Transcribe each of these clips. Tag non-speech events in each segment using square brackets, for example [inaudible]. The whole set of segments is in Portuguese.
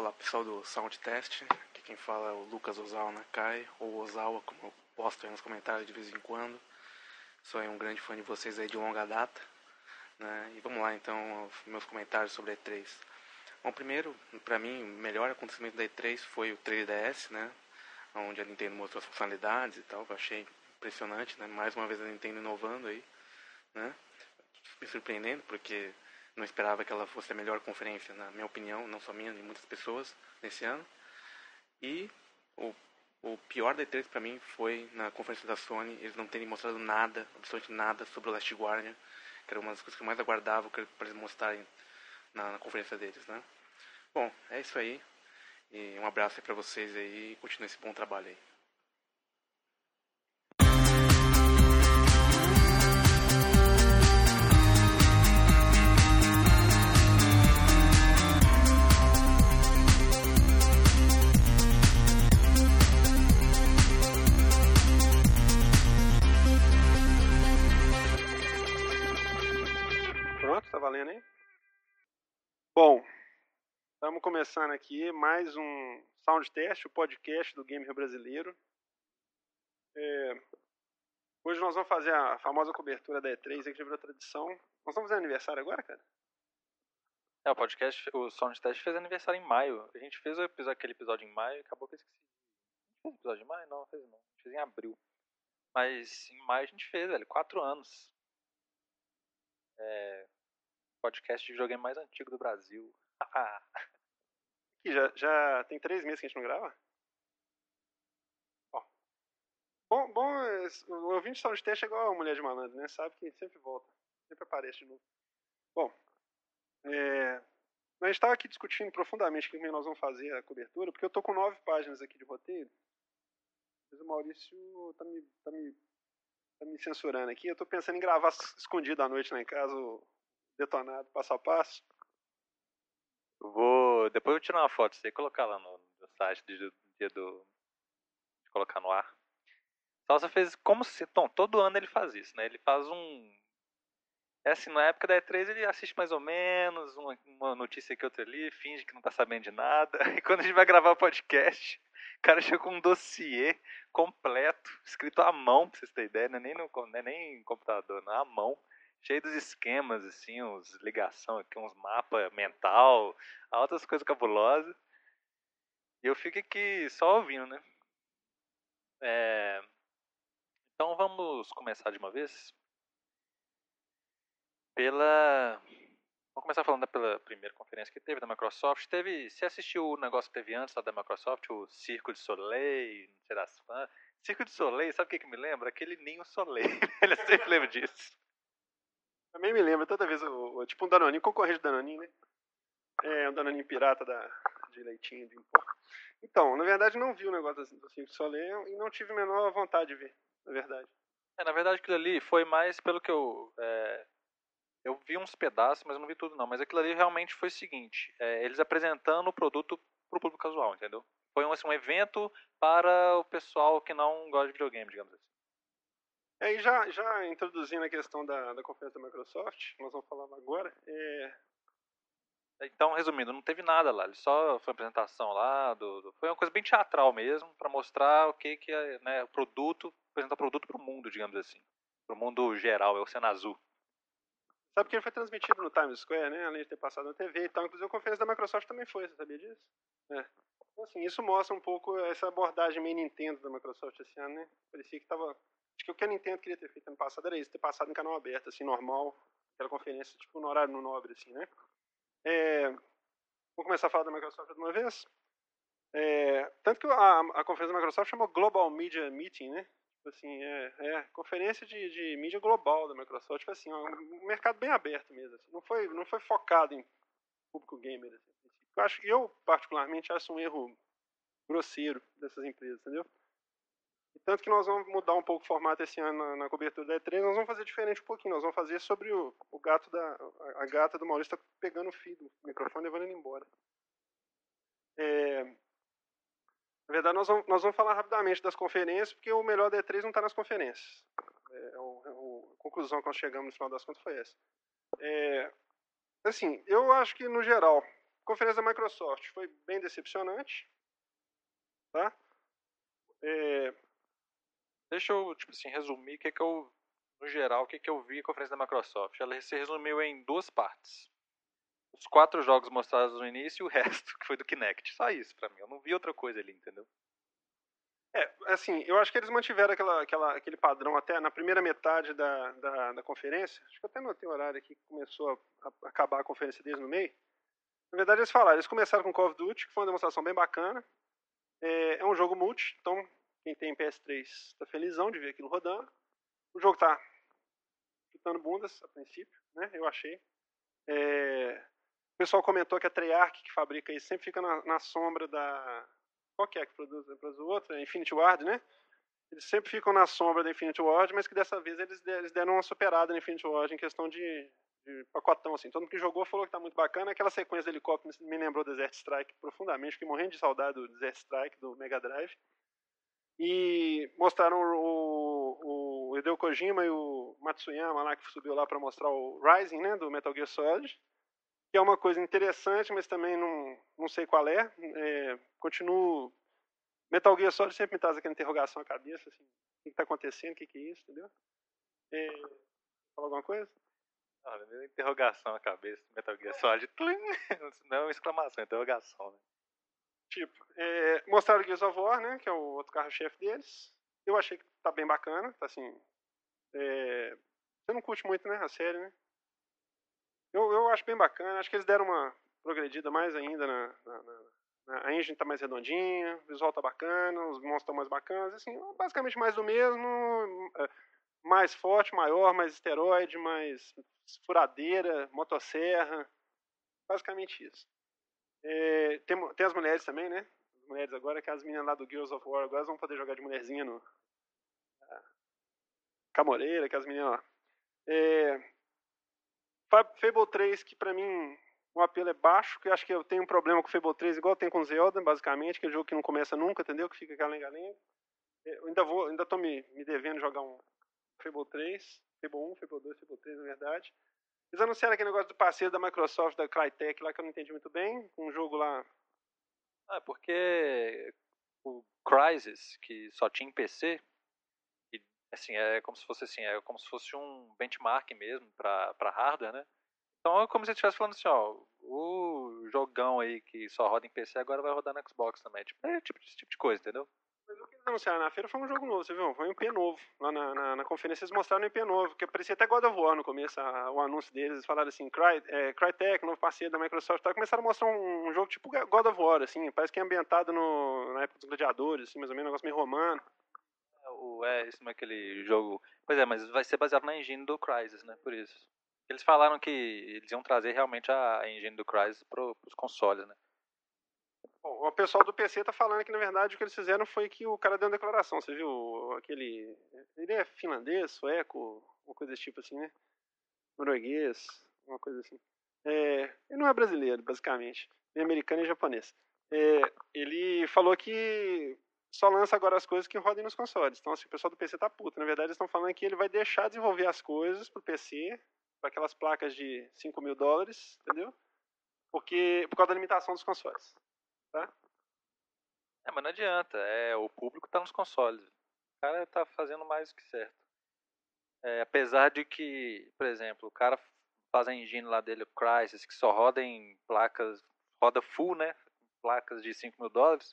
Olá pessoal do Soundtest, aqui quem fala é o Lucas Ozawa Nakai, ou Ozawa, como eu posto aí nos comentários de vez em quando. Sou um grande fã de vocês aí de longa data. Né? E vamos lá então, meus comentários sobre a E3. Bom, primeiro, para mim, o melhor acontecimento da E3 foi o 3DS, né? Onde a Nintendo mostrou as funcionalidades e tal, eu achei impressionante, né? Mais uma vez a Nintendo inovando aí, né? Me surpreendendo, porque não esperava que ela fosse a melhor conferência, na minha opinião, não só minha, de muitas pessoas nesse ano. E o, o pior da E3 para mim foi na conferência da Sony, eles não terem mostrado nada, absolutamente nada sobre o Last Guardian, que era uma das coisas que eu mais aguardava para eles mostrarem na, na, conferência deles, né? Bom, é isso aí. E um abraço aí para vocês aí e continue esse bom trabalho aí. Valendo aí? Bom, estamos começando aqui mais um Sound Test, o podcast do Game Rio Brasileiro. É, hoje nós vamos fazer a famosa cobertura da E3, que já virou tradição. Nós vamos fazer aniversário agora, cara? É, o podcast, o Sound Test fez aniversário em maio. A gente fez aquele episódio em maio e acabou que eu esqueci. A fez episódio em maio? Não, fez não. A gente fez em abril. Mas em maio a gente fez, velho, quatro anos. É, podcast de videogame mais antigo do Brasil. [laughs] e já, já tem três meses que a gente não grava? Ó. Bom, bom, o ouvinte de teste é igual a mulher de malandro, né? Sabe que sempre volta, sempre aparece de novo. Bom, é, a gente estava aqui discutindo profundamente como nós vamos fazer a cobertura, porque eu tô com nove páginas aqui de roteiro. Mas o Maurício tá me, tá me, tá me censurando aqui. Eu tô pensando em gravar escondido à noite lá em casa detonado passo a passo? Vou. Depois eu tirar uma foto e colocar lá no, no site do dia do. De colocar no ar. Salsa fez como se. Tom, todo ano ele faz isso, né? Ele faz um. É assim, na época da E3 ele assiste mais ou menos, uma, uma notícia aqui outra ali, finge que não tá sabendo de nada. [laughs] E quando a gente vai gravar o podcast, o cara chega com um dossiê completo, escrito à mão, pra vocês terem ideia, não é nem no não é nem computador, não, é à mão cheio dos esquemas, assim, uns ligação aqui, uns mapas mental, altas coisas cabulosas. E eu fico aqui só ouvindo, né? É... Então vamos começar de uma vez pela. Vamos começar falando pela primeira conferência que teve da Microsoft. Teve, você assistiu o negócio que teve antes lá da Microsoft, o Circo de Soleil, não sei das fãs. Circo de Soleil, sabe o que, que me lembra? Aquele Ninho Soleil. [laughs] Ele sempre lembra disso. Também me lembra toda vez, o, o tipo um Danoninho, concorrente do Danoninho, né? É, um Danoninho pirata da, de leitinho, de pó. Então, na verdade não vi o negócio do, do Circo Soleil e não tive a menor vontade de ver, na verdade. É, na verdade aquilo ali foi mais pelo que eu... É, eu vi uns pedaços, mas não vi tudo não. Mas aquilo ali realmente foi o seguinte, é, eles apresentando o produto pro público casual, entendeu? Foi um, assim, um evento para o pessoal que não gosta de videogame, digamos assim. Aí já, já introduzindo a questão da, da conferência da Microsoft, nós vamos falar agora, é... Então, resumindo, não teve nada lá, só foi uma apresentação lá, do, do foi uma coisa bem teatral mesmo, para mostrar o que que é né, o produto, apresentar o produto para o mundo, digamos assim, para o mundo geral, é o Oceano Azul. Sabe que ele foi transmitido no Times Square, né, além de ter passado na TV e tal, inclusive a conferência da Microsoft também foi, você sabia disso? É. Então, assim, isso mostra um pouco essa abordagem meio Nintendo da Microsoft esse ano, né, parecia que estava Acho que o que a Nintendo queria ter feito ano passado era isso, ter passado em canal aberto, assim, normal, aquela conferência, tipo, no horário no nobre, assim, né? É, vou começar a falar da Microsoft de uma vez. É, tanto que a, a conferência da Microsoft chamou Global Media Meeting, né? Tipo assim, é, é conferência de, de mídia global da Microsoft, tipo assim, um mercado bem aberto mesmo, assim, não foi, não foi focado em público gamer, assim, eu acho, eu particularmente acho um erro grosseiro dessas empresas, entendeu? Tanto que nós vamos mudar um pouco o formato esse ano na, na cobertura da E3, nós vamos fazer diferente um pouquinho, nós vamos fazer sobre o, o gato da. A, a, gata do Maurício está pegando o fio do microfone levando ele embora. É, na verdade, nós vamos, nós vamos falar rapidamente das conferências, porque o melhor da E3 não está nas conferências. É, o, é a conclusão que nós chegamos no final das contas foi essa. É, assim, eu acho que, no geral, conferência da Microsoft foi bem decepcionante. Tá? É, Deixa eu, tipo assim, resumir o que, que eu, no geral, o que, que eu vi a conferência da Microsoft. Ela se resumiu em duas partes. Os quatro jogos mostrados no início e o [laughs] resto, que foi do Kinect. Só isso pra mim. Eu não vi outra coisa ali, entendeu? É, assim, eu acho que eles mantiveram aquela, aquela, aquele padrão até na primeira metade da, da, da conferência. Acho que até notei o horário aqui que começou a, a, acabar a conferência deles no meio. Na verdade, eles falaram, eles começaram com Call of Duty, que foi uma demonstração bem bacana. É, é um jogo multi, então quem tem PS3 está felizão de ver aquilo rodando. O jogo tá chutando bundas a princípio, né? Eu achei. É, o pessoal comentou que a Treyarch, que fabrica isso, sempre fica na, na sombra da. Qual que é que produz, produz o outro? É Infinity Ward, né? Eles sempre ficam na sombra da Infinity Ward, mas que dessa vez eles, eles deram uma superada na Infinity Ward em questão de, de pacotão, assim. Todo mundo que jogou falou que tá muito bacana. Aquela sequência de helicóptero me lembrou Desert Strike profundamente, fiquei morrendo de saudade do Desert Strike, do Mega Drive. E mostraram o, o Hideo Kojima e o Matsuyama lá, que subiu lá para mostrar o Rising, né, do Metal Gear Solid. Que é uma coisa interessante, mas também não, não sei qual é. é continuo... Metal Gear Solid sempre me traz aquela interrogação à cabeça, assim, o que está acontecendo, o que, que é isso, entendeu? É, alguma coisa? Deu interrogação na cabeça do Metal Gear Solid. [laughs] Não é exclamação, é interrogação, né? Tipo, é, mostraram o Gears of War, né? Que é o outro carro-chefe deles. Eu achei que tá bem bacana, tá assim. É, você não curte muito, né? A série, né? Eu, eu acho bem bacana. Acho que eles deram uma progredida mais ainda na. na, na a engine tá mais redondinha, o visual tá bacana, os monstros estão mais bacanas, assim, basicamente mais do mesmo, é, mais forte, maior, mais esteroide, mais furadeira, motosserra, basicamente isso. É, tem, tem as mulheres também, né? As mulheres agora, que as meninas lá do Gears of War agora vão poder jogar de mulherzinha no. Uh, Camoreira, que as meninas lá. É, Fable 3, que pra mim o apelo é baixo, que eu acho que eu tenho um problema com o Fable 3, igual tem com Zelda, basicamente, que é um jogo que não começa nunca, entendeu? Que fica aquela lenga-lenga. É, eu ainda, vou, ainda tô me, me devendo jogar um Fable 3, Fable 1, Fable 2, Fable 3, na verdade. Eles anunciaram aquele negócio do parceiro da Microsoft, da Crytek lá, que eu não entendi muito bem. Um jogo lá. Ah, porque o Crysis, que só tinha em PC, e, assim, é como se fosse assim, é como se fosse um benchmark mesmo para hardware, né? Então é como se estivesse falando assim, ó, o jogão aí que só roda em PC agora vai rodar no Xbox também. Tipo, é tipo, esse tipo de coisa, entendeu? Mas o que eles anunciaram na feira foi um jogo novo, você viu? Foi um IP novo. Lá na, na, na conferência eles mostraram um IP novo, que parecia até God of War no começo, a, o anúncio deles. Eles falaram assim, Cry, é, Crytek, novo parceiro da Microsoft, tá, começaram a mostrar um, um, jogo tipo God of War, assim, parece que é ambientado no, na época dos gladiadores, assim, mais ou menos, um negócio meio romano. O, é, isso não é aquele jogo... Pois é, mas vai ser baseado na engine do Crysis, né, por isso. Eles falaram que eles iam trazer realmente a engine do Crysis pro, pros consoles, né. Bom, o pessoal do PC tá falando que na verdade o que eles fizeram foi que o cara deu uma declaração, você viu? Aquele. Ele é finlandês, sueco, uma coisa desse tipo assim, né? Norueguês, uma coisa assim. É, ele não é brasileiro, basicamente. É americano e japonês. É, ele falou que só lança agora as coisas que rodem nos consoles. Então, assim, o pessoal do PC tá puto. Na verdade, eles estão falando que ele vai deixar de desenvolver as coisas pro PC, para aquelas placas de 5 mil dólares, entendeu? Porque, por causa da limitação dos consoles. Tá? É, mas não adianta. É, o público tá nos consoles. O cara tá fazendo mais do que certo. É, apesar de que, por exemplo, o cara faz a engine lá dele, o Crysis, que só roda em placas, roda full, né? Placas de 5 mil dólares.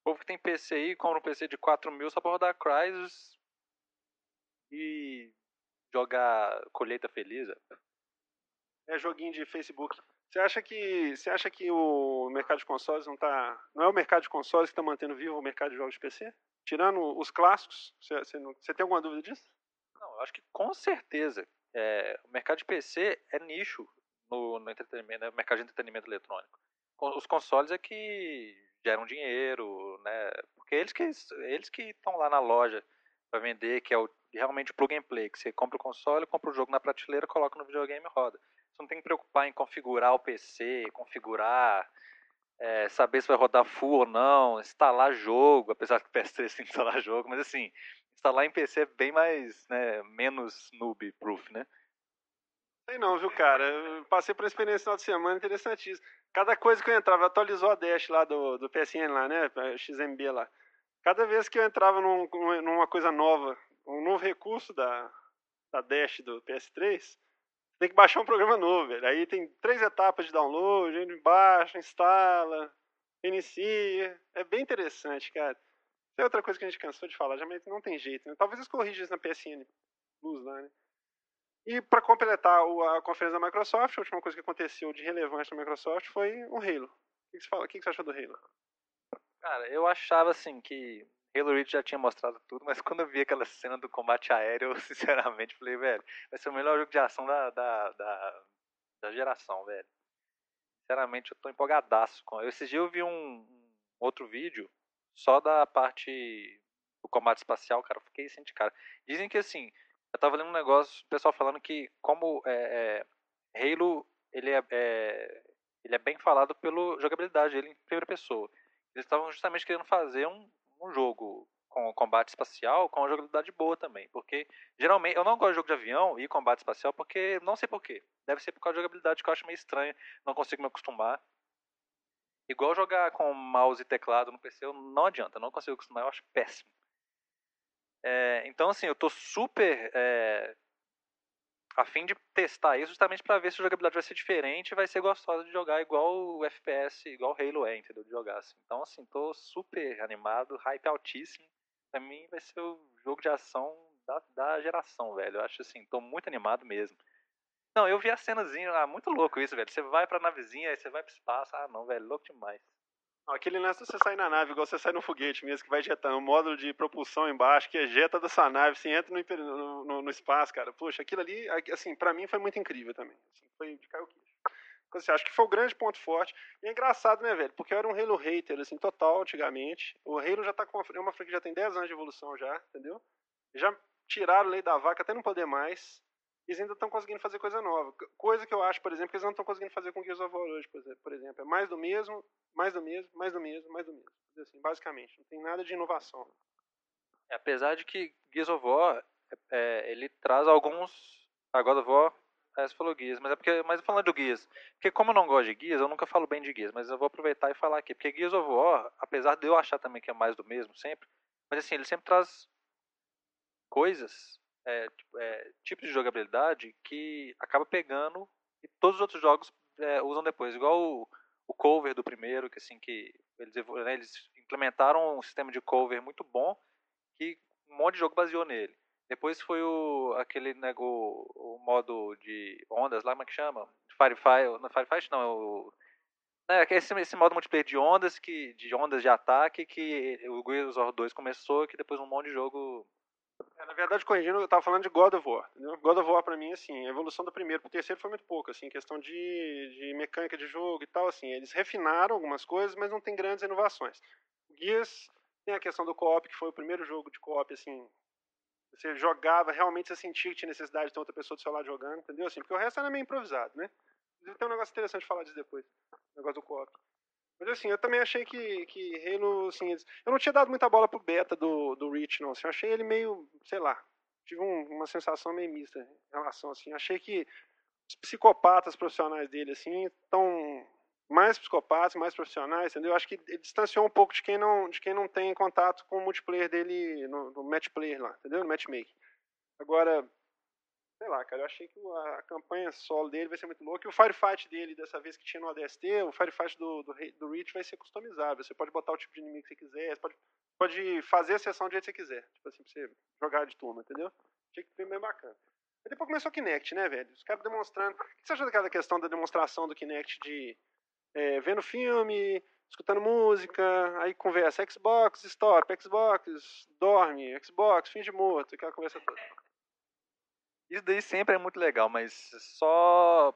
O povo que tem PC aí, compra um PC de 4 mil só pra rodar Crysis e jogar Colheita Feliz. É joguinho de Facebook. Você acha que você acha que o mercado de consoles não tá, não é o mercado de consoles que está mantendo vivo o mercado de jogos de PC? Tirando os clássicos, você, você, tem alguma dúvida disso? Não, eu acho que com certeza. É, o mercado de PC é nicho no, no entretenimento, né, mercado de entretenimento eletrônico. Os consoles é que geram dinheiro, né? Porque eles que eles que estão lá na loja para vender, que é o, realmente plug and play, que você compra o console, compra o jogo na prateleira, coloca no videogame e roda. Você não tem que preocupar em configurar o PC, configurar, é, saber se vai rodar full ou não, instalar jogo, apesar que o PS3 tem que instalar jogo, mas assim, instalar em PC é bem mais, né, menos noob-proof, né? Sei não, viu, cara? Eu passei por uma experiência no final de semana interessantíssima. cada coisa que eu entrava, atualizou a Dash lá do, do PSN lá, né? XMB lá. Cada vez que eu entrava num, numa coisa nova, um novo recurso da, da Dash do PS3, tem que baixar um programa novo, velho. Aí tem três etapas de download, gente baixa, instala, inicia. É bem interessante, cara. Isso é outra coisa que a gente cansou de falar, já mas não tem jeito, né? Talvez eles corrijam isso na PSN Plus lá, né? E para completar a conferência da Microsoft, a última coisa que aconteceu de relevante na Microsoft foi o Halo. O que você, fala? O que você achou do Halo? Cara, eu achava assim que Halo Reach já tinha mostrado tudo, mas quando eu vi aquela cena do combate aéreo, [laughs] eu sinceramente falei, velho, vai ser o melhor jogo de ação da, da, da, da geração, velho. Sinceramente, eu tô empolgadaço com. Esses dias eu vi um, um, outro vídeo só da parte do combate espacial, cara, eu fiquei sem de cara. Dizem que assim, eu tava lendo um negócio, o pessoal falando que como é, é, Halo, ele é, é, ele é bem falado pela jogabilidade, ele em primeira pessoa. Eles estavam justamente querendo fazer um, um jogo com combate espacial com uma jogabilidade boa também. Porque, geralmente, eu não gosto de jogo de avião e combate espacial porque, não sei porquê. Deve ser por causa da jogabilidade que eu acho meio estranha. Não consigo me acostumar. Igual jogar com mouse e teclado no PC, não adianta, não consigo acostumar, eu acho péssimo. É, então, assim, eu tô super é, a fim de testar isso justamente para ver se a jogabilidade vai ser diferente vai ser gostosa de jogar igual o FPS, igual o Halo é, entendeu? De jogar assim. Então, assim, tô super animado, hype altíssimo. Pra mim vai ser o jogo de ação da, da geração, velho. Eu acho assim, tô muito animado mesmo. Não, eu vi a cenazinha, ah, muito louco isso, velho. Você vai pra navezinha, aí você vai pro espaço, ah não, velho, louco demais. Aquele lance você sair na nave, igual você sai no foguete mesmo, que vai ejetando, um módulo de propulsão embaixo, que ejeta da sua nave, você entra no, no, no espaço, cara. Poxa, aquilo ali, assim, para mim foi muito incrível também. Assim, foi de cair o queixo. Então, assim, acho que foi o grande ponto forte. E é engraçado, né, velho? Porque eu era um Halo hater, assim, total, antigamente. O Halo já tá com uma, é uma franquia que já tem 10 anos de evolução já, entendeu? Já tiraram a lei da vaca até não poder mais eles ainda estão conseguindo fazer coisa nova. Coisa que eu acho, por exemplo, que eles não estão conseguindo fazer com Gears of War hoje, por exemplo. É mais do mesmo, mais do mesmo, mais do mesmo, mais do mesmo. Assim, basicamente, não tem nada de inovação. É, apesar de que Gears of War, é, ele traz alguns... A God of War, é, você falou Gears, mas é porque... Mas falando do Gears, porque como eu não gosto de Gears, eu nunca falo bem de Gears, mas eu vou aproveitar e falar aqui. Porque Gears of War, apesar de eu achar também que é mais do mesmo sempre, mas assim, ele sempre traz coisas é, tipo, é, tipos de jogabilidade que acaba pegando e todos os outros jogos é, usam depois. Igual o, o, cover do primeiro, que assim que eles, né, eles implementaram um sistema de cover muito bom que um monte de jogo baseou nele. Depois foi o aquele né, o, o modo de ondas lá, como é que chama? Firefight, não Firefight não, é o é, esse, esse modo multiplayer de ondas que de ondas de ataque que o Gears of War 2 começou, que depois um monte de jogo é, na verdade, corrigindo, eu tava falando de God of War. Entendeu? God of War, pra mim, assim, a evolução do primeiro pro terceiro foi muito pouco, assim, questão de, de mecânica de jogo e tal, assim. Eles refinaram algumas coisas, mas não tem grandes inovações. Gears tem a questão do co-op, que foi o primeiro jogo de co-op, assim, você jogava, realmente você sentia que tinha necessidade de ter outra pessoa do seu lado jogando, entendeu? Assim, porque o resto era meio improvisado, né? Tem um negócio interessante de falar disso depois, o negócio do co-op. Mas assim, eu também achei que, que Halo, assim, eu não tinha dado muita bola pro beta do, do Reach, não. Assim, eu achei ele meio, sei lá, tive um, uma sensação meio mista em relação, assim. Achei que os psicopatas profissionais dele, assim, estão mais psicopatas, mais profissionais, entendeu? Eu acho que ele distanciou um pouco de quem não, de quem não tem contato com o multiplayer dele no, no match player lá, entendeu? No matchmaking. Agora, sei lá, cara, eu achei que a campanha solo dele vai ser muito louca. E o Firefight dele, dessa vez que tinha no ADST, o Firefight do, do, do Reach vai ser customizável. Você pode botar o tipo de inimigo que você quiser, você pode, pode fazer a sessão do jeito que você quiser. Tipo assim, pra você jogar de turma, entendeu? Achei que foi bem bacana. Aí depois começou o Kinect, né, velho? Os caras demonstrando. O que você achou daquela questão da demonstração do Kinect de é, vendo filme, escutando música, aí conversa Xbox, stop, Xbox, dorme, Xbox, fim de morto, aquela conversa toda. Isso daí sempre é muito legal, mas só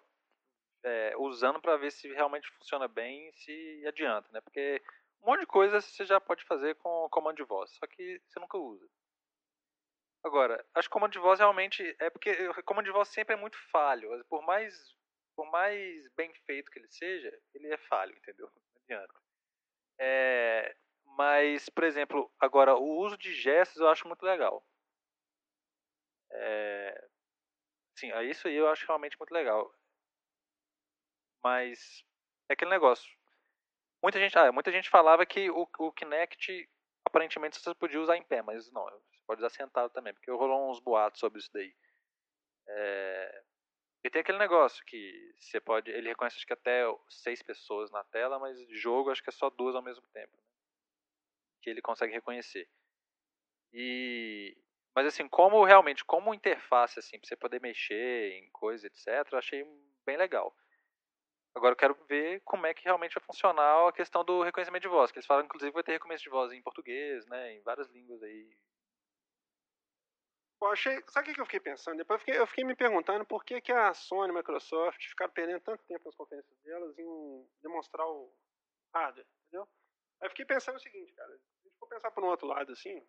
é, usando para ver se realmente funciona bem se adianta, né? Porque um monte de coisa você já pode fazer com comando de voz, só que você nunca usa. Agora, acho que comando de voz realmente é porque comando de voz sempre é muito falho. Por mais por mais bem feito que ele seja, ele é falho, entendeu? Não adianta. É, mas, por exemplo, agora o uso de gestos eu acho muito legal. É, Sim, isso aí eu acho realmente muito legal. Mas É aquele negócio. Muita gente, ah, muita gente falava que o, o Kinect aparentemente você podia usar em pé, mas não, você pode usar sentado também, porque rolou uns boatos sobre isso daí. É... E tem aquele negócio que você pode, ele reconhece acho que até seis pessoas na tela, mas jogo acho que é só duas ao mesmo tempo, né? que ele consegue reconhecer. E mas assim, como realmente, como interface assim, para você poder mexer em coisa, etc, eu achei bem legal. Agora eu quero ver como é que realmente vai funcionar a questão do reconhecimento de voz. Que eles falam, inclusive, vai ter reconhecimento de voz em português, né? Em várias línguas aí. Eu achei. Sabe o que eu fiquei pensando? Depois eu fiquei, eu fiquei me perguntando por que, que a Sony e a Microsoft ficaram perdendo tanto tempo nas conferências delas em demonstrar o hardware, entendeu? Aí eu fiquei pensando o seguinte, cara. Se a gente for pensar por um outro lado, assim,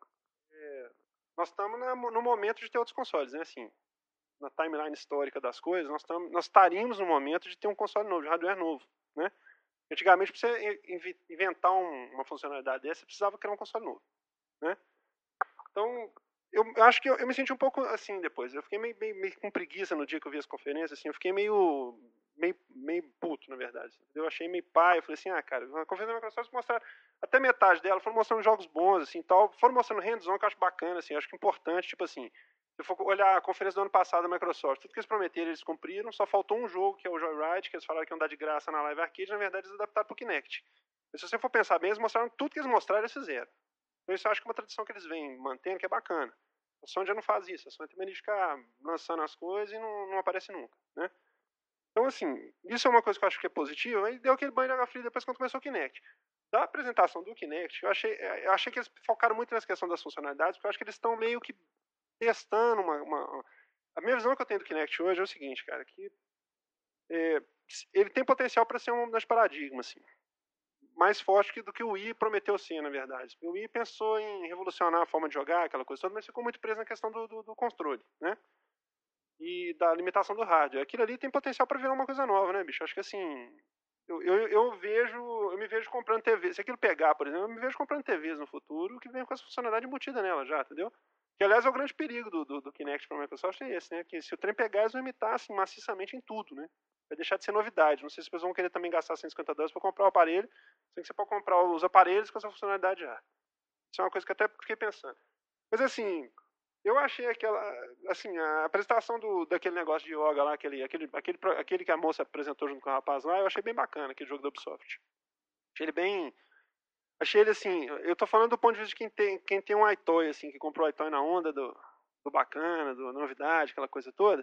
é, nós estamos no momento de ter outros consoles, né? Assim, na timeline histórica das coisas, nós, tam, nós estaríamos no momento de ter um console novo, de hardware novo, né? Antigamente, para você inventar um, uma funcionalidade dessa, você precisava criar um console novo, né? Então, eu, eu acho que eu, eu, me senti um pouco assim depois. Eu fiquei meio, meio, meio, com preguiça no dia que eu vi as conferências, assim, eu fiquei meio, meio, meio puto, na verdade. Eu achei meio pai, eu falei assim, ah, cara, a conferência da Microsoft mostrar até metade dela, foram mostrando jogos bons, assim, tal, foram mostrando hands-on que eu acho bacana, assim, acho que importante, tipo assim, se for olhar a conferência do ano passado da Microsoft, tudo que eles prometeram, eles cumpriram, só faltou um jogo, que é o Joyride, que eles falaram que iam dar de graça na Live Arcade, na verdade eles adaptaram pro Kinect. Mas se você for pensar bem, eles mostraram tudo que eles mostraram, eles fizeram. Então isso eu acho que é uma tradição que eles vêm mantendo, que é bacana. A Sony já não faz isso, a Sony tem medo ficar lançando as coisas e não, não aparece nunca, né? Então, assim, isso é uma coisa que eu acho que é positiva, e deu aquele banho de água fria depois quando começou o Kinect. Da apresentação do Kinect, eu achei, eu achei que eles focaram muito nessa questão das funcionalidades, porque eu acho que eles estão meio que testando uma, uma, A minha visão que eu tenho do Kinect hoje é o seguinte, cara, que é, ele tem potencial para ser um das paradigmas, assim, mais forte do que o Wii prometeu ser, na verdade. O Wii pensou em revolucionar a forma de jogar, aquela coisa toda, mas ficou muito preso na questão do, do, do controle, né? E da limitação do hardware. Aquilo ali tem potencial para virar uma coisa nova, né, bicho? Acho que assim, eu, eu, eu, vejo, eu me vejo comprando TV. Se aquilo pegar, por exemplo, eu me vejo comprando TVs no futuro que vem com essa funcionalidade embutida nela já, entendeu? Que, aliás, é o grande perigo do, do, do Kinect para a Microsoft é esse, né? Que se o trem pegar, eles vão imitar assim, maciçamente em tudo, né? Vai deixar de ser novidade. Não sei se vocês vão querer também gastar 150 dólares para comprar o aparelho, sem que você pode comprar os aparelhos com essa funcionalidade já. Isso é uma coisa que até fiquei pensando. Mas assim, eu achei aquela, assim, a apresentação do, daquele negócio de yoga lá, aquele, aquele, aquele, aquele que a moça apresentou junto com o rapaz lá, eu achei bem bacana, aquele jogo da Ubisoft. Achei ele bem, Achei ele assim, eu tô falando do ponto de vista de quem tem, quem tem um iToy, assim, que comprou o iToy na onda do, do bacana, do, da novidade, aquela coisa toda.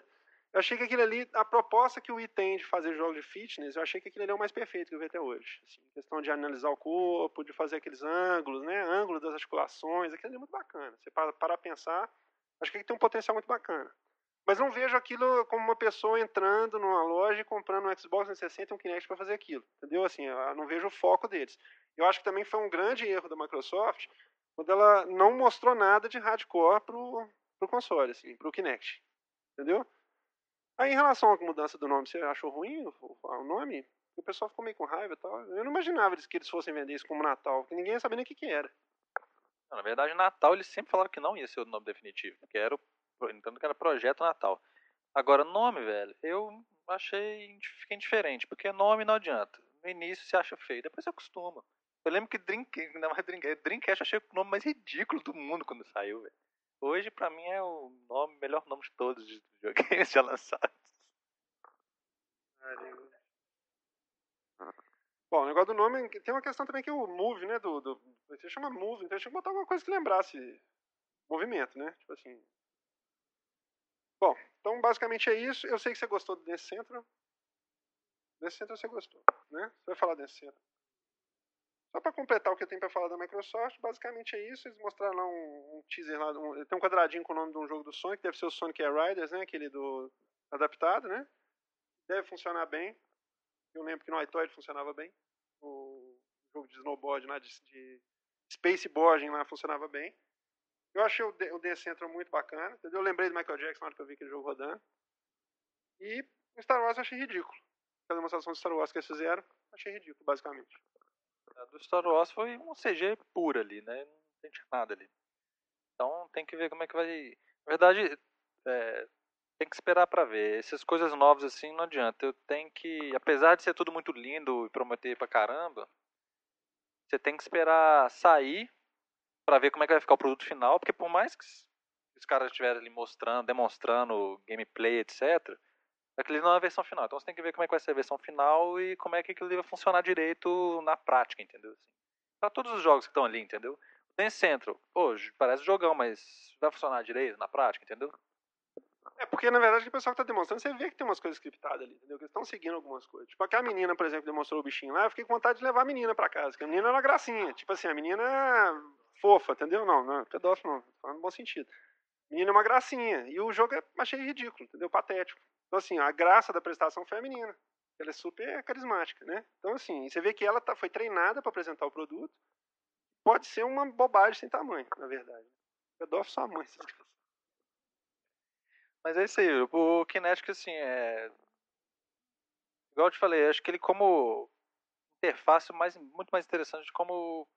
Eu achei que aquilo ali, a proposta que o Wii tem de fazer jogos de fitness, eu achei que aquilo ali é o mais perfeito que eu vi até hoje. Assim, questão de analisar o corpo, de fazer aqueles ângulos, né? Ângulo das articulações, aquilo ali é muito bacana. Você para, para pensar, acho que tem um potencial muito bacana. Mas não vejo aquilo como uma pessoa entrando numa loja e comprando um Xbox 360 e um Kinect para fazer aquilo. Entendeu? Assim, não vejo o foco deles. Eu acho que também foi um grande erro da Microsoft quando ela não mostrou nada de hardcore pro, pro console, assim, pro Kinect. Entendeu? Aí, em relação à mudança do nome, você achou ruim o, o nome? O pessoal ficou meio com raiva e tal. Eu não imaginava que eles fossem vender isso como Natal, porque ninguém sabia nem o que, que era. Não, na verdade, Natal eles sempre falaram que não ia ser o nome definitivo, que era o que era Projeto Natal. Agora, nome, velho, eu achei fiquei indiferente, porque nome não adianta. No início você acha feio, depois você acostuma. Eu lembro que Drink, mais Drink, Dreamcast eu achei o nome mais ridículo do mundo quando saiu, velho. Hoje, pra mim, é o nome, melhor nome de todos os videogames [laughs] já lançados. Bom, o negócio do nome tem uma questão também que o Move, né? Do, do, você chama Move, então tinha que botar alguma coisa que lembrasse movimento, né? Tipo assim, Bom, então basicamente é isso. Eu sei que você gostou desse centro. Desse centro você gostou, né? Você vai falar desse centro. Só para completar o que eu tenho para falar da Microsoft, basicamente é isso. Eles mostraram lá um, um teaser lá, um, tem um quadradinho com o nome de um jogo do Sonic, deve ser o Sonic Air Riders, né? Aquele do adaptado, né? Deve funcionar bem. Eu lembro que no iToy funcionava bem. O jogo de snowboard lá, de, de spaceboarding lá funcionava bem. Eu achei o, o Dance Central muito bacana, entendeu? Eu lembrei do Michael Jackson na hora que eu vi aquele jogo rodando. E o Star Wars eu achei ridículo. A demonstração de Star Wars que eles fizeram, achei ridículo, basicamente. A do Star Wars foi um CG puro ali, né? Não tem nada ali. Então tem que ver como é que vai. Na verdade, é, tem que esperar para ver. Essas coisas novas assim não adianta. Eu tenho que, apesar de ser tudo muito lindo e prometer pra caramba, você tem que esperar sair para ver como é que vai ficar o produto final, porque por mais que os caras estiverem ali mostrando, demonstrando gameplay, etc, aquilo não é a versão final. Então você tem que ver como é que vai ser a versão final e como é que aquilo vai funcionar direito na prática, entendeu? Assim, para todos os jogos que estão ali, entendeu? O Dance Central, hoje parece jogão, mas vai funcionar direito na prática, entendeu? É, porque na verdade o pessoal que tá demonstrando, você vê que tem umas coisas scriptadas ali, entendeu? Que eles estão seguindo algumas coisas. Tipo, aquela menina, por exemplo, demonstrou o bichinho lá, eu fiquei com vontade de levar a menina pra casa, que a menina era uma gracinha. Tipo assim, a menina é fofa, entendeu? Não, não, pedófilo não, falando no bom sentido. A menina é uma gracinha. E o jogo eu achei ridículo, entendeu? Patético. Então, assim, a graça da prestação foi a menina. Ela é super carismática, né? Então, assim, você vê que ela tá, foi treinada para apresentar o produto. Pode ser uma bobagem sem tamanho, na verdade. Pedófilo sua mãe, essas coisas. Mas é isso aí, o Kinetic, assim, é. Igual eu te falei, acho que ele, como interface, mais, muito mais interessante como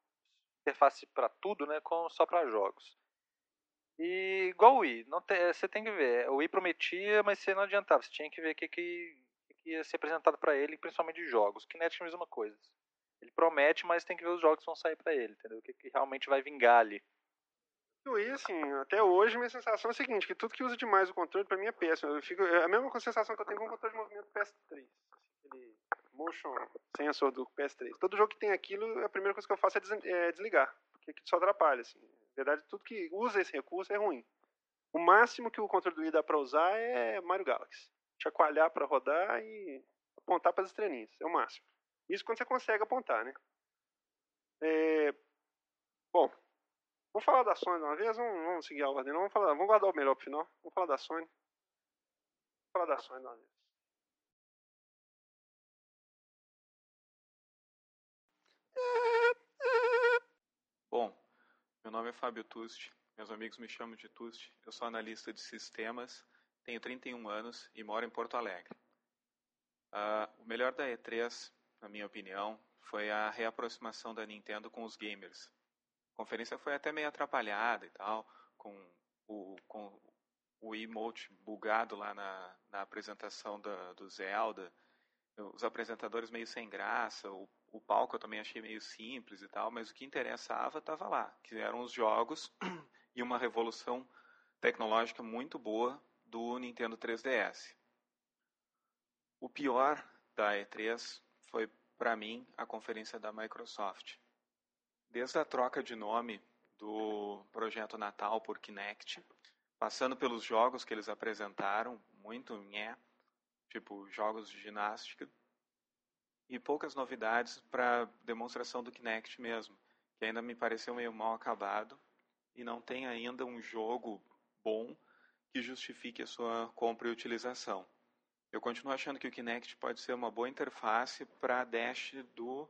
interface para tudo, né, como só para jogos. E igual o Wii, não te, você tem que ver. O Wii prometia, mas você não adiantava. Você tinha que ver o que, que, que ia ser apresentado para ele, principalmente de jogos. Kinetic é a mesma coisa. Ele promete, mas tem que ver os jogos que vão sair para ele, entendeu? O que, que realmente vai vingar ali. E assim, até hoje minha sensação é a seguinte, que tudo que usa demais o controle para mim é péssimo. Eu fico, é a mesma sensação que eu tenho com o controle de movimento PS3. Aquele motion sensor do PS3. Todo jogo que tem aquilo, a primeira coisa que eu faço é desligar, porque só atrapalha. Assim. Na verdade, tudo que usa esse recurso é ruim. O máximo que o controle do Wii dá para usar é Mario Galaxy. Chacoalhar para rodar e apontar para as estrelinhas. É o máximo. Isso quando você consegue apontar, né? É... Bom, Vamos falar da Sony uma vez? Vamos, vamos seguir a ordem, não? Vamos, falar, vamos guardar o melhor pro final. Vamos falar da Sony. Vamos falar da Sony uma vez. Bom, meu nome é Fábio Tusti, meus amigos me chamam de Tusti. Eu sou analista de sistemas, tenho 31 anos e moro em Porto Alegre. Uh, o melhor da E3, na minha opinião, foi a reaproximação da Nintendo com os gamers. Conferência foi até meio atrapalhada e tal, com o, com o emote bugado lá na, na apresentação da, do Zelda, os apresentadores meio sem graça, o, o palco eu também achei meio simples e tal, mas o que interessava estava lá, que eram os jogos [clears throat] e uma revolução tecnológica muito boa do Nintendo 3DS. O pior da E3 foi, para mim, a conferência da Microsoft. Desde a troca de nome do projeto Natal por Kinect, passando pelos jogos que eles apresentaram, muito nhé, tipo jogos de ginástica, e poucas novidades para demonstração do Kinect mesmo, que ainda me pareceu meio mal acabado e não tem ainda um jogo bom que justifique a sua compra e utilização. Eu continuo achando que o Kinect pode ser uma boa interface para a Dash do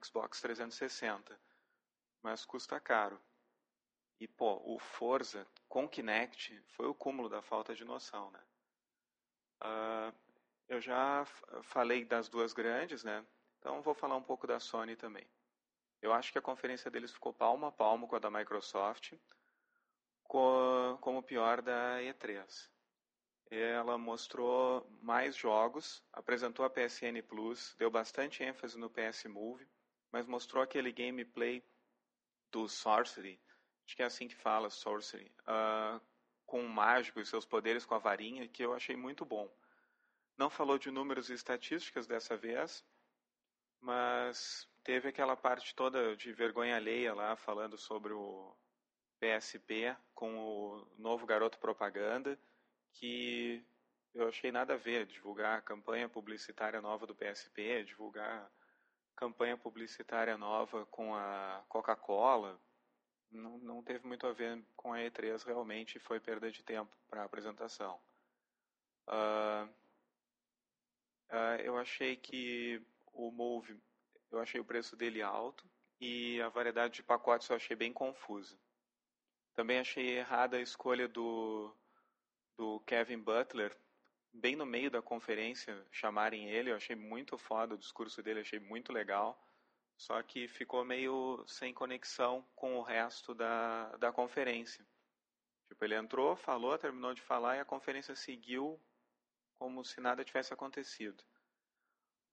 Xbox 360 mas custa caro. E, pô, o Forza com Kinect foi o cúmulo da falta de noção, né? Uh, eu já falei das duas grandes, né? Então vou falar um pouco da Sony também. Eu acho que a conferência deles ficou palmo a palmo com a da Microsoft, como pior da E3. Ela mostrou mais jogos, apresentou a PSN Plus, deu bastante ênfase no PS Move, mas mostrou aquele gameplay do Sorcery, acho que é assim que fala, Sorcery, uh, com o mágico e seus poderes com a varinha, que eu achei muito bom. Não falou de números e estatísticas dessa vez, mas teve aquela parte toda de vergonha alheia lá, falando sobre o PSP com o novo garoto propaganda, que eu achei nada a ver divulgar a campanha publicitária nova do PSP, divulgar campanha publicitária nova com a Coca-Cola. Não, não teve muito a ver com a E3 realmente, foi perda de tempo para a apresentação. Uh, uh, eu achei que o Move, eu achei o preço dele alto e a variedade de pacotes eu achei bem confusa. Também achei errada a escolha do, do Kevin Butler bem no meio da conferência chamarem ele, eu achei muito foda o discurso dele, achei muito legal. Só que ficou meio sem conexão com o resto da, da conferência. Tipo, ele entrou, falou, terminou de falar e a conferência seguiu como se nada tivesse acontecido.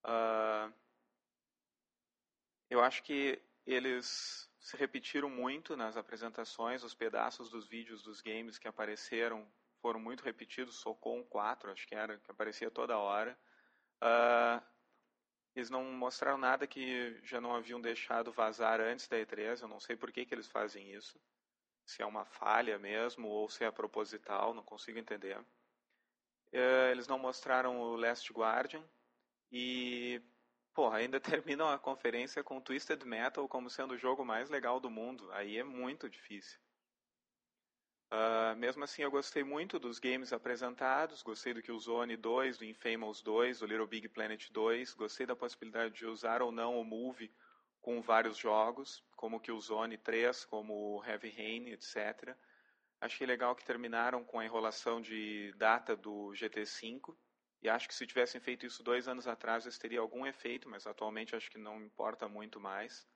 Uh, eu acho que eles se repetiram muito nas apresentações, os pedaços dos vídeos dos games que apareceram foram muito repetidos, Socom 4, acho que era, que aparecia toda hora. Uh, eles não mostraram nada que já não haviam deixado vazar antes da E3, eu não sei por que, que eles fazem isso. Se é uma falha mesmo ou se é proposital, não consigo entender. Uh, eles não mostraram o Last Guardian e Porra, ainda [laughs] terminam a conferência com Twisted Metal como sendo o jogo mais legal do mundo. Aí é muito difícil. Uh, mesmo assim, eu gostei muito dos games apresentados. Gostei do Killzone 2, do Infamous 2, do Little Big Planet 2. Gostei da possibilidade de usar ou não o Move com vários jogos, como o Killzone 3, como o Heavy Rain, etc. Achei legal que terminaram com a enrolação de data do GT5 e acho que se tivessem feito isso dois anos atrás, isso teria algum efeito, mas atualmente acho que não importa muito mais.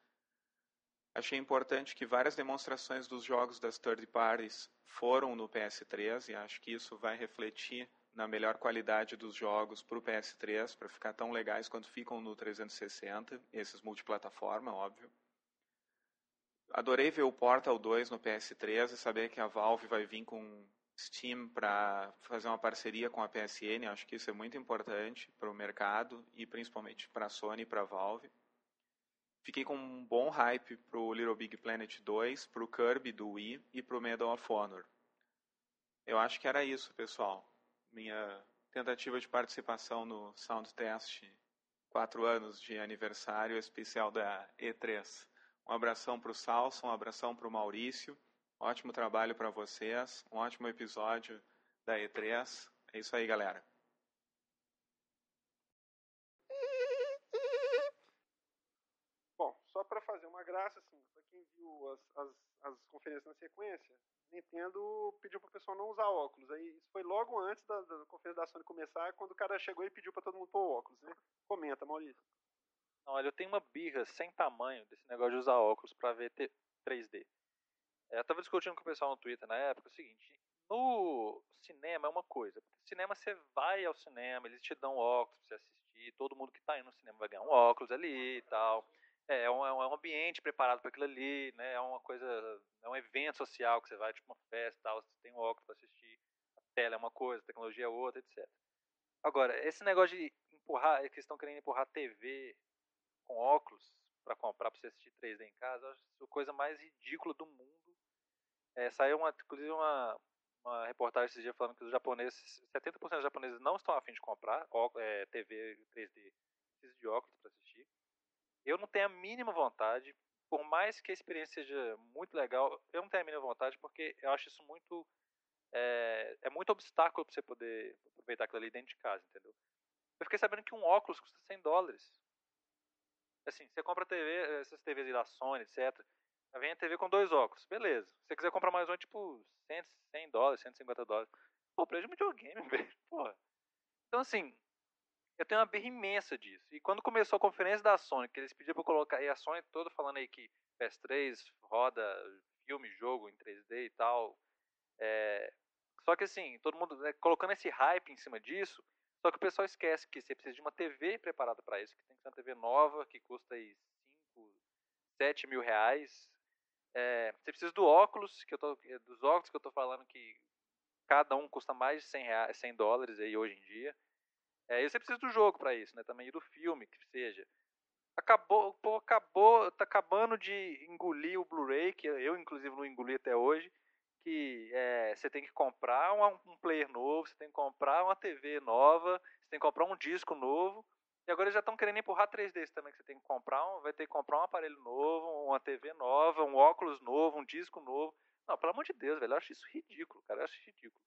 Achei importante que várias demonstrações dos jogos das third parties foram no PS3 e acho que isso vai refletir na melhor qualidade dos jogos para o PS3, para ficar tão legais quanto ficam no 360, esses multiplataforma, óbvio. Adorei ver o Portal 2 no PS3 e saber que a Valve vai vir com Steam para fazer uma parceria com a PSN, acho que isso é muito importante para o mercado e principalmente para a Sony e para a Valve. Fiquei com um bom hype para o Little Big Planet 2, para o Kirby do Wii e para o Medal of Honor. Eu acho que era isso, pessoal. Minha tentativa de participação no Sound Test, quatro anos de aniversário especial da E3. Um abração para o Salso, um abração para o Maurício. Ótimo trabalho para vocês, um ótimo episódio da E3. É isso aí, galera. Bom, só para fazer uma graça, assim, para quem viu as, as, as, conferências na sequência, Nintendo pediu para o pessoal não usar óculos. Aí isso foi logo antes da, da conferência da Sony começar, quando o cara chegou e pediu para todo mundo pôr óculos, né? Comenta, Maurício. Olha, eu tenho uma birra sem tamanho desse negócio de usar óculos para ver 3D. É, eu tava discutindo com o pessoal no Twitter na época o seguinte: no cinema é uma coisa. Cinema você vai ao cinema, eles te dão óculos pra você assistir, todo mundo que tá indo no cinema vai ganhar um óculos ali e tal. É, é um, é um ambiente preparado para aquilo ali, né? É uma coisa, é um evento social que você vai, tipo uma festa e tal, você tem um óculos para assistir. A tela é uma coisa, a tecnologia é outra, etc. Agora, esse negócio de empurrar, que estão querendo empurrar TV com óculos para comprar para você assistir 3D em casa, acho a coisa mais ridícula do mundo é, saiu uma, inclusive uma, uma reportagem esse dia falando que os japoneses, 70% dos japoneses não estão afim de comprar ó, é, TV 3D, precisa de óculos para assistir. Eu não tenho a mínima vontade, por mais que a experiência seja muito legal, eu não tenho a mínima vontade porque eu acho isso muito é, é muito obstáculo para você poder aproveitar aquilo ali dentro de casa, entendeu? Eu fiquei sabendo que um óculos custa 100 dólares. Assim, você compra TV, essas TVs da Sony, etc. Vem a TV com dois óculos, beleza. Se você quiser comprar mais um, é tipo 100, 100 dólares, 150 dólares. Pô, preço de videogame, [laughs] velho. Porra. Então, assim, eu tenho uma berra imensa disso. E quando começou a conferência da Sony, que eles pediram pra eu colocar, e a Sony toda falando aí que PS3 roda filme, jogo em 3D e tal. É... Só que assim, todo mundo né, colocando esse hype em cima disso, só que o pessoal esquece que você precisa de uma TV preparada para isso, que tem que ser uma TV nova, que custa aí 5, 7 mil reais. É, você precisa do óculos, que eu tô, é, dos óculos que eu estou falando que cada um custa mais de 100, reais, 100 dólares aí hoje em dia. É, você precisa do jogo para isso, né? Também e do filme, que seja. Acabou, pô, acabou, tá acabando de engolir o Blu-ray, que eu inclusive não engoli até hoje, que é, você tem que comprar um, um player novo, você tem que comprar uma TV nova, você tem que comprar um disco novo. E agora eles já estão querendo empurrar 3D também, que você tem que comprar um, vai ter que comprar um aparelho novo, uma TV nova, um óculos novo, um disco novo. Não, pelo amor de Deus, velho, eu acho isso ridículo, cara, eu acho ridículo.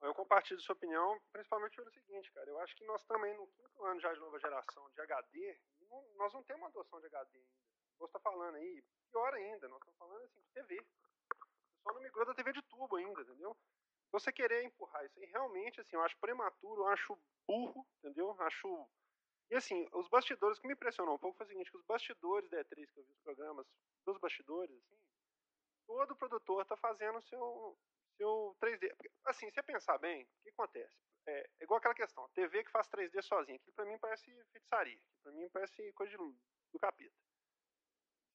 Eu compartilho sua opinião, principalmente pelo seguinte, cara, eu acho que nós também, no quinto ano já de nova geração de HD, não, nós não temos adoção de HD ainda. Você está falando aí, pior ainda, nós estamos falando assim de TV. Só não migrou da TV de tubo ainda, entendeu? Você querer empurrar isso aí, realmente, assim, eu acho prematuro, eu acho burro, entendeu? Acho e assim, os bastidores, o que me impressionou um pouco foi o seguinte, que os bastidores da E3 que eu vi os programas, dos bastidores, assim, todo produtor está fazendo seu, Se o 3D. Assim, se você pensar bem, o que acontece? É, é igual aquela questão, TV que faz 3D sozinha, aquilo pra mim parece feitiçaria, pra mim parece coisa de, do capeta.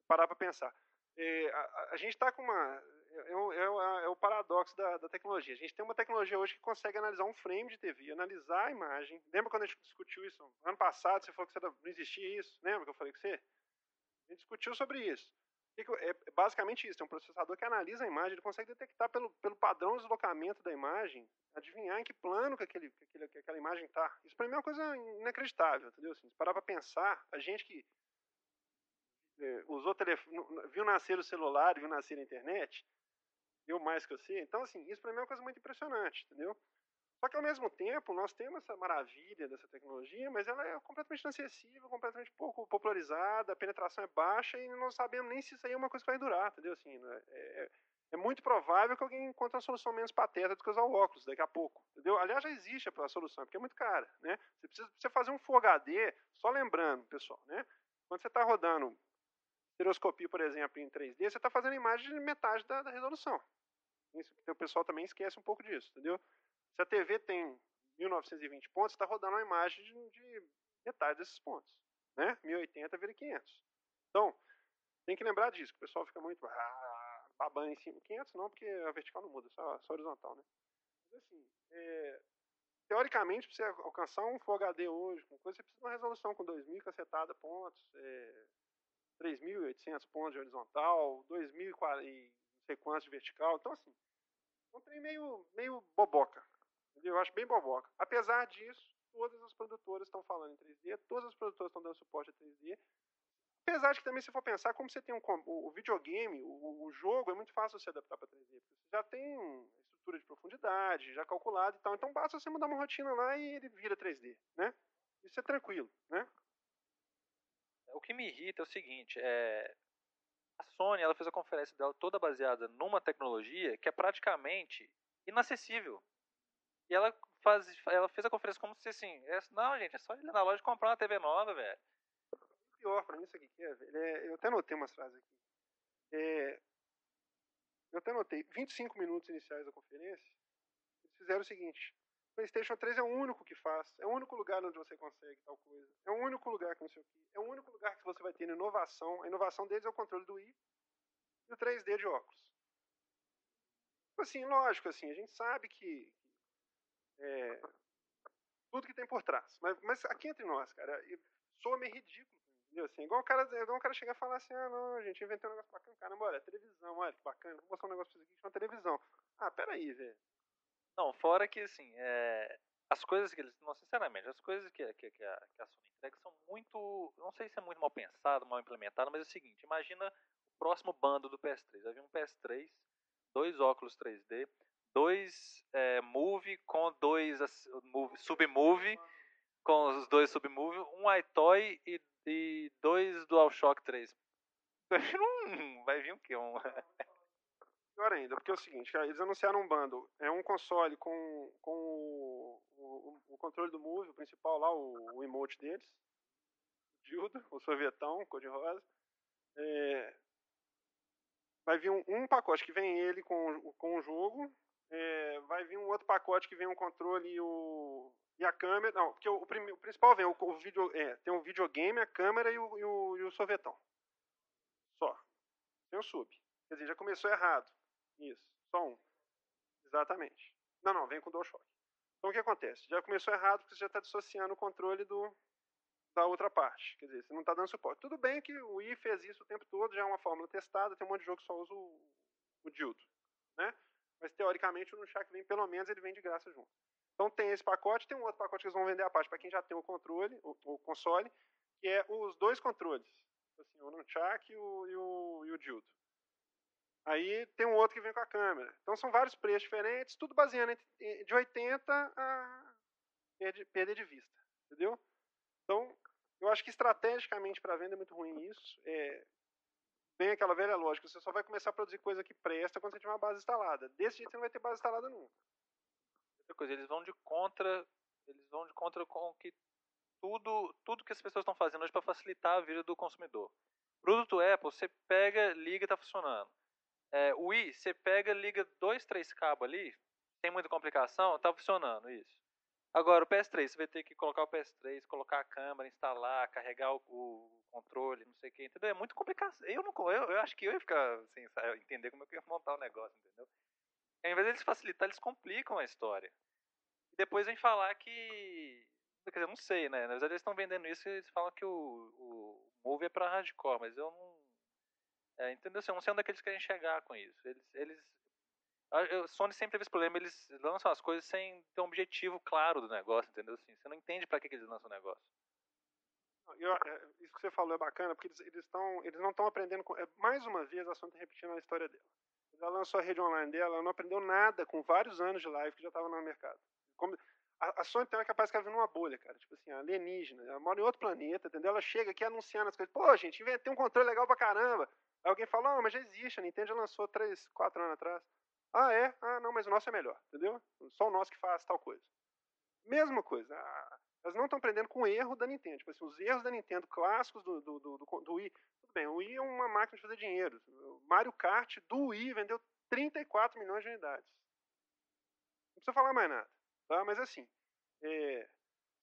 Parar pra pensar. É, a, a, gente tá com uma. É, é, é, o paradoxo da, da, tecnologia. A gente tem uma tecnologia hoje que consegue analisar um frame de TV, analisar a imagem. Lembra quando a gente discutiu isso ano passado? Você falou que não existia isso. Lembra que eu falei com você? A gente discutiu sobre isso. É basicamente isso, tem um processador que analisa a imagem, ele consegue detectar pelo, pelo padrão de deslocamento da imagem, adivinhar em que plano que, aquele, que, aquele, que aquela imagem está. Isso para mim é uma coisa inacreditável, entendeu? Assim, se parar para pensar, a gente que é, usou telefone, viu nascer o celular, viu nascer a internet, viu mais que você, então assim, isso para mim é uma coisa muito impressionante, entendeu? Só que ao mesmo tempo, nós temos essa maravilha dessa tecnologia, mas ela é completamente inacessível, completamente pouco popularizada, a penetração é baixa e não sabemos nem se isso aí é uma coisa que vai durar, entendeu? Assim, né, é, é, é muito provável que alguém encontre uma solução menos pateta do que usar o óculos daqui a pouco, entendeu? Aliás, já existe a solução, porque é muito cara, né? Você precisa fazer um Full HD, só lembrando, pessoal, né? Quando você está rodando estereoscopia, por exemplo, em 3D, você está fazendo imagem de metade da, da resolução. Isso, o pessoal também esquece um pouco disso, entendeu? Se a TV tem 1920 pontos, está rodando uma imagem de, de, metade desses pontos. Né? 1080 vira 500. Então, tem que lembrar disso, que o pessoal fica muito ah, babando em cima. 500 não, porque a vertical não muda, só, só horizontal. Né? Mas assim, é, teoricamente, para você alcançar um Full HD hoje, com coisa, você precisa de uma resolução com 2.000 cacetada pontos, é, 3.800 pontos de horizontal, 2.000 e não sei quantos de vertical. Então, assim, é um trem meio, meio boboca. Eu acho bem boboca. Apesar disso, todas as produtoras estão falando em 3D, todas as produtoras estão dando suporte a 3D. Apesar de que também, se for pensar, como você tem um, o, videogame, o, o jogo, é muito fácil você adaptar para 3D. Porque você já tem estrutura de profundidade, já calculado e tal. Então basta você mudar uma rotina lá e ele vira 3D, né? Isso é tranquilo, né? O que me irrita é o seguinte, é... a Sony ela fez a conferência dela toda baseada numa tecnologia que é praticamente inacessível. E ela, faz, ela fez a conferência como se assim, é, não, gente, é só ir na loja comprar uma TV nova, velho. Pior pra mim isso aqui, é, eu até notei umas frases aqui. É, eu até notei, 25 minutos iniciais da conferência, eles fizeram o seguinte, o PlayStation 3 é o único que faz, é o único lugar onde você consegue tal coisa, é o único lugar que não sei o que, é o único lugar que você vai ter inovação, a inovação deles é o controle do Wii e o 3D de óculos. Assim, lógico, assim, a gente sabe que, é, tudo que tem por trás. Mas, mas aqui entre nós, cara, soa meio ridículo. Entendeu? Assim, igual o cara, igual o cara chegar e falar assim, ah não, gente inventou um negócio bacana, caramba, olha, televisão, olha que bacana, vou mostrar um negócio pra vocês aqui que chama televisão. Ah, peraí, velho. Não, fora que assim, é, as coisas que eles. Não, sinceramente, as coisas que, que, que, a, que a Sony entrega são muito. Não sei se é muito mal pensado, mal implementado, mas é o seguinte, imagina o próximo bando do PS3. Havia um PS3, dois óculos 3D, dois é, Move com dois move, Submove, com os dois Submove, um iToy e, e dois DualShock 3. [laughs] Vai vir o quê? Um... [laughs] Pior ainda, porque é o seguinte, eles anunciaram um bundle. É um console com, com o, o, o controle do Move, o principal lá, o, o emote deles. O Dildo, o sorvetão, cor-de-rosa. É, vai vir um, um, pacote que vem ele com, com o jogo, é, vai vir um outro pacote que vem um controle e, o, e a câmera. Não, porque o, o, principal vem o, o vídeo, é, tem um videogame, a câmera e o, e o, e o sorvetão. Só. Tem o sub. Quer dizer, já começou errado. Isso. Só um. Exatamente. Não, não, vem com o DualShock. Então o que acontece? Já começou errado porque você já está dissociando o controle do, da outra parte. Quer dizer, você não está dando suporte. Tudo bem que o Wii fez isso o tempo todo, já é uma fórmula testada, tem um monte de jogo que só usa o, o dildo. Né? Mas teoricamente o Nunchak vem, pelo menos ele vem de graça junto. Então tem esse pacote, tem um outro pacote que eles vão vender a parte para quem já tem o controle, o, o, console, que é os dois controles, assim, o Nunchak e o, e o, e o Dildo. Aí tem um outro que vem com a câmera. Então são vários preços diferentes, tudo baseando de 80 a perder de vista, entendeu? Então, eu acho que estrategicamente para venda é muito ruim isso. É, tem aquela velha lógica, você só vai começar a produzir coisa que presta quando você tiver uma base instalada. Desse jeito você não vai ter base instalada nunca. Outra coisa, eles vão de contra, eles vão de contra com que tudo, tudo que as pessoas estão fazendo hoje para facilitar a vida do consumidor. Produto Apple, você pega, liga e está funcionando. É, o Wii, você pega, liga dois, três cabos ali, sem muita complicação, tá funcionando isso. Agora, o PS3, você vai ter que colocar o PS3, colocar a câmera, instalar, carregar o, o controle, não sei o que, entendeu? É muito complicado. Eu, não, eu, eu acho que eu ia ficar sem entender como é que eu ia montar o negócio, entendeu? Ao invés deles facilitar, eles complicam a história. E depois vem falar que. Quer dizer, eu não sei, né? Na verdade, eles estão vendendo isso e eles falam que o, o Move é pra hardcore, mas eu não. É, entendeu? Assim, eu não sei onde é que eles querem chegar com isso. Eles. eles a Sony sempre teve esse problema, eles lançam as coisas sem ter um objetivo claro do negócio, entendeu? Assim, você não entende para que, que eles lançam o negócio. Eu, é, isso que você falou é bacana, porque eles, eles, tão, eles não estão aprendendo. Com, é, mais uma vez, a Sony está repetindo a história dela. Ela lançou a rede online dela, ela não aprendeu nada com vários anos de live que já estava no mercado. Como, a, a Sony tem uma capaz ela vive numa bolha, cara. Tipo assim, alienígena. Ela mora em outro planeta, entendeu? Ela chega aqui anunciando as coisas. Pô, gente, inventei um controle legal pra caramba. Aí alguém fala, ah, mas já existe, a Nintendo já lançou 3, 4 anos atrás. Ah, é? Ah, não, mas o nosso é melhor, entendeu? Só o nosso que faz tal coisa. Mesma coisa. elas não estão aprendendo com o erro da Nintendo. Tipo assim, os erros da Nintendo clássicos do, do, do, do, do Wii. Tudo bem, o Wii é uma máquina de fazer dinheiro. O Mario Kart do Wii vendeu 34 milhões de unidades. Não precisa falar mais nada. Tá? Mas assim, é,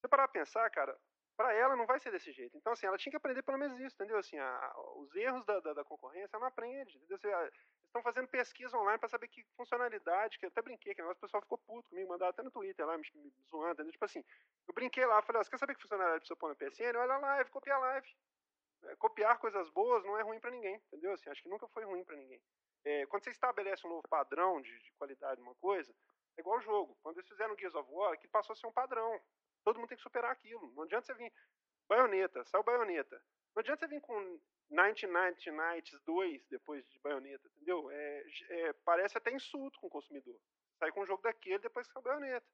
você parar pra pensar, cara, para ela não vai ser desse jeito. Então, assim, ela tinha que aprender pelo menos isso, entendeu? Assim, a, os erros da, da, da, concorrência ela não aprende, entendeu? Assim, a, estão fazendo pesquisa online para saber que funcionalidade, que eu até brinquei, que o pessoal ficou puto comigo, mandaram até no Twitter lá, me, me zoando? Tipo assim, eu brinquei lá, falei, ó, você quer saber que funcionalidade precisa pôr no PSN? Olha a live, copia a live. É, copiar coisas boas não é ruim para ninguém, entendeu? Assim, acho que nunca foi ruim para ninguém. É, quando você estabelece um novo padrão de, de qualidade de uma coisa, é igual o jogo. Quando eles fizeram Gears of War, aquilo passou a ser um padrão. Todo mundo tem que superar aquilo. Não adianta você vir. Baioneta, saiu baioneta. Não adianta você vir com 99 Nights 2 depois de baioneta, entendeu? É, é, parece até insulto com o consumidor. Sai com um jogo daquele depois que saiu baioneta.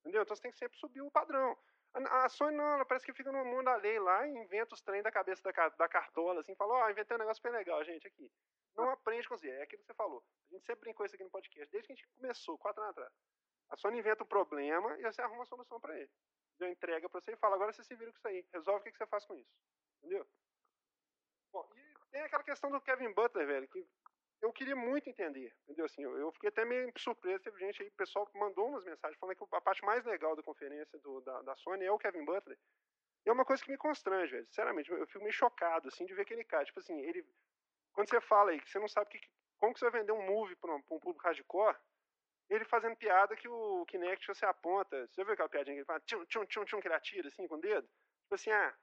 Entendeu? Então você tem que sempre subir o padrão. A, a Sony não, ela parece que fica no mundo da lei lá e inventa os trem da cabeça da, da cartola, assim, fala, ó, oh, inventei um negócio bem legal, gente, aqui. Não aprende com você. É aquilo que você falou. A gente sempre brincou isso aqui no podcast, desde que a gente começou, quatro anos atrás. A Sony inventa um problema e você arruma a solução para ele. Deu entrega para você e fala, agora você se vira com isso aí. Resolve o que, que você faz com isso. Entendeu? Bom, e tem aquela questão do Kevin Butler, velho, que eu queria muito entender, entendeu? Assim, eu, eu fiquei até meio surpreso, teve gente aí, o pessoal mandou umas mensagens falando que a parte mais legal da conferência do, da, da Sony é o Kevin Butler. E é uma coisa que me constrange, velho, sinceramente, eu fico meio chocado, assim, de ver aquele cara, tipo assim, ele, quando você fala aí que você não sabe que, como que você vai vender um movie para um, um, público hardcore, ele fazendo piada que o Kinect você aponta, você já viu aquela piadinha que ele fala, tchum, tchum, tchum, tchum, que ele atira, assim, com o dedo? Tipo assim, ah,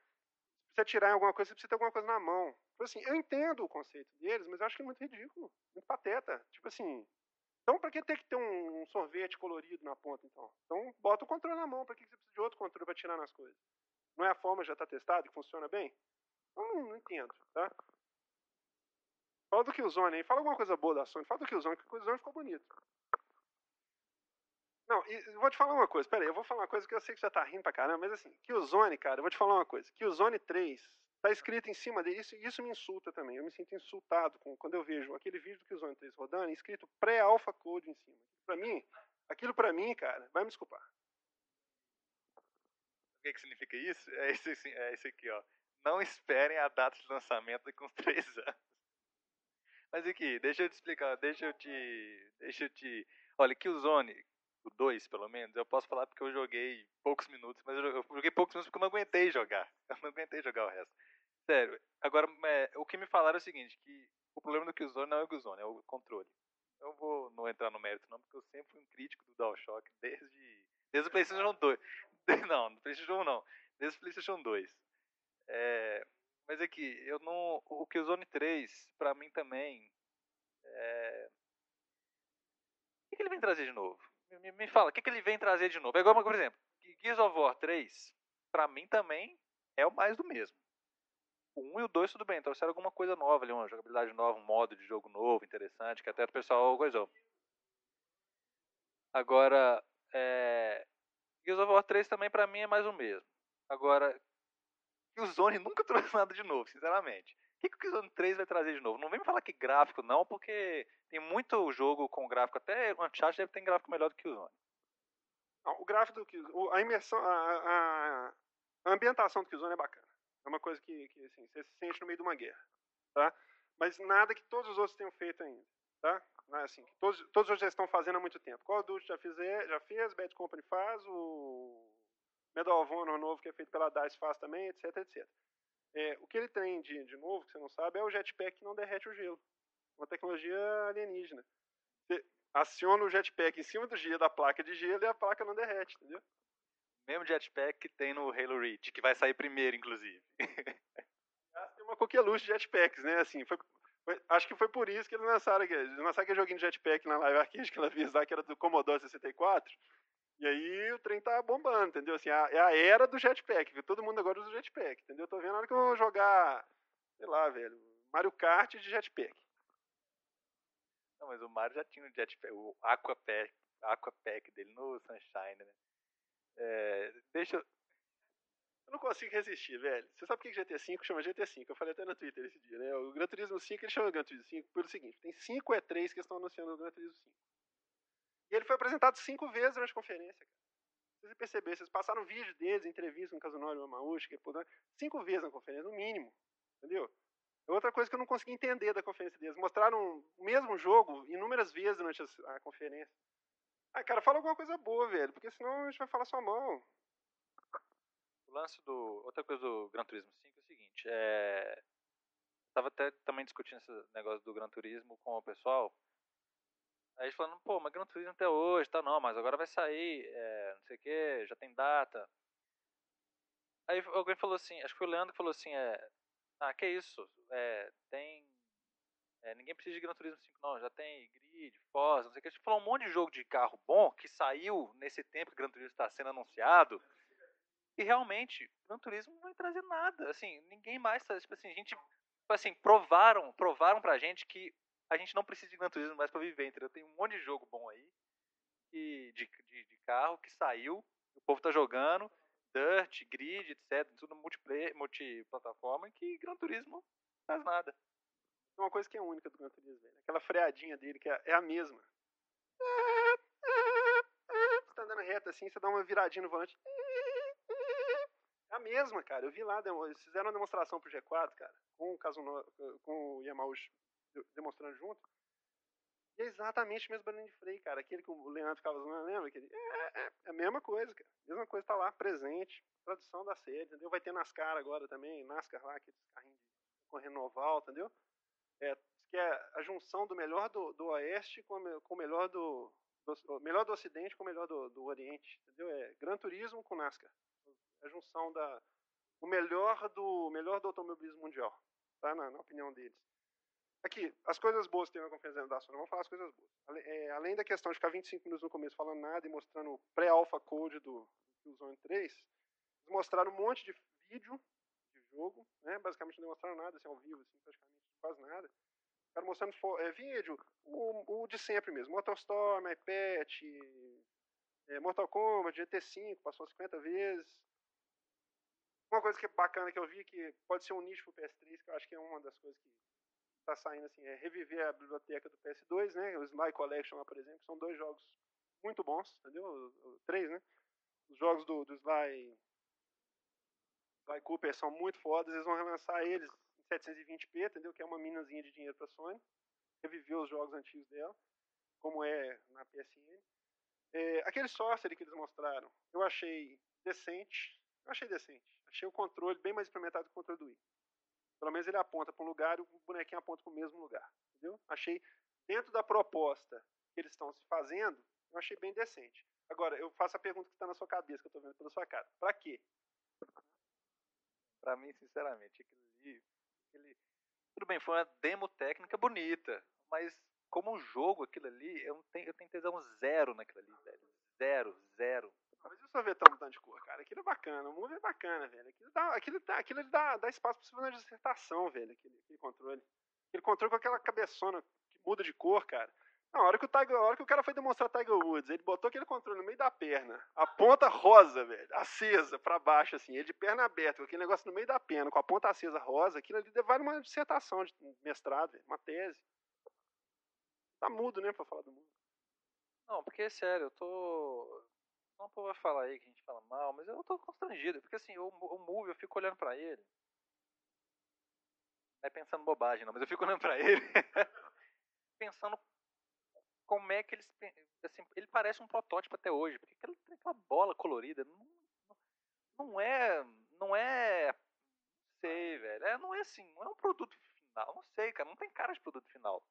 se atirar em alguma coisa, você precisa ter alguma coisa na mão. Tipo assim, eu entendo o conceito deles, mas eu acho que é muito ridículo, muito pateta. Tipo assim, então para que ter que ter um, um, sorvete colorido na ponta, então? Então bota o controle na mão, para que você precisa de outro controle para tirar nas coisas? Não é a forma já está testada, que funciona bem? Não, não entendo, tá? Fala do Killzone aí, fala alguma coisa boa da Sony, fala do Killzone, que o Killzone ficou bonito. Não, e vou te falar uma coisa, peraí, eu vou falar uma coisa que eu sei que você tá rindo pra caramba, mas assim, Killzone, cara, eu vou te falar uma coisa. Killzone 3 tá escrito em cima dele, isso, isso me insulta também. Eu me sinto insultado com, quando eu vejo aquele vídeo do Killzone 3 rodando, escrito pré-alpha code em cima. Pra mim, aquilo pra mim, cara, vai me desculpar. O que, que significa isso? É esse, é aqui, ó. Não esperem a data de lançamento daqui uns [laughs] três anos. Mas aqui, deixa eu te explicar, deixa eu te. Deixa eu te. Olha, Killzone, o 2 pelo menos, eu posso falar porque eu joguei poucos minutos, mas eu joguei poucos minutos porque eu não aguentei jogar. [laughs] Eu não aguentei jogar o resto. Sério, agora é, o que me falaram é o seguinte, que o problema do Killzone não é o Killzone, é o controle. Eu vou não entrar no mérito não, porque eu sempre fui um crítico do DualShock desde, desde o PlayStation 2. [laughs] Não, no PlayStation 1 não, desde o PlayStation 2. É, mas é que eu não, o Killzone 3, pra mim também, é, o que ele vem trazer de novo? Me, me fala, o que, que ele vem trazer de novo? É igual, por exemplo, Gears of War 3, pra mim também é o mais do mesmo. O 1 e o 2 tudo bem, trouxeram alguma coisa nova ali, uma jogabilidade nova, um modo de jogo novo, interessante, que até o pessoal coisou. Agora, é... Gears of War 3 também pra mim é mais o mesmo. Agora, o Zone [laughs] nunca trouxe nada de novo, sinceramente que, que o Killzone 3 vai trazer de novo? Não vem me falar que gráfico não, porque tem muito jogo com gráfico, até o Uncharted deve ter gráfico melhor do que o Zone. O gráfico do Killzone, a imersão, a, a, ambientação do Killzone é bacana. É uma coisa que, que assim, você se sente no meio de uma guerra, tá? Mas nada que todos os outros tenham feito ainda, tá? É assim, todos, todos os já estão fazendo há muito tempo. Call of Duty já, fizer, já fez, Bad Company faz, o Medal of Honor novo que é feito pela DICE faz também, etc, etc. É, o que ele tem de, de novo, que você não sabe, é o jetpack que não derrete o gelo. Uma tecnologia alienígena. Você aciona o jetpack em cima do gelo, da placa de gelo, e a placa não derrete, entendeu? Mesmo jetpack que tem no Halo Reach, que vai sair primeiro, inclusive. [laughs] tem uma coqueluche de jetpacks, né? Assim, foi, foi, acho que foi por isso que eles lançaram, eles lançaram aquele joguinho de jetpack na Live Arcade que ela fez lá, que era do Commodore 64. E aí o trem tá bombando, entendeu? Assim, a, é a era do jetpack, viu? todo mundo agora usa jetpack, entendeu? Tô vendo na hora que eu vou jogar, sei lá, velho, Mario Kart de jetpack. Não, mas o Mario já tinha o jetpack, o Aquapack, Aquapack dele no Sunshine, né? É, deixa eu... Eu não consigo resistir, velho. Você sabe por que GT5 chama GT5? Eu falei até no Twitter esse dia, né? O Gran Turismo 5 ele chama Gran Turismo 5 pelo seguinte: tem 5 E3 que estão anunciando o Gran Turismo 5. E ele foi apresentado cinco vezes durante a conferência, cara. Se você perceber, vocês passaram vídeo deles, entrevista com o Kazunori Yamauchi, que cinco vezes na conferência, no mínimo. Entendeu? É outra coisa que eu não consegui entender da conferência deles. Mostraram o mesmo jogo inúmeras vezes durante a conferência. Ah, cara, fala alguma coisa boa, velho, porque senão a gente vai falar sua mão. O lance do. Outra coisa do Gran Turismo 5 é o seguinte, é. Tava até também discutindo esse negócio do Gran Turismo com o pessoal. Aí eles falando, pô, mas Gran Turismo até hoje, tá não, mas agora vai sair, é, não sei o que, já tem data. Aí alguém falou assim, acho que foi o Leandro que falou assim, é, ah, que isso, é, tem, é, ninguém precisa de Gran Turismo 5 não, já tem Grid, Forza, não sei o que. A gente falou um monte de jogo de carro bom que saiu nesse tempo que Gran Turismo está sendo anunciado. E realmente, Gran Turismo não vai trazer nada, assim, ninguém mais, tipo assim, a gente, tipo assim, provaram, provaram pra gente que a gente não precisa de Gran Turismo mais para viver, entendeu? Tem um monte de jogo bom aí, de, de, de carro que saiu, o povo tá jogando, Dirt, Grid, etc, tudo multiplayer, multiplataforma, que Gran Turismo faz nada. Uma coisa que é única do Gran Turismo, velho, aquela freadinha dele que é, é a mesma. Você tá andando reto assim, você dá uma viradinha no volante. É a mesma, cara. Eu vi lá, fizeram uma demonstração pro G4, cara, com o, Kazuno, com o Yamauchi demonstrando junto. E é exatamente o mesmo barulho de freio, cara. Aquele que o Leandro ficava usando, lembra? Aquele, é, é, é, a mesma coisa, cara. A mesma coisa tá lá, presente. Tradução da série, entendeu? Vai ter NASCAR agora também, NASCAR lá, aqueles carrinhos correndo oval, entendeu? É, que é a junção do melhor do, do Oeste com, com o melhor do, do, melhor do Ocidente com o melhor do, do Oriente, entendeu? É Gran Turismo com NASCAR. É a junção da o melhor do melhor do automobilismo mundial, tá? Na, na opinião deles. Aqui, as coisas boas que tem na conferência da Sony, vamos falar as coisas boas. É, além da questão de ficar 25 minutos no começo falando nada e mostrando o pré-alpha code do Killzone 3, eles mostraram um monte de vídeo de jogo, né? basicamente não demonstraram nada, assim, ao vivo, assim, praticamente quase nada. Ficaram mostrando é, vídeo, o, o de sempre mesmo, MotorStorm, iPad, é, Mortal Kombat, GT5, passou 50 vezes. Uma coisa que é bacana que eu vi, que pode ser um nicho pro PS3, que eu acho que é uma das coisas que está saindo assim, é reviver a biblioteca do PS2, né? O Sly Collection por exemplo, são dois jogos muito bons, entendeu? Três, né? Os jogos do, do Sly, Sly Cooper são muito fodas, eles vão relançar eles em 720p, entendeu? Que é uma minazinha de dinheiro para Sony. Reviver os jogos antigos dela, como é na PSN. É, aquele Sorcery que eles mostraram, eu achei decente. Eu achei decente. Achei o controle bem mais implementado que o controle do Wii. Pelo menos ele aponta para um lugar e o bonequinho aponta para o mesmo lugar. Entendeu? Achei, dentro da proposta que eles estão se fazendo, eu achei bem decente. Agora, eu faço a pergunta que está na sua cabeça, que eu estou vendo pela sua cara. Para quê? Para mim, sinceramente, aquilo ali, aquele... Tudo bem, foi uma demo técnica bonita, mas como jogo, aquilo ali, eu tenho, eu tenho tesão zero naquilo ali, velho. Zero, zero. Mas e o sorvetão mudando de cor, cara? Aquilo é bacana, o movie é bacana, velho. Aquilo, dá, aquilo, dá, aquilo dá, dá espaço pra você fazer uma dissertação, velho, aquele, aquele controle. Aquele controle com aquela cabeçona que muda de cor, cara. Na hora que o, Tiger, hora que o cara foi demonstrar Tiger Woods, ele botou aquele controle no meio da perna, a ponta rosa, velho, acesa pra baixo, assim, ele de perna aberta, com aquele negócio no meio da perna, com a ponta acesa rosa, aquilo ali vale uma dissertação de mestrado, velho, uma tese. Tá mudo, né, pra falar do mundo. Não, porque é sério, eu tô. Não vai falar aí que a gente fala mal, mas eu tô constrangido, porque assim, o, o Move, eu fico olhando pra ele. Não é pensando bobagem, não, mas eu fico olhando pra [laughs] ele. pensando como é que eles. Assim, ele parece um protótipo até hoje, porque aquela, aquela bola colorida não, não é. Não é. Não sei, velho. É, não é assim, não é um produto final. Não sei, cara. Não tem cara de produto final.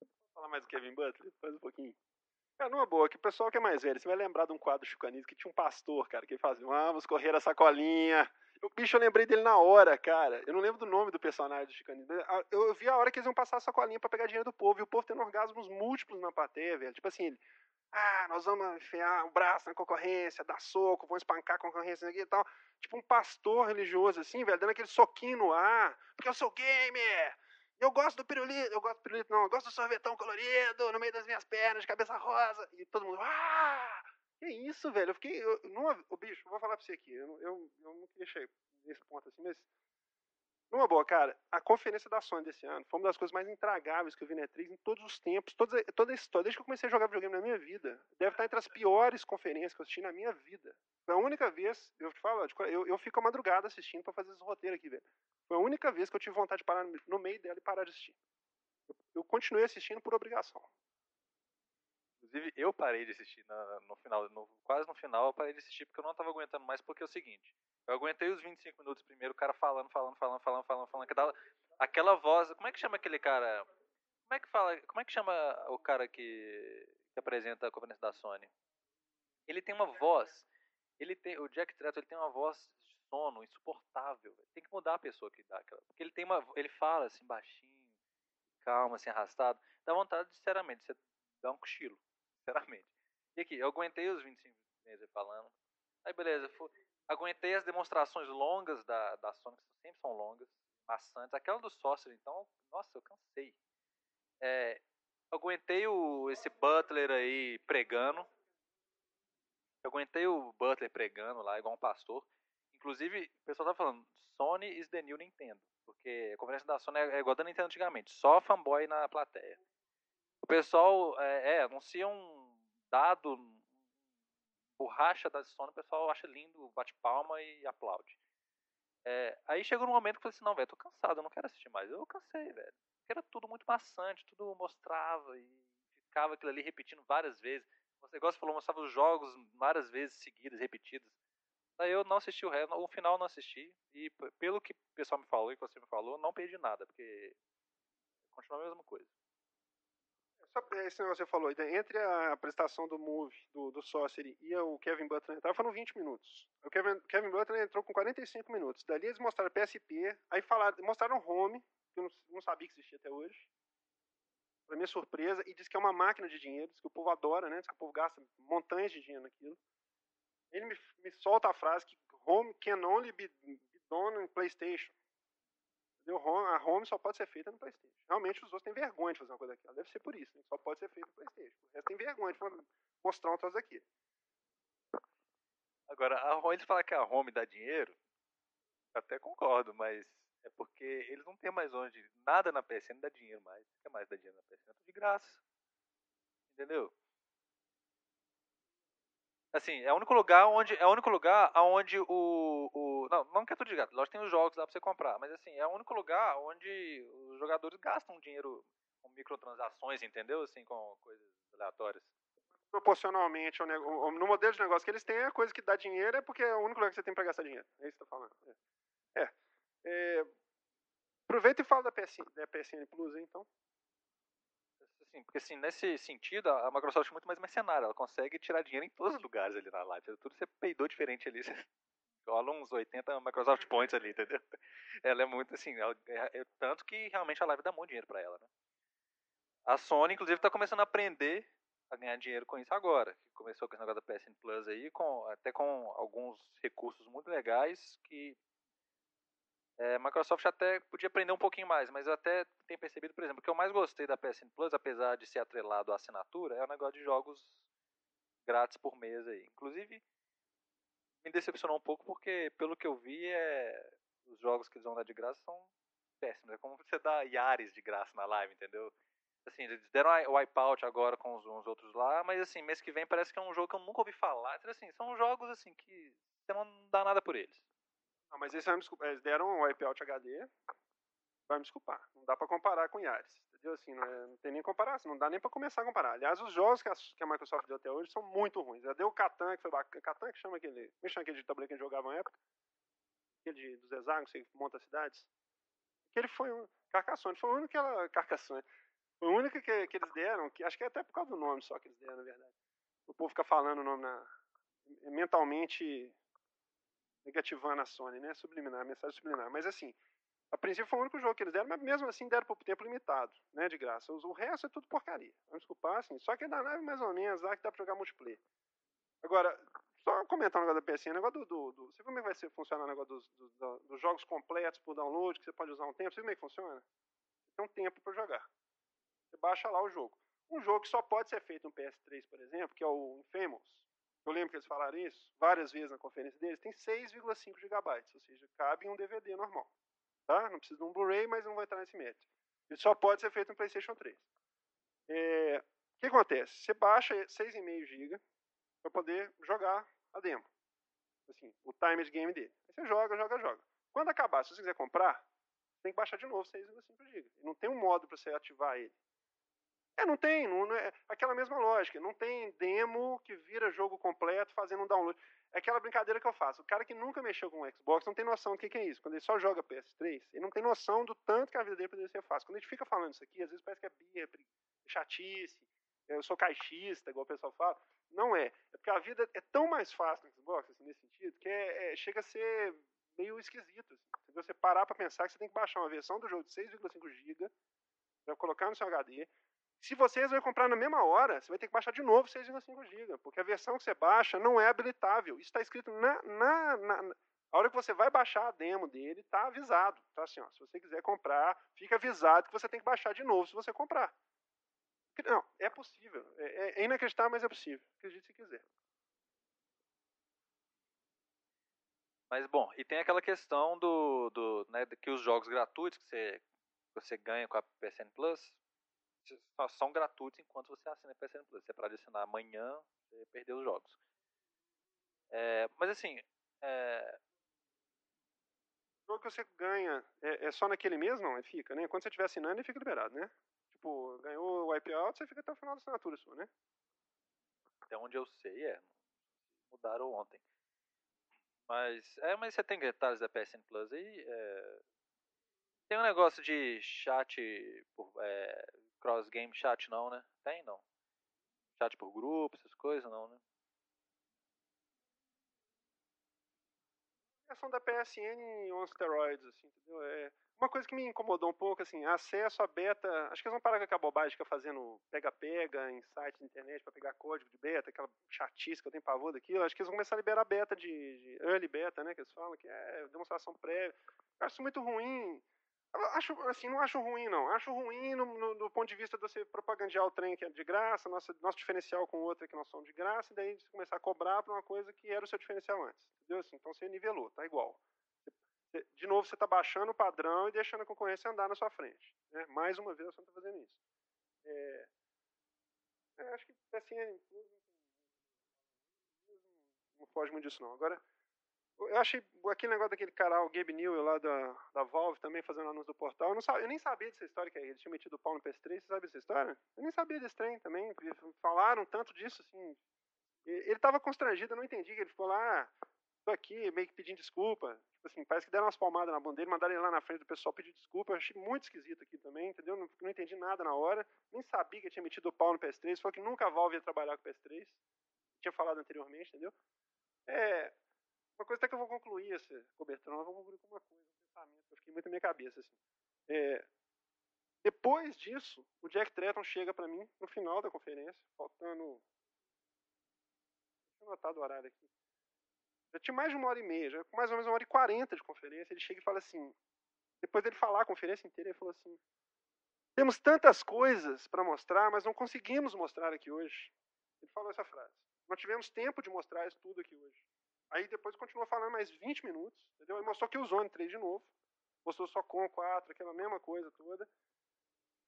Vou falar mais do Kevin Butler? Faz um pouquinho. Cara, numa boa, que o pessoal que é mais velho, você vai lembrar de um quadro chucanismo que tinha um pastor, cara, que fazia, vamos correr a sacolinha. O bicho, eu lembrei dele na hora, cara. Eu não lembro do nome do personagem do chicanismo. Eu, vi a hora que eles iam passar a sacolinha pra pegar dinheiro do povo, e o povo tendo orgasmos múltiplos na plateia, velho. Tipo assim, ele, ah, nós vamos enfiar o braço na concorrência, dar soco, vamos espancar a concorrência e tal. Tipo um pastor religioso, assim, velho, dando aquele soquinho no ar, porque eu sou gamer, eu gosto do pirulito, eu gosto do pirulito não, eu gosto do sorvetão colorido no meio das minhas pernas, de cabeça rosa. E todo mundo, ah! Que isso, velho? Eu fiquei. Eu, numa, o bicho, vou falar pra você aqui. Eu, eu, eu não queria chegar nesse ponto assim, mas. Numa boa, cara, a conferência da Sony desse ano foi uma das coisas mais intragáveis que eu vi na E3 em todos os tempos, toda, toda a história, desde que eu comecei a jogar videogame na minha vida. Deve estar entre as piores conferências que eu assisti na minha vida. Foi a única vez, eu te falo, eu, eu fico a madrugada assistindo para fazer esse roteiro aqui, velho. Foi a única vez que eu tive vontade de parar no meio dela e parar de assistir. Eu, continuei assistindo por obrigação. Inclusive, eu parei de assistir na, no final, no, quase no final, eu parei de assistir porque eu não estava aguentando mais, porque é o seguinte, eu aguentei os 25 minutos primeiro, o cara falando, falando, falando, falando, falando, falando, que dava, aquela voz, como é que chama aquele cara, como é que fala, como é que chama o cara que, que apresenta a conferência da Sony? Ele tem uma voz, ele tem, o Jack Tretton, ele tem uma voz sono insuportável, tem que mudar a pessoa que dá aquela, porque ele tem uma, ele fala assim baixinho, calma, assim, arrastado, dá vontade, sinceramente, você dá um cochilo [laughs] sinceramente. E aqui, eu aguentei os 25 meses falando. Aí beleza, fui, aguentei as demonstrações longas da, da Sony, que sempre são longas, maçantes. Aquela do Sorcerer, então, nossa, eu cansei. É, aguentei o, esse Butler aí pregando. Eu aguentei o Butler pregando lá, igual um pastor. Inclusive, o pessoal tá falando, Sony is the new Nintendo. Porque a conferência da Sony é igual da Nintendo antigamente, só fanboy na plateia. O pessoal é, é, anuncia um dado, borracha da Sony, o pessoal acha lindo, bate palma e aplaude. É, aí chegou um momento que eu falei assim, não, velho, tô cansado, eu não quero assistir mais. Eu cansei, velho. Era tudo muito maçante, tudo mostrava e ficava aquilo ali repetindo várias vezes. Você gosta falou, mostrava os jogos várias vezes seguidas, repetidas. Aí eu não assisti o resto, o final eu não assisti. E pelo que o pessoal me falou e que você me falou, não perdi nada, porque continua a mesma coisa. É, esse negócio que você falou, entre a apresentação do Move, do, do Sorcery e o Kevin Butler entrar, foram 20 minutos. O Kevin, Kevin Butler entrou com 45 minutos. Dali eles mostraram PSP, aí falaram, mostraram Home, que eu não, não sabia que existia até hoje. Pra minha surpresa, e diz que é uma máquina de dinheiro, diz que o povo adora, né? Diz que o povo gasta montanhas de dinheiro naquilo. Ele me, me solta a frase que Home can only be, done in PlayStation. A home só pode ser feita no PlayStation. Realmente os outros têm vergonha de fazer uma coisa daquela. Deve ser por isso, né? Só pode ser feita no PlayStation. O resto tem vergonha de mostrar um troço aqui. Agora, a home, eles falam que a home dá dinheiro, até concordo, mas é porque eles não têm mais onde. Nada na PSN dá dinheiro mais. O que mais dá dinheiro na PSN? É de graça. Entendeu? Assim, é o único lugar onde. É o único lugar onde o. o não, não que é tudo de graça. Lógico tem os jogos lá pra você comprar. Mas assim, é o único lugar onde os jogadores gastam dinheiro com microtransações, entendeu? Assim, com coisas aleatórias. Proporcionalmente, no modelo de negócio que eles têm, a coisa que dá dinheiro é porque é o único lugar que você tem pra gastar dinheiro. É isso que eu tô falando. É. é. é aproveita e fala da PSN, da PSN Plus então assim, porque assim, nesse sentido, a Microsoft é muito mais mercenária, ela consegue tirar dinheiro em todos os lugares ali na live. Tudo você peidou diferente ali, [laughs] você rola uns 80 Microsoft Points ali, entendeu? [laughs] Ela é muito assim, ela, é, é, tanto que realmente a live dá muito dinheiro para ela, né? A Sony, inclusive, está começando a aprender a ganhar dinheiro com isso agora. Começou com esse negócio da PSN Plus aí, com, até com alguns recursos muito legais que é, Microsoft até podia aprender um pouquinho mais, mas eu até tenho percebido, por exemplo, que eu mais gostei da PSN Plus, apesar de ser atrelado à assinatura, é o negócio de jogos grátis por mês aí. Inclusive, me decepcionou um pouco porque, pelo que eu vi, é... os jogos que eles vão dar de graça são péssimos. É como você dá Yaris de graça na live, entendeu? Assim, eles deram o Wipeout agora com os, os, outros lá, mas assim, mês que vem parece que é um jogo que eu nunca ouvi falar. Então, assim, são jogos assim que você não dá nada por eles. Não, mas eles, eles deram um Wipeout HD. vai me desculpar. Não dá para comparar com Yaris. Entendeu? Assim, não, é, não tem nem comparação, não dá nem para começar a comparar. Aliás, os jogos que a, que a, Microsoft deu até hoje são muito ruins. Já deu o Catan, que foi bacana. Catan que chama aquele. É chama aquele de tabuleiro que a gente jogava na época? Aquele de, dos hexágonos, que monta cidades. Aquele foi um. Carcassonne, foi o único que ela. Carcassonne. Foi o único que, que eles deram, que acho que é até por causa do nome só que eles deram, na verdade. O povo fica falando o nome na, mentalmente negativando a Sony, né? Subliminar, mensagem subliminar. Mas assim, a princípio foi o único jogo que eles deram, mas mesmo assim deram por tempo limitado, né? De graça. O resto é tudo porcaria. Vamos desculpar, assim. Só que é da nave mais ou menos lá que dá pra jogar multiplayer. Agora, só comentar um negócio da PSN, negócio do, do, do. Você viu como é que vai ser, funcionar o negócio dos, dos, jogos completos por download, que você pode usar um tempo? Você viu como é que funciona? Você tem um tempo para jogar. Você baixa lá o jogo. Um jogo que só pode ser feito no PS3, por exemplo, que é o Infamous. Eu lembro que eles falaram isso várias vezes na conferência deles. Tem 6,5 GB, ou seja, cabe em um DVD normal. Tá? Não precisa de um Blu-ray, mas não vai entrar nesse mérito. Ele só pode ser feito no PlayStation 3. É, o que acontece? Você baixa 6,5 GB para poder jogar a demo. Assim, o timer game dele. Aí você joga, joga, joga. Quando acabar, se você quiser comprar, tem que baixar de novo 6,5 GB. Não tem um modo para você ativar ele. É, não tem, não, não é aquela mesma lógica. Não tem demo que vira jogo completo fazendo um download. É aquela brincadeira que eu faço. O cara que nunca mexeu com o Xbox não tem noção do que, que é isso. Quando ele só joga PS3, ele não tem noção do tanto que a vida dele poderia ser fácil. Quando a gente fica falando isso aqui, às vezes parece que é birra, chatice, eu sou caixista, igual o pessoal fala. Não é. É porque a vida é tão mais fácil no Xbox, assim, nesse sentido, que é, é, chega a ser meio esquisito. Assim. Você parar para pensar que você tem que baixar uma versão do jogo de 6,5 GB colocar no seu HD, se você resolver comprar na mesma hora, você vai ter que baixar de novo 6,5 GB, porque a versão que você baixa não é habilitável. Isso está escrito na, na, na, A hora que você vai baixar a demo dele, está avisado. Tá assim, ó, se você quiser comprar, fica avisado que você tem que baixar de novo se você comprar. Não, é possível. É, é inacreditável, mas é possível. Acredite se quiser. Mas bom, e tem aquela questão do, do né, que os jogos gratuitos que você, você ganha com a PSN Plus, são gratuitos enquanto você assina a PSN Plus. Se é para assinar amanhã, você perdeu os jogos. É, mas assim. É... O jogo que você ganha é, é, só naquele mês, não? Ele fica, né? Quando você estiver assinando, ele fica liberado, né? Tipo, ganhou o Wipeout, você fica até o final da assinatura sua, né? Até onde eu sei, é. Mudaram ontem. Mas, é, mas você tem detalhes da PSN Plus aí. É... Tem um negócio de chat por, é, cross game chat não, né? Tem não. Chat por grupo, essas coisas não, né? Questão da PSN on steroids, assim, entendeu? É uma coisa que me incomodou um pouco, assim, acesso a beta. Acho que eles vão parar com aquela bobagem que fica fazendo pega-pega em site de internet para pegar código de beta, aquela chatice que eu tenho pavor daquilo. Acho que eles vão começar a liberar beta de, de early beta, né? Que eles falam, que é demonstração prévia. Eu acho muito ruim Acho, assim, não acho ruim, não. Acho ruim no, no, do ponto de vista de você propagandear o trem que é de graça, nosso, nosso diferencial com o outro é que nós somos de graça, e daí você começar a cobrar para uma coisa que era o seu diferencial antes. Entendeu? Assim, então você nivelou, tá igual. De novo, você está baixando o padrão e deixando a concorrência andar na sua frente. Né? Mais uma vez você está fazendo isso. É, é, acho que assim, não foge muito disso, não. Agora. Eu achei aquele negócio daquele cara, o Gabe Newell lá da, da Valve também fazendo anúncio do portal. Eu, não sabia, eu nem sabia dessa história que ele tinha metido o pau no PS3. Você sabe dessa história? Eu nem sabia desse trem também. Falaram tanto disso, assim. Ele estava constrangido, eu não entendi. Ele ficou lá, tô aqui, meio que pedindo desculpa. Tipo assim, parece que deram umas palmadas na dele, mandaram ele lá na frente do pessoal pedir desculpa. Eu achei muito esquisito aqui também, entendeu? Não, não entendi nada na hora. Nem sabia que ele tinha metido o pau no PS3. Falou que nunca a Valve ia trabalhar com o PS3. Tinha falado anteriormente, entendeu? É, uma coisa até que eu vou concluir essa cobertura, nós vamos concluir com uma coisa, um pensamento que eu fiquei muito na minha cabeça. Assim. É, depois disso, o Jack Tretton chega para mim no final da conferência, faltando. Deixa eu anotar do horário aqui. Já tinha mais de uma hora e meia, já mais ou menos uma hora e quarenta de conferência. Ele chega e fala assim. Depois dele falar a conferência inteira, ele falou assim: Temos tantas coisas para mostrar, mas não conseguimos mostrar aqui hoje. Ele falou essa frase. Não tivemos tempo de mostrar isso tudo aqui hoje. Aí depois continuou falando mais 20 minutos, entendeu? Aí mostrou que o Zone 3 de novo. Mostrou só com 4, aquela mesma coisa toda.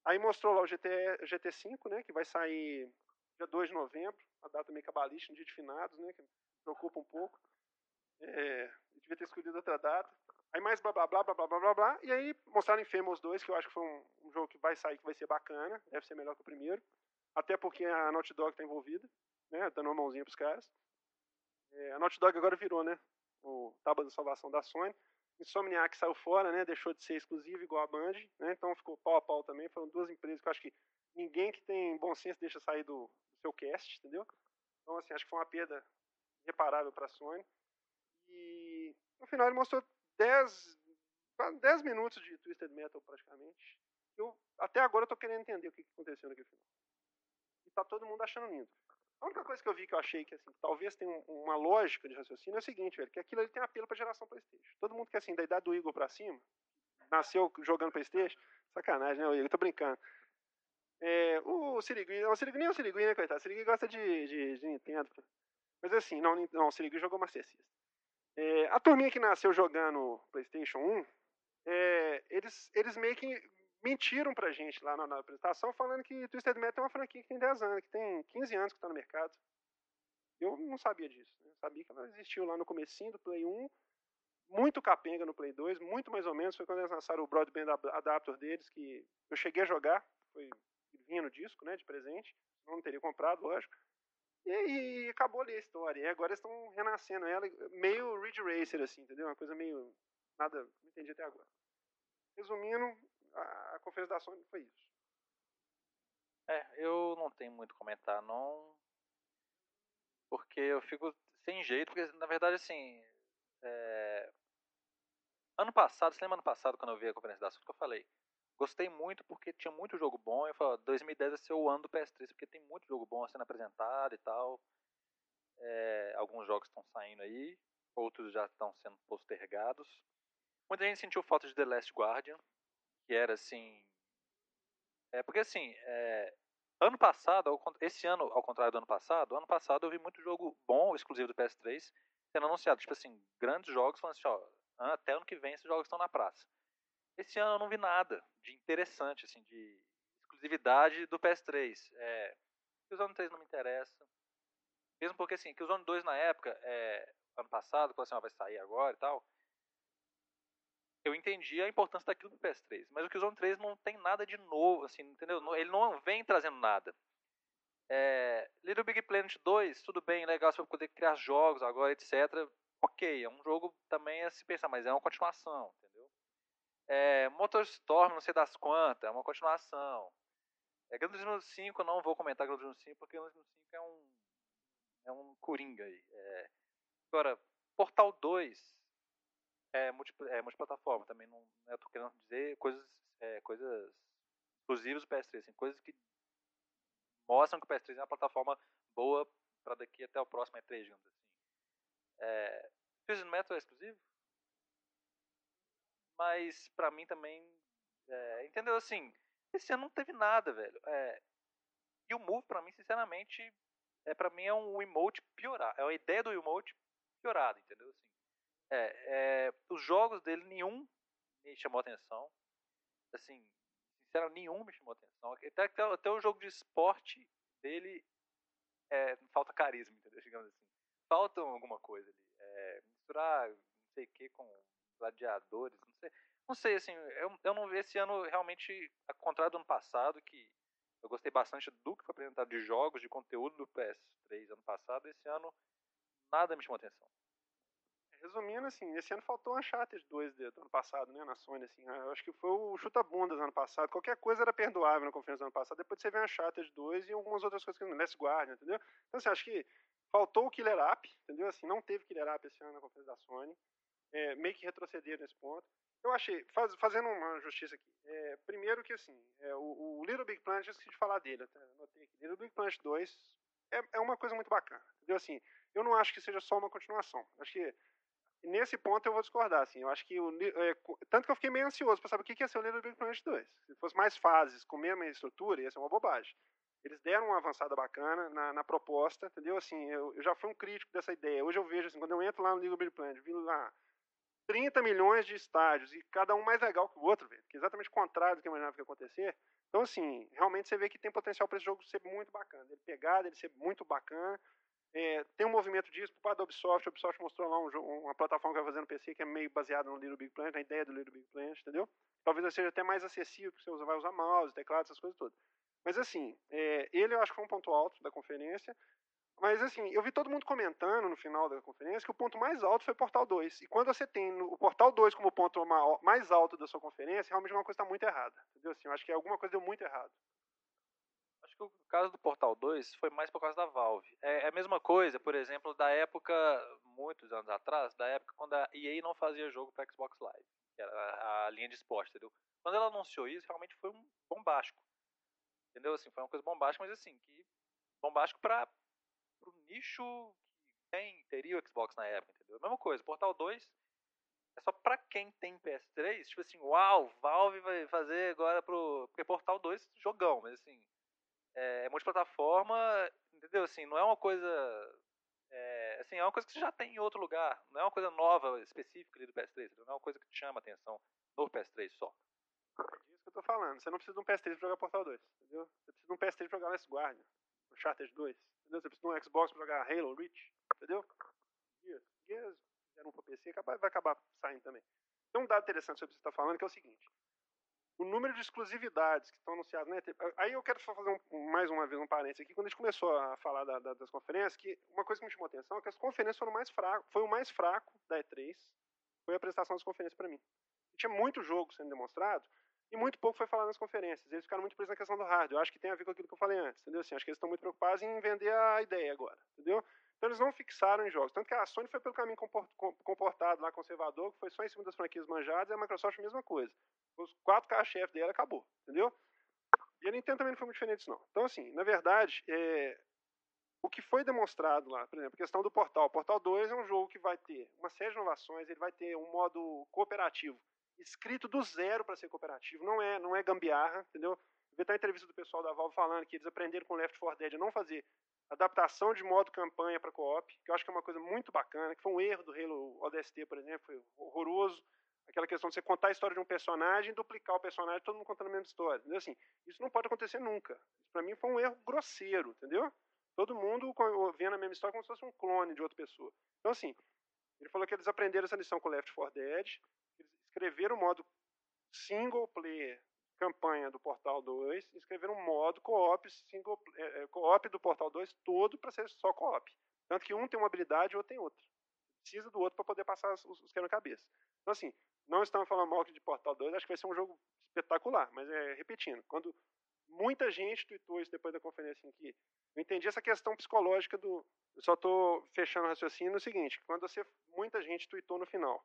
Aí mostrou lá o GT, GT5, né? Que vai sair dia 2 de novembro, a data meio cabalística, um dia de finados, né? Que me preocupa um pouco. É, devia ter escolhido outra data. Aí mais blá blá blá blá blá blá blá E aí mostraram Infamous 2, que eu acho que foi um, um, jogo que vai sair, que vai ser bacana. Deve ser melhor que o primeiro. Até porque a Naughty Dog está envolvida, né? Dando uma mãozinha para os caras. É, a Naughty Dog agora virou, né? O tábua da salvação da Sony. Insomniac saiu fora, né? Deixou de ser exclusivo igual a Band, né? Então ficou pau a pau também. Foram duas empresas que eu acho que ninguém que tem bom senso deixa sair do, do seu cast, entendeu? Então, assim, acho que foi uma perda irreparável para a Sony. E no final ele mostrou 10, 10 minutos de Twisted Metal praticamente. Eu, até agora eu tô querendo entender o que, que aconteceu naquele final. E tá todo mundo achando lindo. A única coisa que eu vi que eu achei que assim, talvez tenha uma lógica de raciocínio é o seguinte, velho, que aquilo ali tem apelo pra geração Playstation. Todo mundo que assim, da idade do Igor pra cima, nasceu jogando Playstation, sacanagem, né, Igor, tô brincando. É, o Sirigui, o Sirigui nem é o Sirigui, né, coitado? O Sirigui gosta de, de, de Nintendo. Mas assim, não, não o Sirigui jogou Master System. É, a turminha que nasceu jogando PlayStation 1, é, eles, eles meio que mentiram pra gente lá na, na, apresentação, falando que Twisted Metal é uma franquia que tem 10 anos, que tem 15 anos que está no mercado. Eu não sabia disso. Né? Sabia que ela existiu lá no comecinho do Play 1, muito capenga no Play 2, muito mais ou menos. Foi quando eles lançaram o Broadband Adapter deles, que eu cheguei a jogar, foi vinha no disco, né, de presente. Não teria comprado, lógico. E, e, acabou ali a história. E agora estão renascendo ela, meio Ridge Racer, assim, entendeu? Uma coisa meio. Nada, não entendi até agora. Resumindo, a, conferência da Sony foi isso. É, eu não tenho muito comentar, não. Porque eu fico sem jeito, porque na verdade, assim. É... Ano passado, você lembra ano passado quando eu vi a conferência da Sony que eu falei? Gostei muito porque tinha muito jogo bom. Eu falei, 2010 vai ser o ano do PS3, porque tem muito jogo bom sendo apresentado e tal. É, alguns jogos estão saindo aí, outros já estão sendo postergados. Muita gente sentiu falta de The Last Guardian, que era assim. É porque assim, é, ano passado, esse ano, ao contrário do ano passado, ano passado eu vi muito jogo bom, exclusivo do PS3, sendo anunciado. Tipo assim, grandes jogos falando assim, ó, até ano que vem esses jogos estão na praça. Esse ano eu não vi nada de interessante, assim, de exclusividade do PS3. É, o Zone 3 não me interessa. Mesmo porque, assim, que o Zone 2 na época, é, ano passado, quando assim, ó, vai sair agora e tal, eu entendi a importância daquilo do PS3. Mas o Killzone 3 não tem nada de novo, assim, entendeu? Ele não vem trazendo nada. É, Little Big Planet 2, tudo bem, legal, você vai poder criar jogos agora, etc. Ok, é um jogo também a se pensar, mas é uma continuação, entendeu? É, Motorstorm, não sei das quantas, é uma continuação. É, Gran Turismo 5, não vou comentar Gran Turismo 5, porque Gran Turismo 5 é um, é um coringa aí. É, agora, Portal 2 é, multi, é multiplataforma também, não, não eu tô querendo dizer coisas, é, coisas exclusivas do PS3, assim, coisas que mostram que o PS3 é uma plataforma boa para daqui até o próximo E3, digamos assim. É, Fusion Metal é exclusivo? Mas pra mim também. É, entendeu? Assim, esse ano não teve nada, velho. É, e o Move, pra mim, sinceramente, é, pra mim é um emote piorado. É uma ideia do emote piorado, entendeu? Assim, é, é, os jogos dele, nenhum me chamou atenção. Assim, sinceramente, nenhum me chamou atenção. Até, até, até o jogo de esporte dele é, falta carisma, entendeu? Digamos assim. Falta alguma coisa ali. É, misturar não sei o que com gladiadores, não sei. Não sei, assim, eu, eu não vi esse ano realmente, ao contrário do ano passado, que eu gostei bastante do que foi apresentado de jogos, de conteúdo do PS3 ano passado, esse ano nada me chamou atenção. Resumindo, assim, esse ano faltou um Uncharted 2 do ano passado, né, na Sony, assim, eu acho que foi o chuta-bundas ano passado, qualquer coisa era perdoável na conferência do ano passado, depois você vê Uncharted 2 e algumas outras coisas que não, Last Guardian, entendeu? Então, assim, acho que faltou o Killer App, entendeu? Assim, não teve Killer App esse ano na conferência da Sony, é, meio que retroceder nesse ponto. Eu achei, faz, fazendo uma justiça aqui, é, primeiro que, assim, é, o, o, Little Big Planet, eu esqueci de falar dele, até anotei aqui, Little Big Planet 2 é, é uma coisa muito bacana, entendeu? Assim, eu não acho que seja só uma continuação, acho que nesse ponto eu vou discordar, assim. Eu acho que o, é, tanto que eu fiquei meio ansioso para saber o que ia ser o Little Big Planet 2. Se fosse mais fases, com a mesma estrutura, ia ser uma bobagem. Eles deram uma avançada bacana na, na proposta, entendeu? Assim, eu, eu, já fui um crítico dessa ideia. Hoje eu vejo, assim, quando eu entro lá no Little Big Planet, vi lá 30 milhões de estádios e cada um mais legal que o outro, velho. Que é exatamente o contrário do que eu imaginava que ia acontecer. Então, assim, realmente você vê que tem potencial para esse jogo ser muito bacana. Ele pegado, ele ser muito bacana. É, tem um movimento disso por parte da Ubisoft. A Ubisoft mostrou lá um, uma plataforma que vai fazer no PC que é meio baseada no Little Big Planet, na ideia do Little Big Planet, entendeu? Talvez seja até mais acessível, porque você vai usar mouse, teclado, essas coisas todas. Mas assim, é, ele eu acho que foi um ponto alto da conferência. Mas assim, eu vi todo mundo comentando no final da conferência que o ponto mais alto foi o Portal 2. E quando você tem o Portal 2 como ponto mais alto da sua conferência, realmente uma coisa está muito errada. Entendeu? Assim, eu acho que alguma coisa deu muito errado. Que o caso do Portal 2 foi mais por causa da Valve. É, é a mesma coisa, por exemplo, da época, muitos anos atrás, da época quando a EA não fazia jogo para Xbox Live, que era a linha de esporte, entendeu? Quando ela anunciou isso, realmente foi um bombástico. Entendeu? Assim, foi uma coisa bombástica, mas assim, que bombástico para o nicho que tem, teria o Xbox na época, entendeu? A mesma coisa, Portal 2 é só pra quem tem PS3, tipo assim, uau, Valve vai fazer agora pro. Porque Portal 2 jogão, mas assim, é, é multiplataforma, entendeu? Assim, não é uma coisa. É, assim, é uma coisa que você já tem em outro lugar, não é uma coisa nova, específica ali do PS3, entendeu? não é uma coisa que te chama atenção no PS3 só. É disso que eu tô falando, você não precisa de um PS3 pra jogar Portal 2, entendeu? Você precisa de um PS3 pra jogar Last Guardian, Uncharted 2, entendeu? Você precisa de um Xbox pra jogar Halo Reach, entendeu? Gears, Gears fizeram um pra PC, vai acabar saindo também. Tem um dado interessante sobre o que você está falando, que é o seguinte o número de exclusividades que estão anunciadas né? Aí eu quero só fazer um, mais uma vez um parênteses aqui. Quando a gente começou a falar da, da, das conferências, que uma coisa que me chamou a atenção é que as conferências foram mais fracas. Foi o mais fraco da E3, foi a apresentação das conferências para mim. tinha muito jogo sendo demonstrado e muito pouco foi falado nas conferências. Eles ficaram muito presos na questão do hardware. Eu acho que tem a ver com aquilo que eu falei antes, entendeu? Assim, acho que eles estão muito preocupados em vender a ideia agora, entendeu? Então eles não fixaram em jogos. Tanto que a Sony foi pelo caminho comportado lá, conservador, que foi só em cima das franquias manjadas, e a Microsoft a mesma coisa. Os quatro carros-chefe dela acabou, entendeu? E a Nintendo também não foi muito diferente disso, não. Então, assim, na verdade, é... o que foi demonstrado lá, por exemplo, a questão do Portal. O Portal 2 é um jogo que vai ter uma série de inovações, ele vai ter um modo cooperativo, escrito do zero para ser cooperativo, não é, não é gambiarra, entendeu? Eu a entrevista do pessoal da Valve falando que eles aprenderam com Left 4 Dead a não fazer adaptação de modo campanha para co-op, que eu acho que é uma coisa muito bacana, que foi um erro do Halo ODST, por exemplo, foi horroroso. Aquela questão de você contar a história de um personagem, duplicar o personagem, todo mundo contando a mesma história. Entendeu? Assim, isso não pode acontecer nunca. Isso para mim foi um erro grosseiro, entendeu? Todo mundo vendo a mesma história como se fosse um clone de outra pessoa. Então, assim, ele falou que eles aprenderam essa lição com Left 4 Dead, eles escreveram o modo single player campanha do Portal 2 e escrever um modo co-op é, é, co do Portal 2 todo para ser só co-op. Tanto que um tem uma habilidade e o outro tem outra. Precisa do outro para poder passar os, os quebra-cabeça. Então, assim, não estamos falando mal de Portal 2, acho que vai ser um jogo espetacular, mas é repetindo, quando muita gente tweetou isso depois da conferência em que eu entendi essa questão psicológica do. Eu só estou fechando o raciocínio no seguinte: quando você. Muita gente tweetou no final.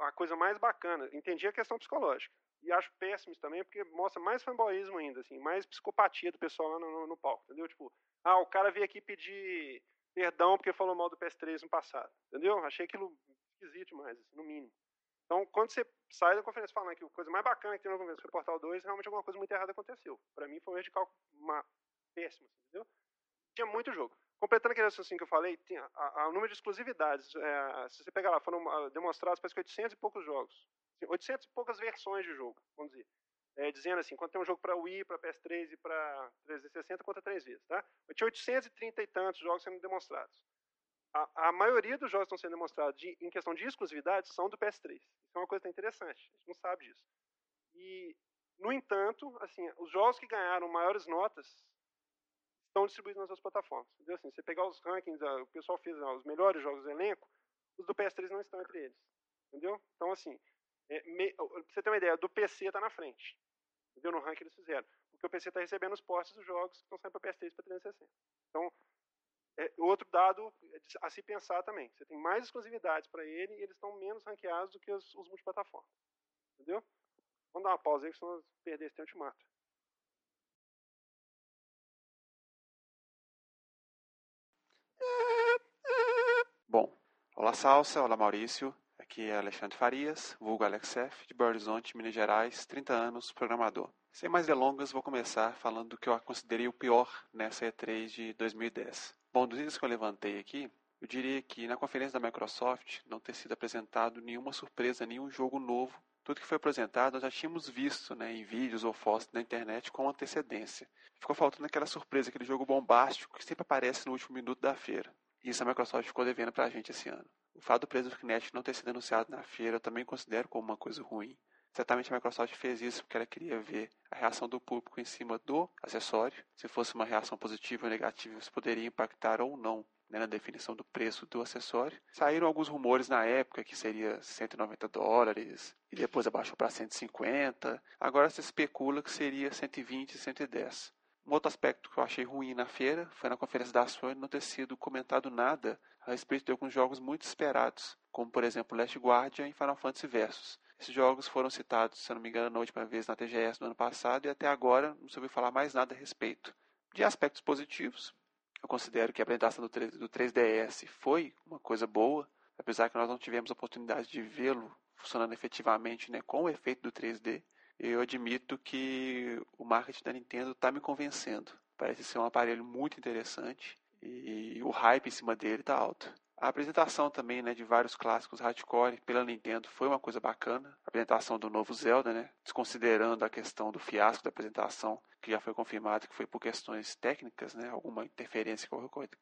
A coisa mais bacana, entendi a questão psicológica e acho péssimos também, porque mostra mais fanboyismo ainda, assim, mais psicopatia do pessoal lá no, no, no, palco, entendeu? Tipo, ah, o cara veio aqui pedir perdão porque falou mal do PS3 no passado, entendeu? Achei aquilo esquisito demais, assim, no mínimo. Então, quando você sai da conferência falando que a coisa mais bacana que tem na conferência foi Portal 2, realmente alguma coisa muito errada aconteceu. Para mim foi um erro de cálculo péssimo, assim, entendeu? Tinha muito jogo. Completando aquele assim que eu falei, o número de exclusividades, é, se você pegar lá, foram ah, demonstrados parece que 800 e poucos jogos. 800 e poucas versões de jogo, vamos dizer. É, dizendo assim, quando tem um jogo para Wii, para PS3 e para 360, conta três vezes, tá? Tinha 830 e tantos jogos sendo demonstrados. A, maioria dos jogos que estão sendo demonstrados de, em questão de exclusividade são do PS3. Isso é uma coisa interessante, a gente não sabe disso. E, no entanto, assim, os jogos que ganharam maiores notas estão distribuídos nas suas plataformas. Entendeu? Assim, você pegar os rankings, o pessoal fez os melhores jogos do elenco, os do PS3 não estão entre eles. Entendeu? Então, assim, é, me, pra você ter uma ideia, do PC está na frente. Entendeu? No ranking eles fizeram. Porque o PC está recebendo os portes dos jogos que estão saindo para PS3 para 360. Então, é, outro dado a se pensar também. Você tem mais exclusividades para ele e eles estão menos ranqueados do que os, os multiplataformas. Entendeu? Vamos dar uma pausa aí, senão perder esse tempo te mata. Bom, olá Salsa, olá Maurício. Aqui é Alexandre Farias, vulgo AlexF, de Belo Horizonte, Minas Gerais, 30 anos, programador. Sem mais delongas, vou começar falando do que eu considerei o pior nessa E3 de 2010. Bom, dos itens que eu levantei aqui, eu diria que na conferência da Microsoft não ter sido apresentado nenhuma surpresa, nenhum jogo novo. Tudo que foi apresentado nós já tínhamos visto né, em vídeos ou fotos na internet com antecedência. Ficou faltando aquela surpresa, aquele jogo bombástico que sempre aparece no último minuto da feira. Isso a Microsoft ficou devendo para a gente esse ano. O fato do preço do Kinect não ter sido anunciado na feira eu também considero como uma coisa ruim. Certamente a Microsoft fez isso porque ela queria ver a reação do público em cima do acessório. Se fosse uma reação positiva ou negativa, isso poderia impactar ou não né, na definição do preço do acessório. Saíram alguns rumores na época que seria 190 dólares e depois abaixou para 150. Agora se especula que seria 120 e 110. Um outro aspecto que eu achei ruim na feira foi na conferência da Sony não ter sido comentado nada a respeito de alguns jogos muito esperados, como por exemplo Last Guardian e Final Fantasy Versus. Esses jogos foram citados, se não me engano, na última vez na TGS no ano passado e até agora não se ouviu falar mais nada a respeito. De aspectos positivos, eu considero que a apresentação do 3, do 3DS foi uma coisa boa, apesar que nós não tivemos oportunidade de vê-lo funcionando efetivamente né, com o efeito do 3D. Eu admito que o marketing da Nintendo está me convencendo. Parece ser um aparelho muito interessante e o hype em cima dele está alto. A apresentação também né, de vários clássicos hardcore pela Nintendo foi uma coisa bacana. A apresentação do novo Zelda, né, desconsiderando a questão do fiasco da apresentação, que já foi confirmado que foi por questões técnicas, né, alguma interferência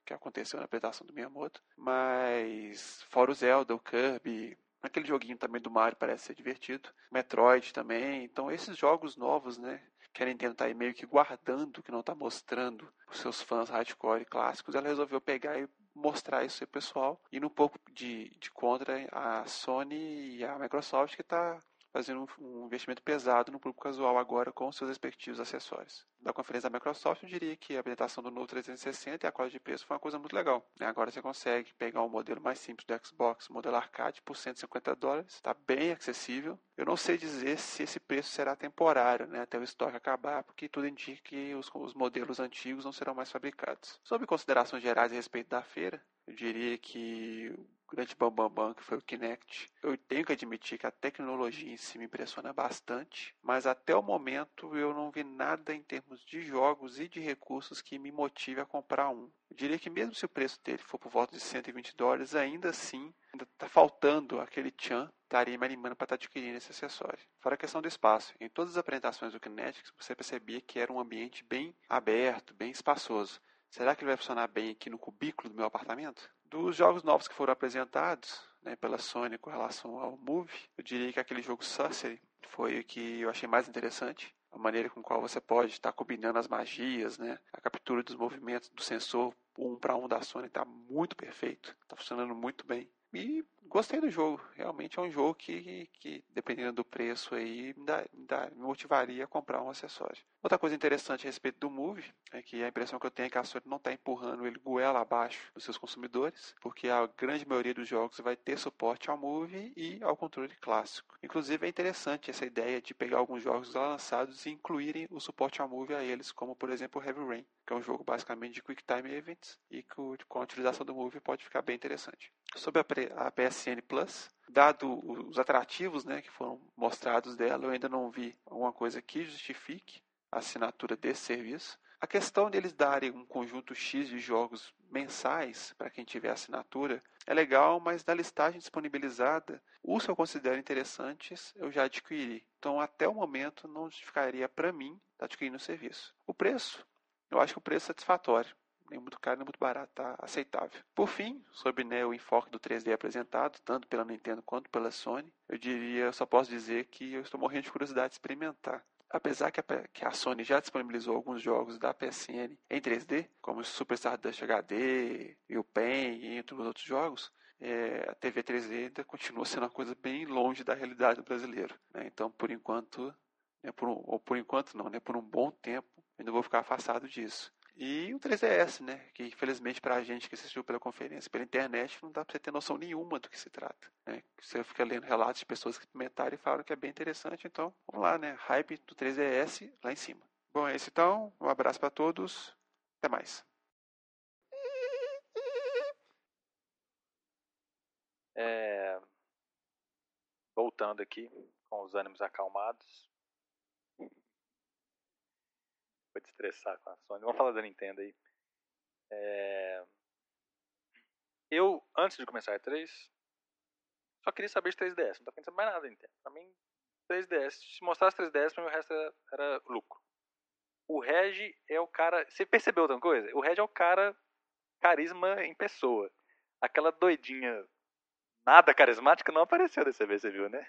que aconteceu na apresentação do Miyamoto. Mas, fora o Zelda, o Kirby, aquele joguinho também do Mario parece ser divertido. Metroid também. Então, esses jogos novos, né, que a Nintendo está aí meio que guardando, que não está mostrando os seus fãs hardcore clássicos, ela resolveu pegar e mostrar isso ao pessoal. E um pouco de, de contra a Sony e a Microsoft, que está fazendo um, investimento pesado no público casual agora com seus respectivos acessórios. Da conferência da Microsoft, eu diria que a apresentação do novo 360 e a cola de preço foi uma coisa muito legal. Né? Agora você consegue pegar um modelo mais simples do Xbox, modelo arcade, por 150 dólares. Está bem acessível. Eu não sei dizer se esse preço será temporário, né, até o estoque acabar, porque tudo indica que os, os modelos antigos não serão mais fabricados. Sobre considerações gerais a respeito da feira, eu diria que grande bambambam bam, bam, que foi o Kinect. Eu tenho que admitir que a tecnologia em si me impressiona bastante, mas até o momento eu não vi nada em termos de jogos e de recursos que me motive a comprar um. Eu diria que mesmo se o preço dele for por volta de 120 dólares, ainda assim ainda está faltando aquele chan estaria me animando para estar tá adquirindo esse acessório. Fora a questão do espaço. Em todas as apresentações do Kinect, você percebia que era um ambiente bem aberto, bem espaçoso. Será que ele vai funcionar bem aqui no cubículo do meu apartamento? Dos jogos novos que foram apresentados né, pela Sony com relação ao Move, eu diria que aquele jogo Sorcery foi o que eu achei mais interessante. A maneira com qual você pode estar combinando as magias, né? A captura dos movimentos do sensor um para um da Sony está muito perfeito, está funcionando muito bem. E gostei do jogo. Realmente é um jogo que, que dependendo do preço aí, me, dá, me, dá, me, motivaria a comprar um acessório. Outra coisa interessante a respeito do Move é que a impressão que eu tenho é que a Sony não está empurrando ele goela abaixo dos seus consumidores, porque a grande maioria dos jogos vai ter suporte ao Move e ao controle clássico. Inclusive é interessante essa ideia de pegar alguns jogos lançados e incluírem o suporte ao Move a eles, como por exemplo Heavy Rain, que é um jogo basicamente de Quick Time Events e que com a utilização do Move pode ficar bem interessante. Sobre a, a PSN Plus, dado os atrativos né, que foram mostrados dela, eu ainda não vi alguma coisa que justifique a assinatura desse serviço. A questão deles darem um conjunto X de jogos mensais para quem tiver assinatura é legal, mas da listagem disponibilizada, os que eu considero interessantes eu já adquiri. Então, até o momento, não justificaria para mim adquirir o serviço. O preço, eu acho que o preço é satisfatório nem muito caro nem muito barato, tá aceitável. Por fim, sobre né, o enfoque do 3D apresentado, tanto pela Nintendo quanto pela Sony, eu diria, eu só posso dizer que eu estou morrendo de curiosidade de experimentar. Apesar que a, que a Sony já disponibilizou alguns jogos da PSN em 3D, como o Super Stardust HD e o PEN, e entre os outros jogos, é, a TV 3D ainda continua sendo uma coisa bem longe da realidade do brasileiro. Né? Então, por enquanto, né, por um, ou por enquanto não, né, por um bom tempo, ainda vou ficar afastado disso. E o 3DS, né? Que infelizmente para a gente que assistiu pela conferência, pela internet, não dá para você ter noção nenhuma do que se trata. Né? Você fica lendo relatos de pessoas que experimentaram e falaram que é bem interessante. Então, vamos lá, né? Hype do 3DS lá em cima. Bom, é isso então. Um abraço para todos. Até mais. É... Voltando aqui, com os ânimos acalmados. Te estressar com a Sony. Vamos falar da Nintendo aí. É... Eu, antes de começar a E3, só queria saber de 3DS. Não querendo saber mais nada da Nintendo. Pra mim, 3DS. Se mostrasse 3DS, pra mim o resto era, era lucro. O Reg é o cara. Você percebeu outra coisa? O Reg é o cara carisma em pessoa. Aquela doidinha nada carismática não apareceu dessa vez, você viu, né?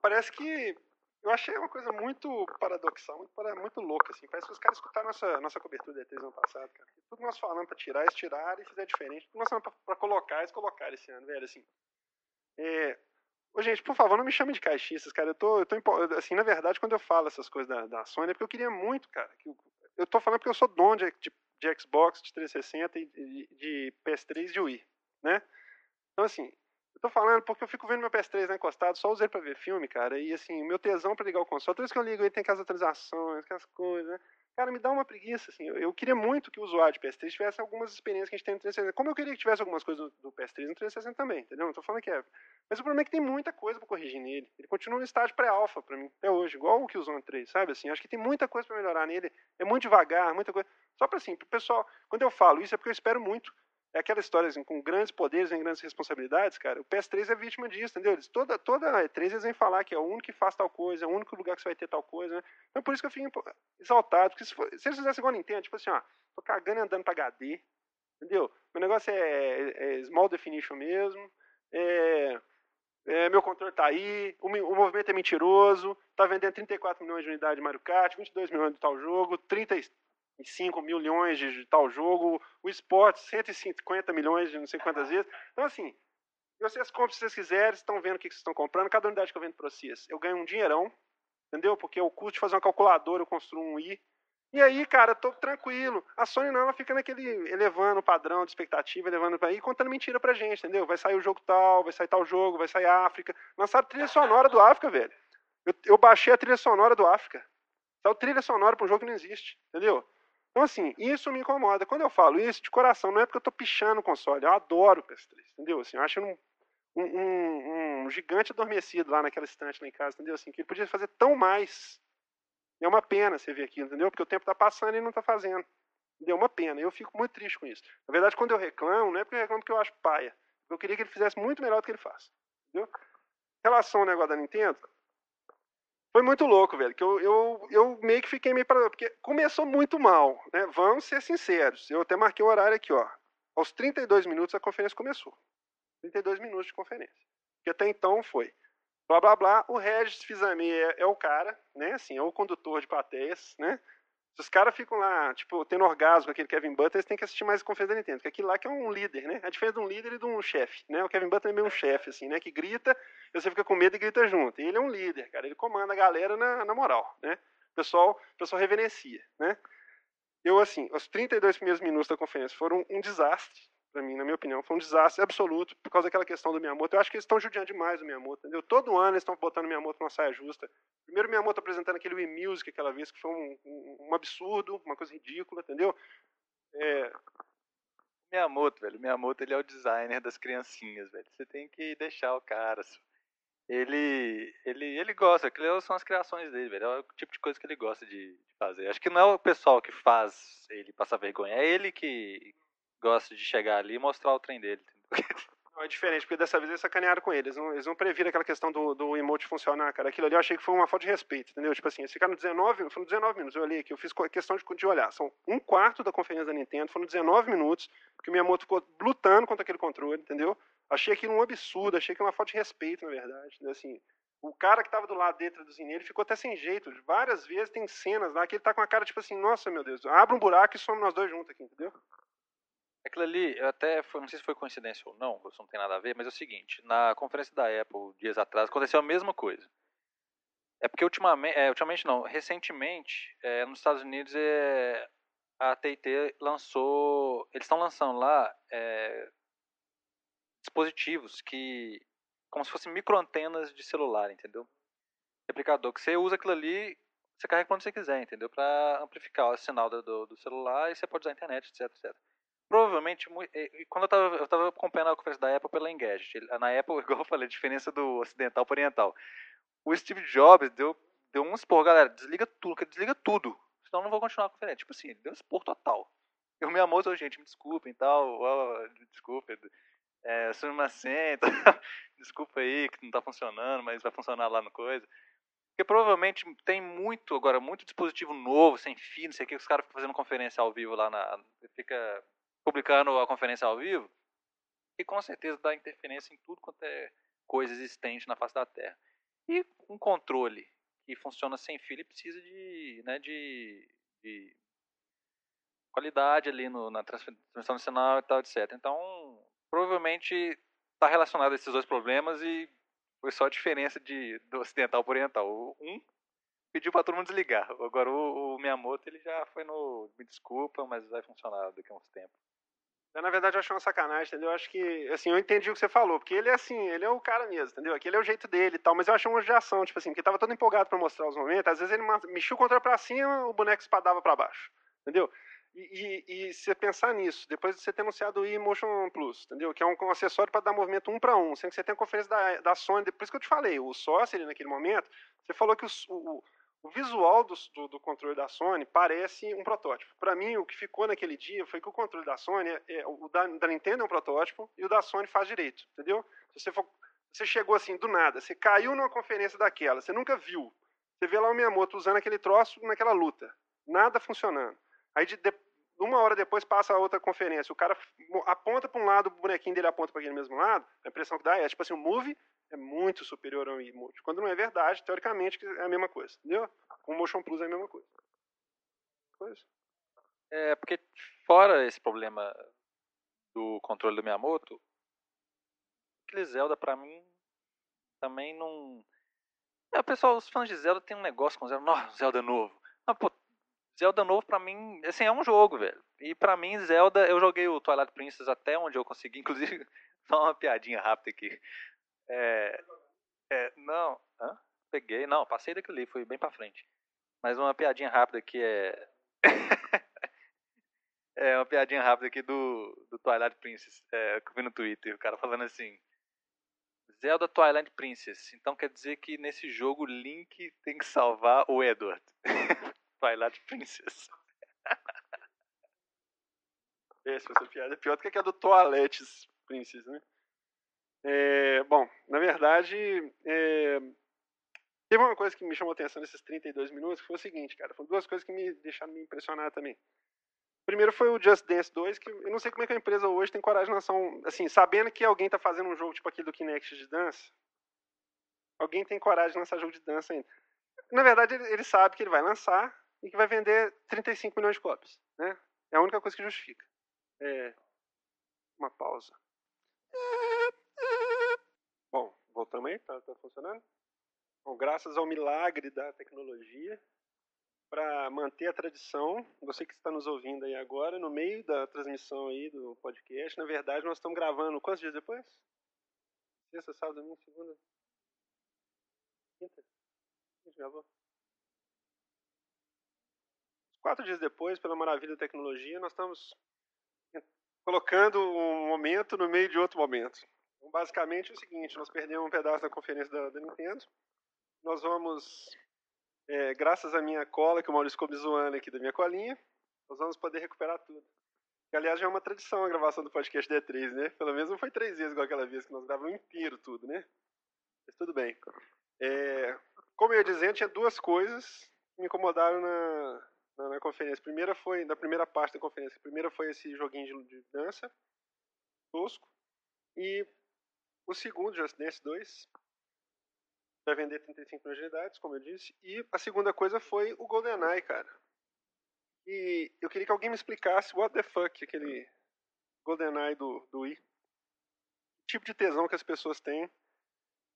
Parece que eu achei uma coisa muito paradoxal, muito, muito louca, assim. Parece que os caras escutaram nossa, nossa cobertura de E3 ano passado, cara. Tudo que nós falamos pra tirar, eles tiraram e fizeram diferente. Tudo que nós falamos pra, pra colocar, eles colocaram esse ano, velho, assim. É... Ô, gente, por favor, não me chame de caixistas, cara. Eu tô, eu tô assim, na verdade, quando eu falo essas coisas da, da Sony, é porque eu queria muito, cara. Que eu, eu tô falando porque eu sou dono de, de, de Xbox, de 360 e de, de PS3 e de Wii, né? Então, assim, tô falando porque eu fico vendo meu PS3 lá encostado, só usei pra ver filme, cara. E assim, meu tesão pra ligar o console, toda vez que eu ligo ele tem aquelas atualizações, aquelas coisas, né? Cara, me dá uma preguiça, assim. Eu, eu queria muito que o usuário de PS3 tivesse algumas experiências que a gente tem no 360. Como eu queria que tivesse algumas coisas do, do PS3 no 360 também, entendeu? Não tô falando que é. Mas o problema é que tem muita coisa pra corrigir nele. Ele continua no estágio pré-alpha pra mim, até hoje, igual o Killzone 3, sabe? Assim, acho que tem muita coisa pra melhorar nele. É muito devagar, muita coisa. Só pra assim, pro pessoal, quando eu falo isso é porque eu espero muito é aquela história assim, com grandes poderes e grandes responsabilidades, cara. O PS3 é vítima disso, entendeu? Eles, toda, toda E3 eles vêm falar que é o único que faz tal coisa, é o único lugar que você vai ter tal coisa, né? Então por isso que eu fico exaltado. Porque se, for, se eles fizessem igual a Nintendo, tipo assim, ó, tô cagando e andando pra HD, entendeu? Meu negócio é, é, é small definition mesmo, é, é, meu controle tá aí, o, o, movimento é mentiroso, tá vendendo 34 milhões de unidades de Mario Kart, 22 milhões de tal jogo, 30, 5 milhões de tal jogo, o esporte 150 milhões de não sei quantas vezes. Então, assim, vocês compram se vocês quiserem, estão vendo o que vocês estão comprando, cada unidade que eu vendo para vocês, eu ganho um dinheirão, entendeu? Porque o custo de fazer uma calculadora, eu construo um i. E aí, cara, eu tô tranquilo. A Sony não, ela fica naquele elevando o padrão de expectativa, elevando para aí, contando mentira pra gente, entendeu? Vai sair o jogo tal, vai sair tal jogo, vai sair África. Lançaram trilha sonora do África, velho. Eu, eu baixei a trilha sonora do África. Saiu trilha sonora para um jogo que não existe, entendeu? Então, assim, isso me incomoda. Quando eu falo isso, de coração, não é porque eu estou pichando o console. Eu adoro o PS3, entendeu? Assim, eu acho um, um, um, gigante adormecido lá naquela estante lá em casa, entendeu? Assim, que ele podia fazer tão mais. É uma pena você ver aquilo, entendeu? Porque o tempo está passando e ele não está fazendo. Entendeu? É uma pena. Eu fico muito triste com isso. Na verdade, quando eu reclamo, não é porque eu reclamo porque eu acho paia. Eu queria que ele fizesse muito melhor do que ele faz. Entendeu? Em relação ao negócio da Nintendo, foi muito louco, velho. Que eu, eu, eu meio que fiquei meio para Porque começou muito mal, né? Vamos ser sinceros. Eu até marquei o horário aqui, ó. Aos 32 minutos a conferência começou. 32 minutos de conferência. Que até então foi. Blá blá blá. O Regis Fizami é, é o cara, né? Assim, é o condutor de plateias, né? Se os caras ficam lá, tipo, tendo orgasmo com aquele Kevin Butler, eles têm que assistir mais a conferência da Nintendo, porque aquilo lá que é um líder, né? A diferença de um líder e de um chefe, né? O Kevin Butler é meio um chefe, assim, né? Que grita, você fica com medo e grita junto. E ele é um líder, cara. Ele comanda a galera na, na moral, né? O pessoal, o pessoal reverencia, né? Eu, assim, os 32 primeiros minutos da conferência foram um desastre, para mim, na minha opinião, foi um desastre absoluto por causa daquela questão do Miyamoto. Eu acho que eles estão judiando demais do Miyamoto, entendeu? Todo ano eles estão botando o Miyamoto numa saia justa. Primeiro o Miyamoto apresentando aquele Wii Music aquela vez, que foi um, um, um absurdo, uma coisa ridícula, entendeu? É... Miyamoto, velho, Miyamoto ele é o designer das criancinhas, velho. Você tem que deixar o cara. Ele, ele, ele gosta, aquilo são as criações dele, velho. É o tipo de coisa que ele gosta de fazer. Acho que não é o pessoal que faz ele passar vergonha, é ele que gosta de chegar ali e mostrar o trem dele. É diferente, porque dessa vez eles sacanearam com eles. Não, eles não previram aquela questão do, do emote funcionar, cara. Aquilo ali eu achei que foi uma falta de respeito, entendeu? Tipo assim, eles ficaram 19, foram 19 minutos. Eu olhei aqui, eu fiz questão de, de olhar. São um quarto da conferência da Nintendo, foram 19 minutos que o Miyamoto ficou lutando contra aquele controle, entendeu? Achei aquilo um absurdo, achei que uma falta de respeito, na verdade. Entendeu? Assim, o cara que estava do lado dele traduzindo ele ficou até sem jeito. Várias vezes tem cenas lá que ele tá com a cara tipo assim, nossa meu Deus, abre um buraco e somos nós dois juntos aqui, entendeu? Aquilo ali, eu até foi, não sei se foi coincidência ou não, isso não tem nada a ver, mas é o seguinte, na conferência da Apple, dias atrás, aconteceu a mesma coisa. É porque ultimamente, é, ultimamente não, recentemente, é, nos Estados Unidos, é, a T&T lançou, eles estão lançando lá é, dispositivos que, como se fossem microantenas de celular, entendeu? Replicador, que você usa aquilo ali, você carrega quando você quiser, entendeu? Para amplificar o sinal do, do celular e você pode usar a internet, etc, etc provavelmente, quando eu tava, eu tava acompanhando a conferência da Apple pela Engage, na Apple, [laughs] igual eu falei, a diferença do ocidental para oriental. O Steve Jobs deu, deu um expor, galera, desliga tudo, desliga tudo, senão eu não vou continuar a conferência. Tipo assim, deu um expor total. Eu me amo, gente, me desculpem e tal, desculpa, é, uma senta, [laughs] desculpa aí que não tá funcionando, mas vai funcionar lá no coisa. Porque provavelmente tem muito, agora, muito dispositivo novo, sem fio, não sei o que, os caras ficam fazendo conferência ao vivo lá na. Fica publicando a conferência ao vivo, e com certeza dá interferência em tudo quanto é coisa existente na face da Terra. E um controle que funciona sem fio, ele precisa de, né, de, de qualidade ali no, na transmissão nacional e tal, etc. Então, provavelmente está relacionado a esses dois problemas e foi só a diferença de, do ocidental para o oriental. Um pediu para todo mundo desligar. Agora o, o Miyamoto ele já foi no me desculpa, mas vai funcionar daqui a uns tempos. Na verdade, eu acho uma sacanagem, entendeu? Eu acho que, assim, eu entendi o que você falou, porque ele é assim, ele é o cara mesmo, entendeu? Aquele é o jeito dele e tal, mas eu achei uma judiação, tipo assim, porque tava todo empolgado para mostrar os momentos, às vezes ele mexia o controle pra cima, o boneco espadava para baixo, entendeu? E, e, e, você pensar nisso, depois de você ter anunciado o eMotion Plus, entendeu? Que é um, um acessório para dar movimento um para um, sendo que você tem a conferência da, da Sony, por isso que eu te falei, o sócio ali naquele momento, você falou que o, o o visual do, do, do, controle da Sony parece um protótipo. Para mim, o que ficou naquele dia foi que o controle da Sony, é, é, o da, da, Nintendo é um protótipo e o da Sony faz direito, entendeu? Se você, for, você chegou assim do nada, você caiu numa conferência daquela, você nunca viu. Você vê lá o Miyamoto usando aquele troço naquela luta, nada funcionando. Aí de, de, uma hora depois passa a outra conferência, o cara aponta para um lado, o bonequinho dele aponta para aquele mesmo lado, a impressão que dá é tipo assim, o Move é muito superior ao emote. Quando não é verdade, teoricamente é a mesma coisa, entendeu? Com o Motion Plus é a mesma coisa. É, porque fora esse problema do controle do Miyamoto, aquele Zelda pra mim também não... É, pessoal, os fãs de Zelda tem um negócio com Zelda, nossa, Zelda novo. Mas, pô, Zelda novo pra mim, assim, é um jogo, velho. E pra mim, Zelda, eu joguei o Twilight Princess até onde eu consegui, [laughs] inclusive, só uma piadinha rápida aqui. É, é, não, hã? peguei, não, passei daquilo ali, fui bem pra frente. Mas uma piadinha rápida aqui é. [laughs] é uma piadinha rápida aqui do, do Twilight Princess, é, que eu vi no Twitter, o cara falando assim. Zelda Twilight Princess. Então quer dizer que nesse jogo Link tem que salvar o Edward. [laughs] Twilight Princess. [laughs] Essa, essa piada é pior do que a do Toilette Princess, né? É, verdade, é, teve uma coisa que me chamou atenção nesses 32 minutos, que foi o seguinte, cara, foram duas coisas que me deixaram me impressionar também. Primeiro foi o Just Dance 2, que eu não sei como é que a empresa hoje tem coragem de lançar um, assim, sabendo que alguém está fazendo um jogo tipo aquele do Kinect de dança, alguém tem coragem de lançar jogo de dança ainda. Na verdade, ele, sabe que ele vai lançar e que vai vender 35 milhões de cópias, né? É a única coisa que justifica. É, uma pausa. Bom, voltamos aí, tá, tá funcionando? Bom, graças ao milagre da tecnologia, para manter a tradição, você que está nos ouvindo aí agora, no meio da transmissão aí do podcast, na verdade nós estamos gravando quantos dias depois? Sexta, sábado, domingo, segunda? Quinta? A gente gravou? Quatro dias depois, pela maravilha da tecnologia, nós estamos colocando um momento no meio de outro momento. Então, basicamente é o seguinte, nós perdemos um pedaço da conferência da, da Nintendo. Nós vamos, é, graças à minha cola, que o Maurício ficou me zoando aqui da minha colinha, nós vamos poder recuperar tudo. Que, aliás, já é uma tradição a gravação do podcast D3, né? Pelo menos não foi três vezes igual aquela vez que nós gravamos inteiro tudo, né? Mas tudo bem. É, como eu ia dizendo, tinha duas coisas que me incomodaram na, na, na, conferência. A primeira foi, na primeira parte da conferência, a primeira foi esse joguinho de, de dança, tosco. E o segundo, Just Dance 2, vai vender 35 milhões de unidades, como eu disse. E a segunda coisa foi o GoldenEye, cara. E eu queria que alguém me explicasse what the fuck aquele GoldenEye do, do Wii. Que tipo de tesão que as pessoas têm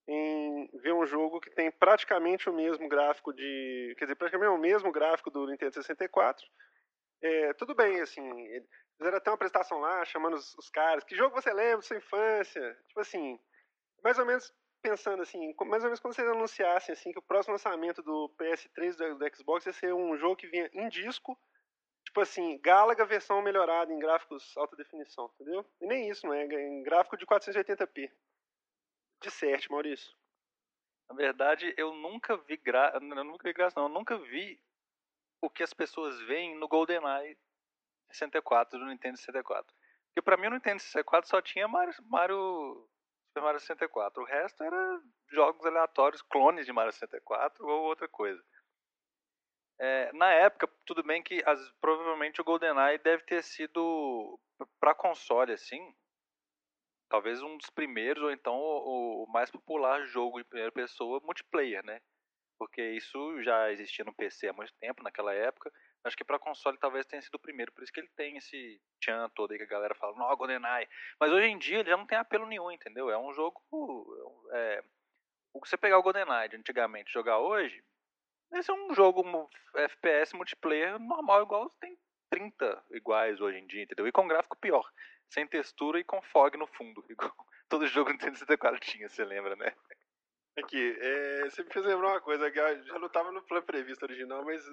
em ver um jogo que tem praticamente o mesmo gráfico de. Quer dizer, praticamente o mesmo gráfico do Nintendo 64. É, tudo bem, assim, Fizeram até uma apresentação lá, chamando os, os, caras. Que jogo você lembra da sua infância? Tipo assim, mais ou menos pensando assim, mais ou menos quando vocês anunciassem assim, que o próximo lançamento do PS3 do, do Xbox ia ser um jogo que vinha em disco, tipo assim, Galaga versão melhorada em gráficos alta definição, entendeu? E nem isso, não é? Em gráfico de 480p. De certo, Maurício. Na verdade, eu nunca vi gra... eu nunca vi graça, não. Eu nunca vi o que as pessoas veem no GoldenEye 64 do Nintendo 64. Porque pra mim o Nintendo 64 só tinha Mario, Mario Super Mario 64. O resto era jogos aleatórios, clones de Mario 64 ou outra coisa. É, na época, tudo bem que as, provavelmente o GoldenEye deve ter sido para console assim, talvez um dos primeiros ou então o, o, mais popular jogo em primeira pessoa multiplayer, né? Porque isso já existia no PC há muito tempo naquela época. Acho que para console talvez tenha sido o primeiro, por isso que ele tem esse chan todo aí que a galera fala, não, GoldenEye. Mas hoje em dia ele já não tem apelo nenhum, entendeu? É um jogo. É, você pegar o GoldenEye de antigamente jogar hoje, esse é um jogo FPS multiplayer normal, igual tem 30 iguais hoje em dia, entendeu? E com gráfico pior, sem textura e com fog no fundo, [laughs] igual todo jogo Nintendo 64 tinha, você lembra, né? Aqui, é, você me fez lembrar uma coisa que já não estava no plano previsto original, mas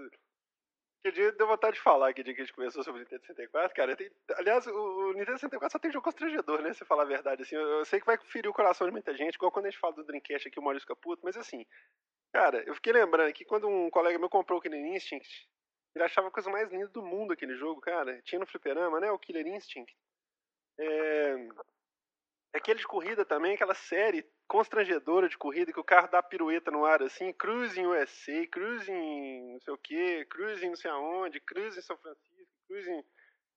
que dia deu vontade de falar que dia que a gente começou sobre o Nintendo 64, cara. Tem, aliás, o, o, Nintendo 64 só tem jogo constrangedor, né? Se falar a verdade, assim. Eu, eu, sei que vai ferir o coração de muita gente, igual quando a gente fala do Dreamcast aqui, o Maurício Caputo, mas assim, Cara, eu fiquei lembrando que quando um colega meu comprou o Killer Instinct, ele achava a coisa mais linda do mundo aquele jogo, cara. Tinha no fliperama, né? O Killer Instinct. É... Aquele de corrida também, aquela série constrangedora de corrida que o carro dá pirueta no ar assim, Cruising USA, Cruising não sei o que, Cruising não sei aonde, Cruising São Francisco, Cruising...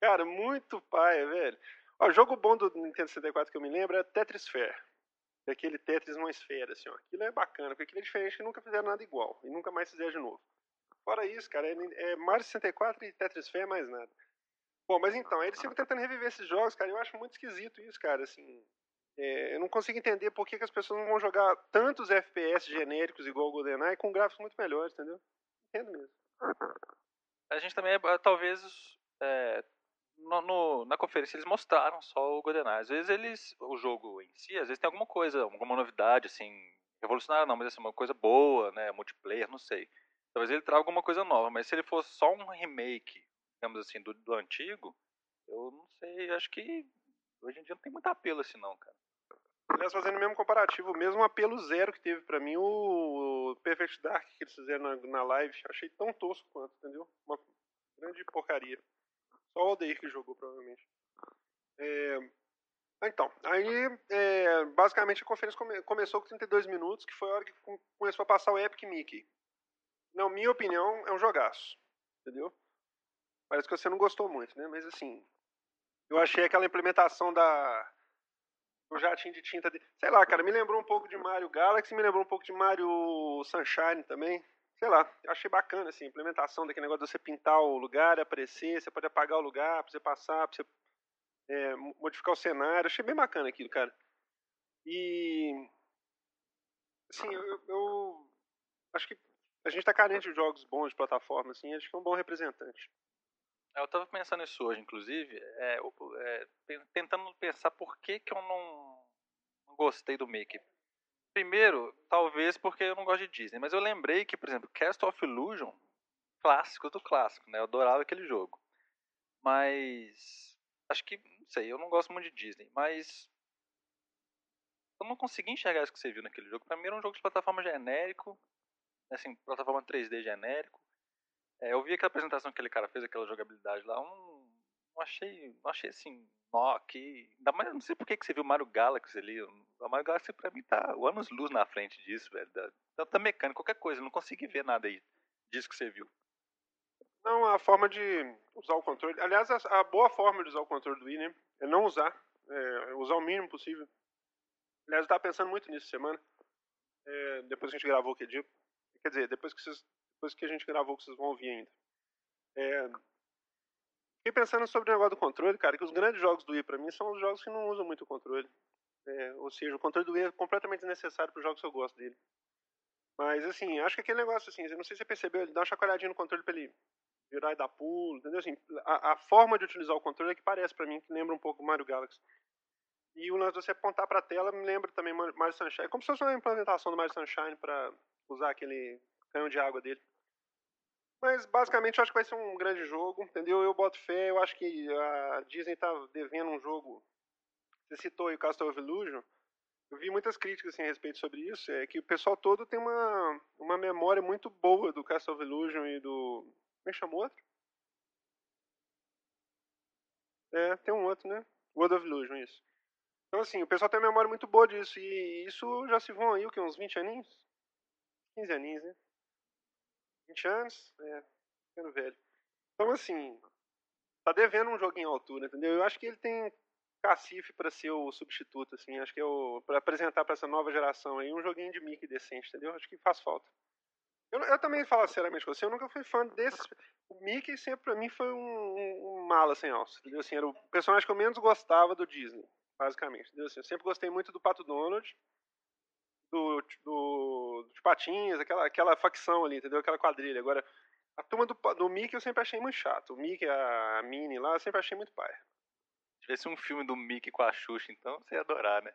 Cara, muito paia, velho. O jogo bom do Nintendo 64 que eu me lembro é Tetris Fair daquele Tetris numa esfera, assim, ó. Aquilo é bacana, porque aquilo é diferente que nunca fizeram nada igual. E nunca mais fizeram de novo. Fora isso, cara, é, é Mario 64 e Tetris Fair mais nada. Bom, mas então, eles ficam tentando reviver esses jogos, cara, eu acho muito esquisito isso, cara, assim... É, eu não consigo entender por que, que, as pessoas não vão jogar tantos FPS genéricos igual o GoldenEye com gráficos muito melhores, entendeu? Entendo mesmo. A gente também, é, talvez, é, no, no, na conferência eles mostraram só o GoldenEye. Às vezes eles, o jogo em si, às vezes tem alguma coisa, alguma novidade, assim, revolucionária não, mas assim, uma coisa boa, né, multiplayer, não sei. Talvez ele traga alguma coisa nova, mas se ele fosse só um remake, digamos assim, do, do antigo, eu não sei, acho que hoje em dia não tem muito apelo assim não, cara. Aliás, fazendo o mesmo comparativo, o mesmo apelo zero que teve para mim o Perfect Dark que eles fizeram na, na live, achei tão tosco quanto, entendeu? Uma grande porcaria. Só o Aldeir que jogou, provavelmente. É... Então, aí é, basicamente a conferência come começou com 32 minutos, que foi a hora que começou a passar o Epic Mickey. Na minha opinião, é um jogaço. Entendeu? Parece que você não gostou muito, né? Mas assim, eu achei aquela implementação da. O jatinho de tinta de. Sei lá, cara, me lembrou um pouco de Mario Galaxy, me lembrou um pouco de Mario Sunshine também sei lá, eu achei bacana assim, a implementação daquele negócio de você pintar o lugar, aparecer, você pode apagar o lugar, pra você passar, pra você é, modificar o cenário. Achei bem bacana aquilo, cara. E. Assim, eu, eu acho que a gente tá carente de jogos bons de plataforma, assim, acho que é um bom representante. Eu tava pensando nisso hoje, inclusive, é, é, tentando pensar por que, que eu não gostei do Mickey. Primeiro, talvez porque eu não gosto de Disney, mas eu lembrei que, por exemplo, Cast of Illusion, clássico do clássico, né? Eu adorava aquele jogo. Mas acho que, não sei, eu não gosto muito de Disney, mas eu não consegui enxergar isso que você viu naquele jogo. Pra mim era um jogo de plataforma genérico, assim, plataforma 3D genérico. É, eu vi aquela apresentação que aquele cara fez, aquela jogabilidade lá, um, não achei, achei assim, nó, que. Ainda mais, não sei por que, você viu Mario Galaxy ali. O Mario Galaxy pra mim tá o anos luz na frente disso, velho. Da, tanto da mecânica, qualquer coisa. Não consegui ver nada aí disso que você viu. Não, a forma de usar o controle. Aliás, a, a boa forma de usar o controle do Wii, né? É não usar. É, usar o mínimo possível. Aliás, eu tava pensando muito nisso semana. É, depois que a gente gravou que dia. Quer dizer, depois que, vocês, depois que a gente gravou que vocês vão ouvir ainda. É, Fiquei pensando sobre o negócio do controle, cara, que os grandes jogos do Wii pra mim são os jogos que não usam muito o controle. É, ou seja, o controle do Wii é completamente desnecessário para os jogos que eu gosto dele. Mas assim, acho que aquele negócio assim, não sei se você percebeu, ele dá uma chacoalhadinha no controle pra ele virar e dar pulo, entendeu? Assim, a, a forma de utilizar o controle é que parece para mim, que lembra um pouco o Mario Galaxy. E o lance de você apontar para a tela me lembra também Mario Sunshine. É como se fosse uma implementação do Mario Sunshine para usar aquele canhão de água dele. Mas basicamente eu acho que vai ser um grande jogo, entendeu? Eu boto fé, eu acho que a Disney tá devendo um jogo. Você citou aí o Castle of Illusion. Eu vi muitas críticas assim, a respeito sobre isso. É que o pessoal todo tem uma, uma memória muito boa do Castle of Illusion e do. Como é que chamou outro? É, tem um outro, né? World of Illusion, isso. Então, assim, o pessoal tem uma memória muito boa disso. E isso já se vão aí, o que? Uns 20 aninhos? 15 aninhos, né? 20 anos, é, ficando velho. Então, assim, tá devendo um joguinho à altura, entendeu? Eu acho que ele tem cacife para ser o substituto, assim. Acho que é para apresentar para essa nova geração aí um joguinho de Mickey decente, entendeu? Acho que faz falta. Eu, eu também falo sinceramente com você, eu nunca fui fã desses. O Mickey sempre pra mim foi um, um, um mala sem alça, entendeu? Assim, era o personagem que eu menos gostava do Disney, basicamente. Entendeu? Assim, eu sempre gostei muito do Pato Donald, do, do, dos Patinhas, aquela, aquela facção ali, entendeu? Aquela quadrilha. Agora, a turma do, do Mickey eu sempre achei muito chato. O Mickey, a, a Minnie lá, eu sempre achei muito pai. Se tivesse um filme do Mickey com a Xuxa, então você ia adorar, né?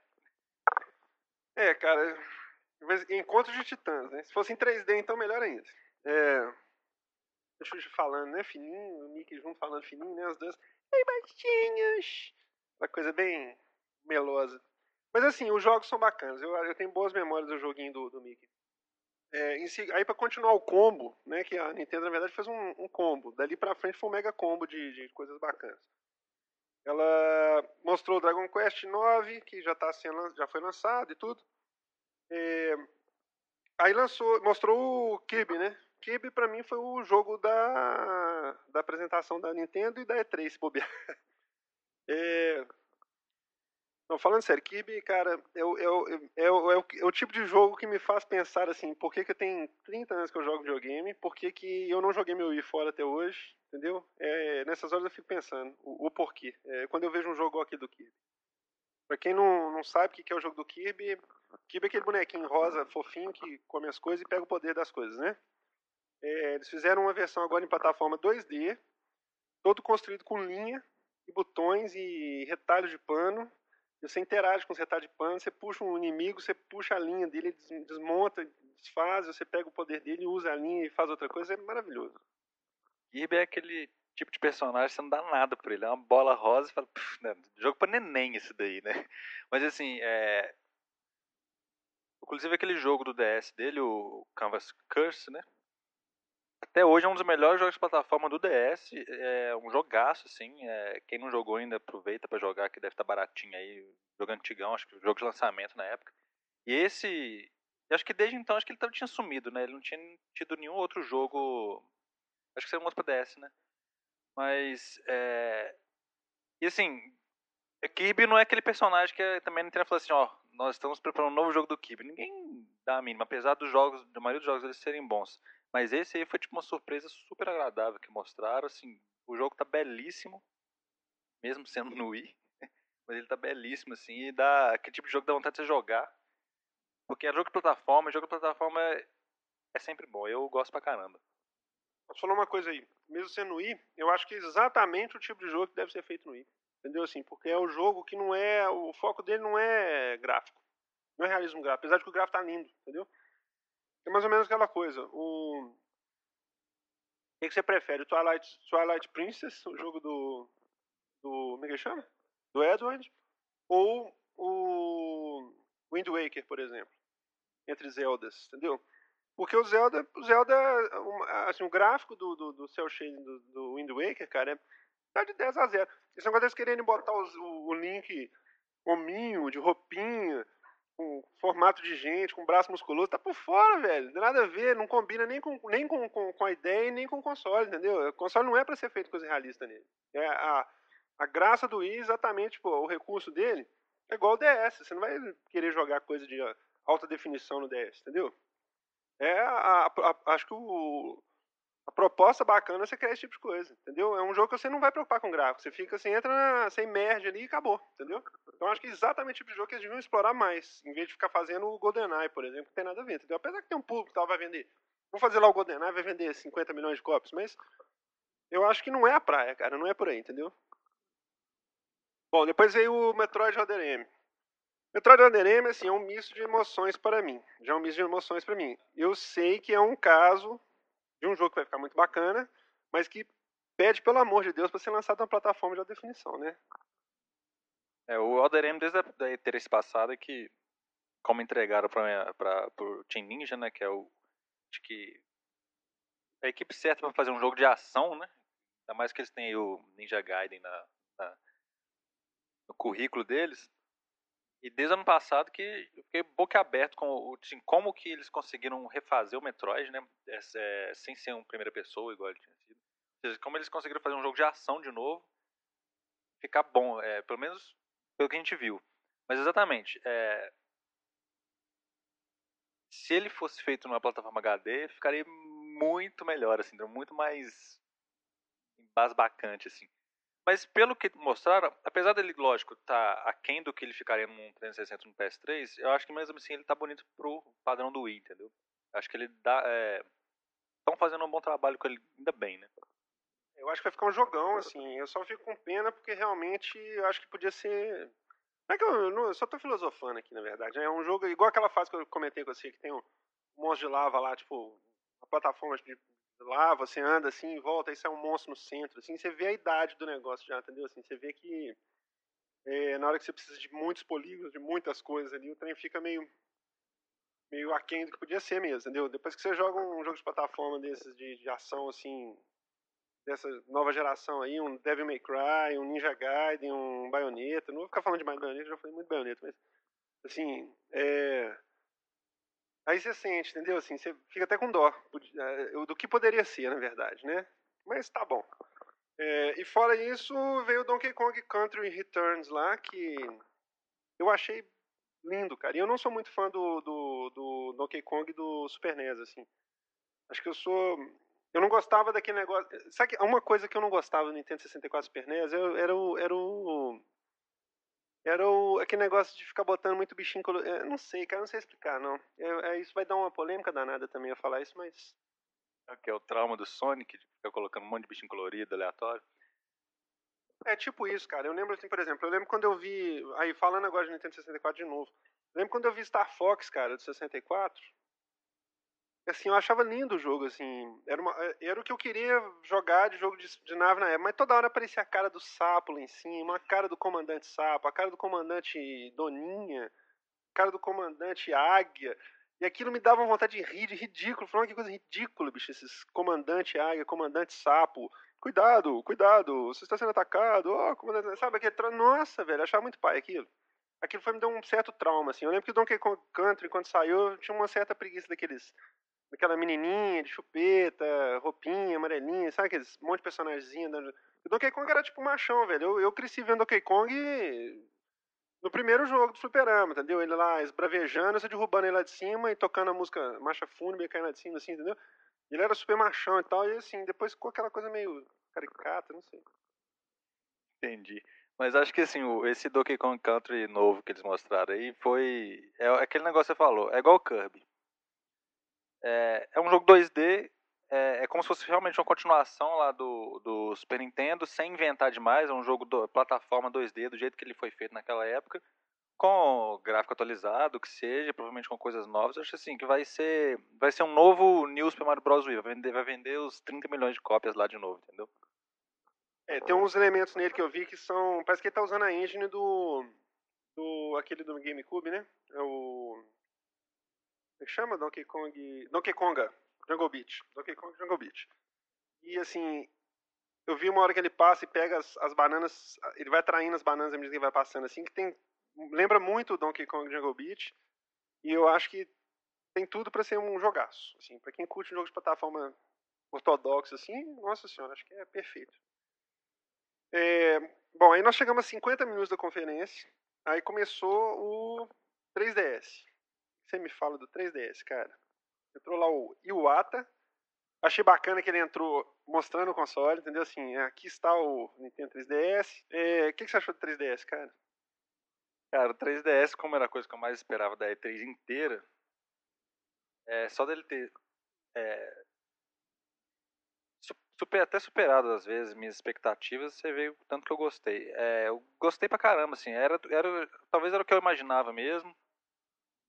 É, cara, Encontro de Titãs, né? Se fosse em 3D, então melhor ainda. É, o Xuxa falando, né? Fininho, o Mickey junto falando fininho, né? As duas. Ei, baixinhos! Uma coisa bem melosa. Mas assim, os jogos são bacanas. Eu, eu tenho boas memórias do joguinho do, do Mickey. É, aí para continuar o combo, né? Que a Nintendo na verdade fez um, um combo. Dali pra frente foi um mega combo de, de coisas bacanas. Ela mostrou o Dragon Quest 9, que já tá sendo, já foi lançado e tudo. É, aí lançou, mostrou o Kirby, né? Kirby pra mim foi o jogo da, da apresentação da Nintendo e da E3, se bobear. [laughs] É, não, falando sério, Kirby, cara, é o, é, o, tipo de jogo que me faz pensar assim, por que, que tenho 30 anos que eu jogo videogame, por que, que eu não joguei meu Wii fora até hoje, entendeu? É, nessas horas eu fico pensando, o, o porquê. É, quando eu vejo um jogo aqui do Kirby. Pra quem não, não sabe o que é o jogo do Kirby, Kirby é aquele bonequinho rosa, fofinho, que come as coisas e pega o poder das coisas, né? É, eles fizeram uma versão agora em plataforma 2D, todo construído com linha e botões e retalhos de pano. Você interage com os retalhos de pano, você puxa um inimigo, você puxa a linha dele, desmonta, desfaz, você pega o poder dele, usa a linha e faz outra coisa, é maravilhoso. Kirby é aquele tipo de personagem, você não dá nada por ele. É uma bola rosa e fala, né, jogo pra neném esse daí, né? [laughs] Mas assim, é... Inclusive aquele jogo do DS dele, o Canvas Curse, né? Até hoje é um dos melhores jogos de plataforma do DS. É um jogaço, assim. É... Quem não jogou ainda, aproveita para jogar, que deve estar tá baratinho aí. Jogo antigão, acho que jogo de lançamento na época. E esse. Acho que desde então, acho que ele tinha sumido, né? Ele não tinha tido nenhum outro jogo. Acho que saiu um outro pra DS, né? Mas, é... E assim, Kirby não é aquele personagem que é, também a Nintendo falou assim, ó, nós estamos preparando um novo jogo do Kirby. Ninguém dá a mínima, apesar dos jogos, da maioria dos jogos eles serem bons. Mas esse aí foi tipo uma surpresa super agradável que mostraram, assim, o jogo tá belíssimo, mesmo sendo no Wii. [laughs] Mas ele tá belíssimo, assim, e dá aquele tipo de jogo dá vontade de você jogar. Porque é jogo de plataforma, jogo de plataforma é, é sempre bom, eu gosto pra caramba. Posso falar uma coisa aí? Mesmo sendo no Wii, eu acho que é exatamente o tipo de jogo que deve ser feito no Wii. Entendeu? Assim, porque é o jogo que não é. O foco dele não é gráfico. Não é realismo gráfico. Apesar de que o gráfico tá lindo, entendeu? É mais ou menos aquela coisa. O. Que, que você prefere? O Twilight, Twilight Princess, o jogo do. Do. Como é que chama? Do Edward? Ou o. Wind Waker, por exemplo. Entre Zeldas, entendeu? Porque o Zelda, o Zelda, assim, o gráfico do, do, do Cell Shading do, do Wind Waker, cara, é tá de 10 a 0. Esse negócio deles querendo botar os, o, o Link hominho, de roupinha, com formato de gente, com braço musculoso, tá por fora, velho. Não nada a ver, não combina nem com, nem com, com, com a ideia nem com o console, entendeu? O console não é para ser feito coisa realista nele. É a, a graça do Wii, exatamente, pô, o recurso dele é igual o DS. Você não vai querer jogar coisa de alta definição no DS, entendeu? É a, a, a, acho que o, a proposta bacana é você criar esse tipo de coisa, entendeu? É um jogo que você não vai preocupar com gráfico, você fica, você entra, na, você emerge ali e acabou, entendeu? Então acho que é exatamente o tipo de jogo que eles deviam explorar mais, em vez de ficar fazendo o GoldenEye, por exemplo, que não tem nada a ver, entendeu? Apesar que tem um público que tal vai vender, vamos fazer lá o GoldenEye, vai vender 50 milhões de cópias, mas eu acho que não é a praia, cara, não é por aí, entendeu? Bom, depois veio o Metroid Other M. Metroid Other M, assim, é um misto de emoções para mim, já é um misto de emoções para mim. Eu sei que é um caso de um jogo que vai ficar muito bacana, mas que pede, pelo amor de Deus, para ser lançado na plataforma de alta definição, né? É, o Elder M desde a passado é que, como entregaram para o Team Ninja, né, que é o acho que a equipe certa para fazer um jogo de ação, né? Ainda mais que eles têm o Ninja Gaiden na, na no currículo deles. E desde o ano passado que eu fiquei boca aberto com assim, como que eles conseguiram refazer o Metroid, né? É, sem ser um primeira pessoa, igual ele tinha sido. Seja, como eles conseguiram fazer um jogo de ação de novo, ficar bom, é, pelo menos pelo que a gente viu. Mas exatamente, é, se ele fosse feito numa plataforma HD, ficaria muito melhor, assim, muito mais embasbacante, assim. Mas pelo que mostraram, apesar dele, lógico, tá aquém do que ele ficaria num 360 no PS3, eu acho que mesmo assim ele tá bonito pro padrão do Wii, entendeu? Acho que ele dá. Estão é... fazendo um bom trabalho com ele, ainda bem, né? Eu acho que vai ficar um jogão, assim. Eu só fico com pena porque realmente eu acho que podia ser. Não é que eu, eu só tô filosofando aqui, na verdade. Né? É um jogo igual aquela fase que eu comentei com você, que tem um monstro de lava lá, tipo, a plataforma de lá, você anda assim em volta, aí sai um monstro no centro, assim, você vê a idade do negócio já, entendeu? Assim, você vê que é, na hora que você precisa de muitos polígonos, de muitas coisas ali, o trem fica meio meio aquém do que podia ser mesmo, entendeu? Depois que você joga um jogo de plataforma desses de, de ação, assim, dessa nova geração aí, um Devil May Cry, um Ninja Gaiden, um Bayonetta, não vou ficar falando de mais Bayonetta, já falei muito Bayonetta, mas, assim, é Aí você sente, entendeu? Assim, você fica até com dó é, do que poderia ser, na verdade, né? Mas tá bom. É, e fora isso, veio o Donkey Kong Country Returns lá, que eu achei lindo, cara. E eu não sou muito fã do, do, do Donkey Kong do Super NES, assim. Acho que eu sou. Eu não gostava daquele negócio. Sabe uma coisa que eu não gostava do Nintendo 64 Super NES era, era, o, era o era o, aquele negócio de ficar botando muito bichinho colorido. É, não sei, cara, não sei explicar, não. É, é, isso vai dar uma polêmica danada também a falar isso, mas. É que é o trauma do Sonic, de ficar colocando um monte de bichinho colorido, aleatório. É tipo isso, cara. Eu lembro assim, por exemplo, eu lembro quando eu vi. Aí, falando agora de Nintendo 64 de novo. Eu lembro quando eu vi Star Fox, cara, do 64 assim, eu achava lindo o jogo, assim, era, uma, era o que eu queria jogar de jogo de, de, nave na época, mas toda hora aparecia a cara do sapo lá em cima, a cara do comandante sapo, a cara do comandante Doninha, a cara do comandante Águia, e aquilo me dava vontade de rir, de ridículo, falando que coisa ridícula, bicho, esses comandante Águia, comandante sapo, cuidado, cuidado, você está sendo atacado, oh, comandante, sabe, aquele, nossa, velho, achava muito pai aquilo. Aquilo foi me deu um certo trauma, assim. Eu lembro que o Donkey Kong Country, quando saiu, tinha uma certa preguiça daqueles aquela menininha de chupeta, roupinha, amarelinha, sabe aqueles monte de personagemzinho. O Donkey Kong era tipo machão, velho. Eu, eu cresci vendo Donkey Kong no primeiro jogo do Fliperama, entendeu? Ele lá esbravejando, você derrubando ele lá de cima e tocando a música Marcha Fúnebre caindo lá de cima, assim, entendeu? Ele era super machão e tal, e assim, depois ficou aquela coisa meio caricata, não sei. Entendi. Mas acho que assim, esse Donkey Kong Country novo que eles mostraram aí foi. É aquele negócio que você falou, é igual o Kirby. É, é um jogo 2D, é, é, como se fosse realmente uma continuação lá do, do Super Nintendo, sem inventar demais, é um jogo do, plataforma 2D, do jeito que ele foi feito naquela época, com gráfico atualizado, que seja, provavelmente com coisas novas, eu acho assim, que vai ser, vai ser um novo New Super Mario Bros. Wii, vai vender, vai vender os 30 milhões de cópias lá de novo, entendeu? É, tem uns elementos nele que eu vi que são, parece que ele tá usando a engine do, do aquele do GameCube, né? É o que chama? Donkey Kong. Donkey Konga, Jungle Beach. Donkey Kong Jungle Beach. E assim, eu vi uma hora que ele passa e pega as, as bananas, ele vai traindo as bananas à medida que vai passando, assim, que tem. Lembra muito o Donkey Kong Jungle Beach. E eu acho que tem tudo para ser um jogaço. Assim, para quem curte um jogo de plataforma ortodoxo, assim, nossa senhora, acho que é perfeito. É, bom, aí nós chegamos a 50 minutos da conferência. Aí começou o 3DS você me fala do 3DS, cara? Entrou lá o Iwata. Achei bacana que ele entrou mostrando o console, entendeu? Assim, aqui está o Nintendo 3DS. É, o que, que você achou do 3DS, cara? Cara, o 3DS, como era a coisa que eu mais esperava da E3 inteira, é, só dele ter é, super, até superado às vezes minhas expectativas, você vê o tanto que eu gostei. É, eu gostei pra caramba, assim, era, era, talvez era o que eu imaginava mesmo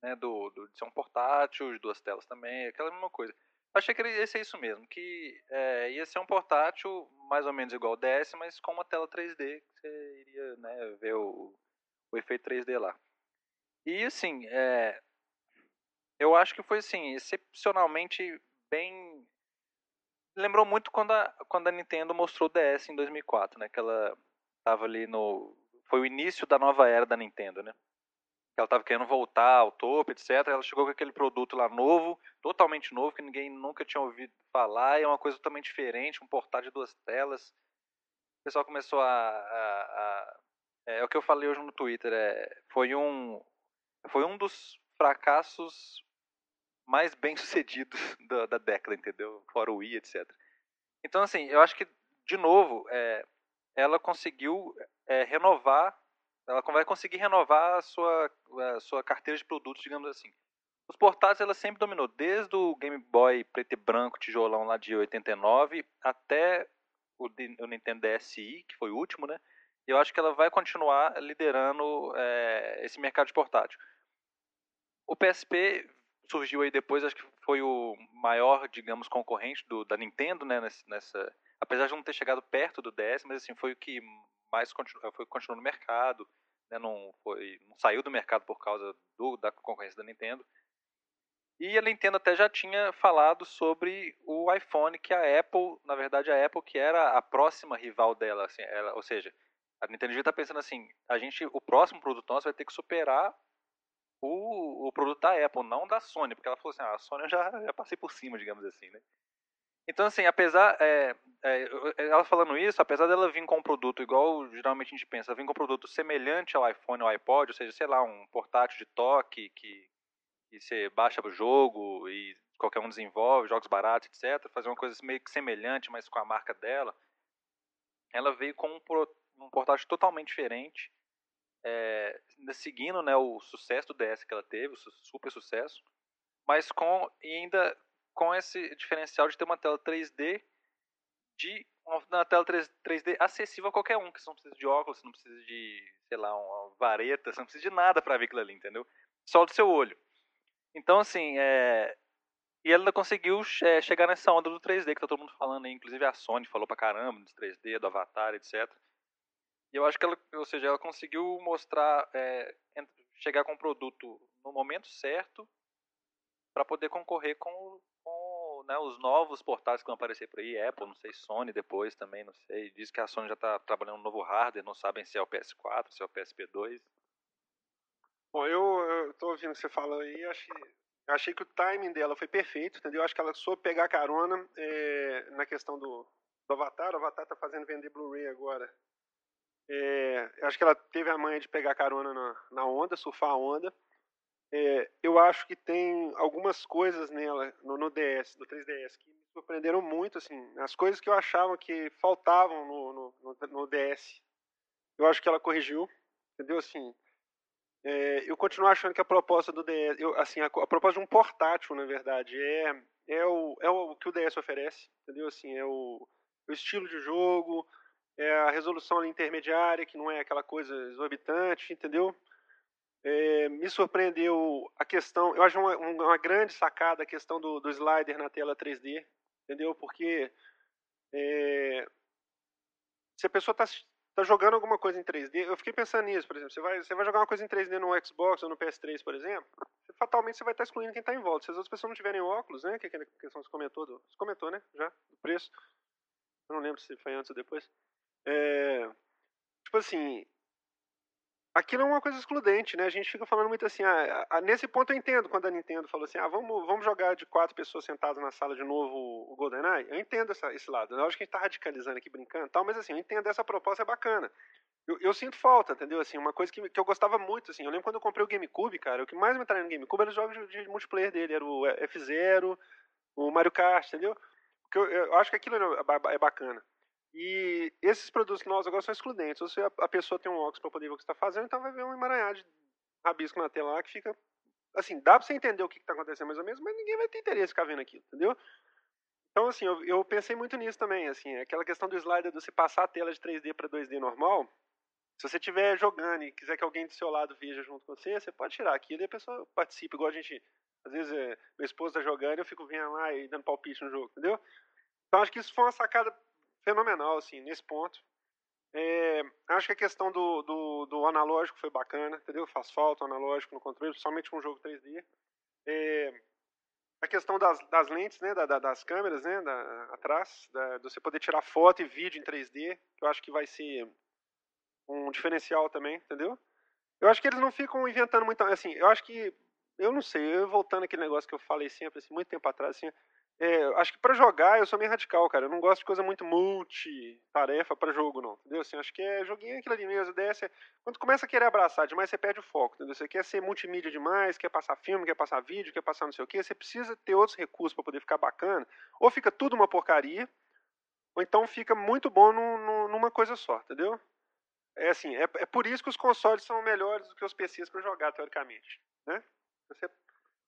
né, do, do, de ser um portátil, duas telas também, aquela mesma coisa. Achei que ia ser isso mesmo, que é, ia ser um portátil mais ou menos igual ao DS, mas com uma tela 3D, que você iria né, ver o, o efeito 3D lá. E assim, é, eu acho que foi assim, excepcionalmente bem. Lembrou muito quando a, quando a Nintendo mostrou o DS em 2004, né? Que ela tava ali no. Foi o início da nova era da Nintendo, né? Ela estava querendo voltar ao topo, etc. Ela chegou com aquele produto lá novo, totalmente novo, que ninguém nunca tinha ouvido falar, e é uma coisa totalmente diferente, um portátil de duas telas. O pessoal começou a. a, a é, é, o que eu falei hoje no Twitter, é, foi, um, foi um dos fracassos mais [laughs] bem sucedidos da, da década, entendeu? Fora o Wii, etc. Então, assim, eu acho que, de novo, é, ela conseguiu é, renovar ela vai conseguir renovar a sua, a sua carteira de produtos, digamos assim. Os portáteis ela sempre dominou, desde o Game Boy preto e branco tijolão lá de 89 até o, Nintendo DSi, que foi o último, né? Eu acho que ela vai continuar liderando é, esse mercado de portátil. O PSP surgiu aí depois, acho que foi o maior, digamos, concorrente do, da Nintendo, né? Nessa, apesar de não ter chegado perto do DS, mas assim foi o que mais continu, foi, continuou no mercado, né, não, foi, não saiu do mercado por causa do, da concorrência da Nintendo. E a Nintendo até já tinha falado sobre o iPhone, que a Apple, na verdade a Apple que era a próxima rival dela, assim, ela, ou seja, a Nintendo devia estar tá pensando assim, a gente, o próximo produto nosso vai ter que superar o, o produto da Apple, não da Sony, porque ela falou assim, ah, a Sony eu já, já passei por cima, digamos assim, né? Então, assim, apesar. É, é, ela falando isso, apesar dela vir com um produto igual geralmente a gente pensa, vir com um produto semelhante ao iPhone ou iPod, ou seja, sei lá, um portátil de toque que, que você baixa o jogo e qualquer um desenvolve, jogos baratos, etc. Fazer uma coisa meio que semelhante, mas com a marca dela. Ela veio com um, um portátil totalmente diferente, é, seguindo né, o sucesso do DS que ela teve, o super sucesso, mas com ainda com esse diferencial de ter uma tela 3D de uma tela 3, d acessível a qualquer um, que você não precisa de óculos, você não precisa de, sei lá, uma vareta, você não precisa de nada para ver aquilo ali, entendeu? Só do seu olho. Então, assim, é... E ela conseguiu é, chegar nessa onda do 3D que tá todo mundo falando aí, inclusive a Sony falou pra caramba do 3D, do Avatar, etc. E eu acho que ela, ou seja, ela conseguiu mostrar, é, chegar com o produto no momento certo para poder concorrer com né, os novos portais que vão aparecer por aí, Apple, não sei, Sony depois também, não sei. Diz que a Sony já está trabalhando um novo hardware, não sabem se é o PS4, se é o PSP2. Bom, eu, estou ouvindo você fala aí, achei, achei que o timing dela foi perfeito, entendeu? Acho que ela soube pegar carona é, na questão do, do Avatar. O Avatar está fazendo vender Blu-ray agora. É, acho que ela teve a manha de pegar carona na, na onda, surfar a onda. É, eu acho que tem algumas coisas nela, no, no, DS, no 3DS, que me surpreenderam muito, assim, as coisas que eu achava que faltavam no, no, no DS. Eu acho que ela corrigiu, entendeu? Assim, é, eu continuo achando que a proposta do DS, eu, assim, a, a, proposta de um portátil, na verdade, é, é, o, é o que o DS oferece, entendeu? Assim, é o, o estilo de jogo, é a resolução intermediária, que não é aquela coisa exorbitante, entendeu? É, me surpreendeu a questão, eu acho uma, uma grande sacada a questão do, do, slider na tela 3D, entendeu? Porque é, se a pessoa está tá jogando alguma coisa em 3D, eu fiquei pensando nisso, por exemplo, você vai, você vai jogar uma coisa em 3D no Xbox ou no PS3, por exemplo, fatalmente você vai estar excluindo quem está em volta. Se as outras pessoas não tiverem óculos, né, que é aquela questão que você comentou, do, você comentou, né, já, do preço, eu não lembro se foi antes ou depois. É, tipo assim, aquilo é uma coisa excludente, né? A gente fica falando muito assim, ah, ah, nesse ponto eu entendo quando a Nintendo falou assim, ah, vamos, vamos jogar de quatro pessoas sentadas na sala de novo o GoldenEye. Eu entendo essa, esse lado. Eu acho que a gente tá radicalizando aqui, brincando tal, mas assim, eu entendo essa proposta, é bacana. Eu, eu, sinto falta, entendeu? Assim, uma coisa que, que eu gostava muito, assim, eu lembro quando eu comprei o GameCube, cara, o que mais me atraiu no GameCube era os jogos de, de multiplayer dele, era o F-Zero, o Mario Kart, entendeu? Eu, eu acho que aquilo é, é bacana. E esses produtos novos agora são excludentes. Ou se a, pessoa tem um óculos para poder ver o que está fazendo, então vai ver um emaranhado de rabisco na tela lá que fica. Assim, dá para você entender o que está acontecendo mais ou menos, mas ninguém vai ter interesse em ficar vendo aquilo, entendeu? Então, assim, eu, eu, pensei muito nisso também, assim, aquela questão do slider de você passar a tela de 3D para 2D normal, se você estiver jogando e quiser que alguém do seu lado veja junto com você, você pode tirar aquilo e a pessoa participa, igual a gente, às vezes, é, meu esposo tá jogando e eu fico vendo lá e dando palpite no jogo, entendeu? Então, acho que isso foi uma sacada fenomenal, assim, nesse ponto. É, acho que a questão do, do, do, analógico foi bacana, entendeu? Faz falta o analógico no controle, principalmente com um jogo 3D. É, a questão das, das lentes, né, da, das câmeras, né, da, atrás, da, você poder tirar foto e vídeo em 3D, que eu acho que vai ser um diferencial também, entendeu? Eu acho que eles não ficam inventando muito. Assim, eu acho que. Eu não sei, eu voltando aquele negócio que eu falei sempre, assim, muito tempo atrás, assim. É, acho que para jogar eu sou meio radical, cara. Eu não gosto de coisa muito multi-tarefa para jogo, não. Entendeu? Assim, acho que é joguinho aquilo ali mesmo. A é, quando começa a querer abraçar demais, você perde o foco. Entendeu? Você quer ser multimídia demais, quer passar filme, quer passar vídeo, quer passar não sei o que. Você precisa ter outros recursos para poder ficar bacana. Ou fica tudo uma porcaria, ou então fica muito bom no, no, numa coisa só, entendeu? É assim, é, é por isso que os consoles são melhores do que os PCs para jogar, teoricamente. Né? Você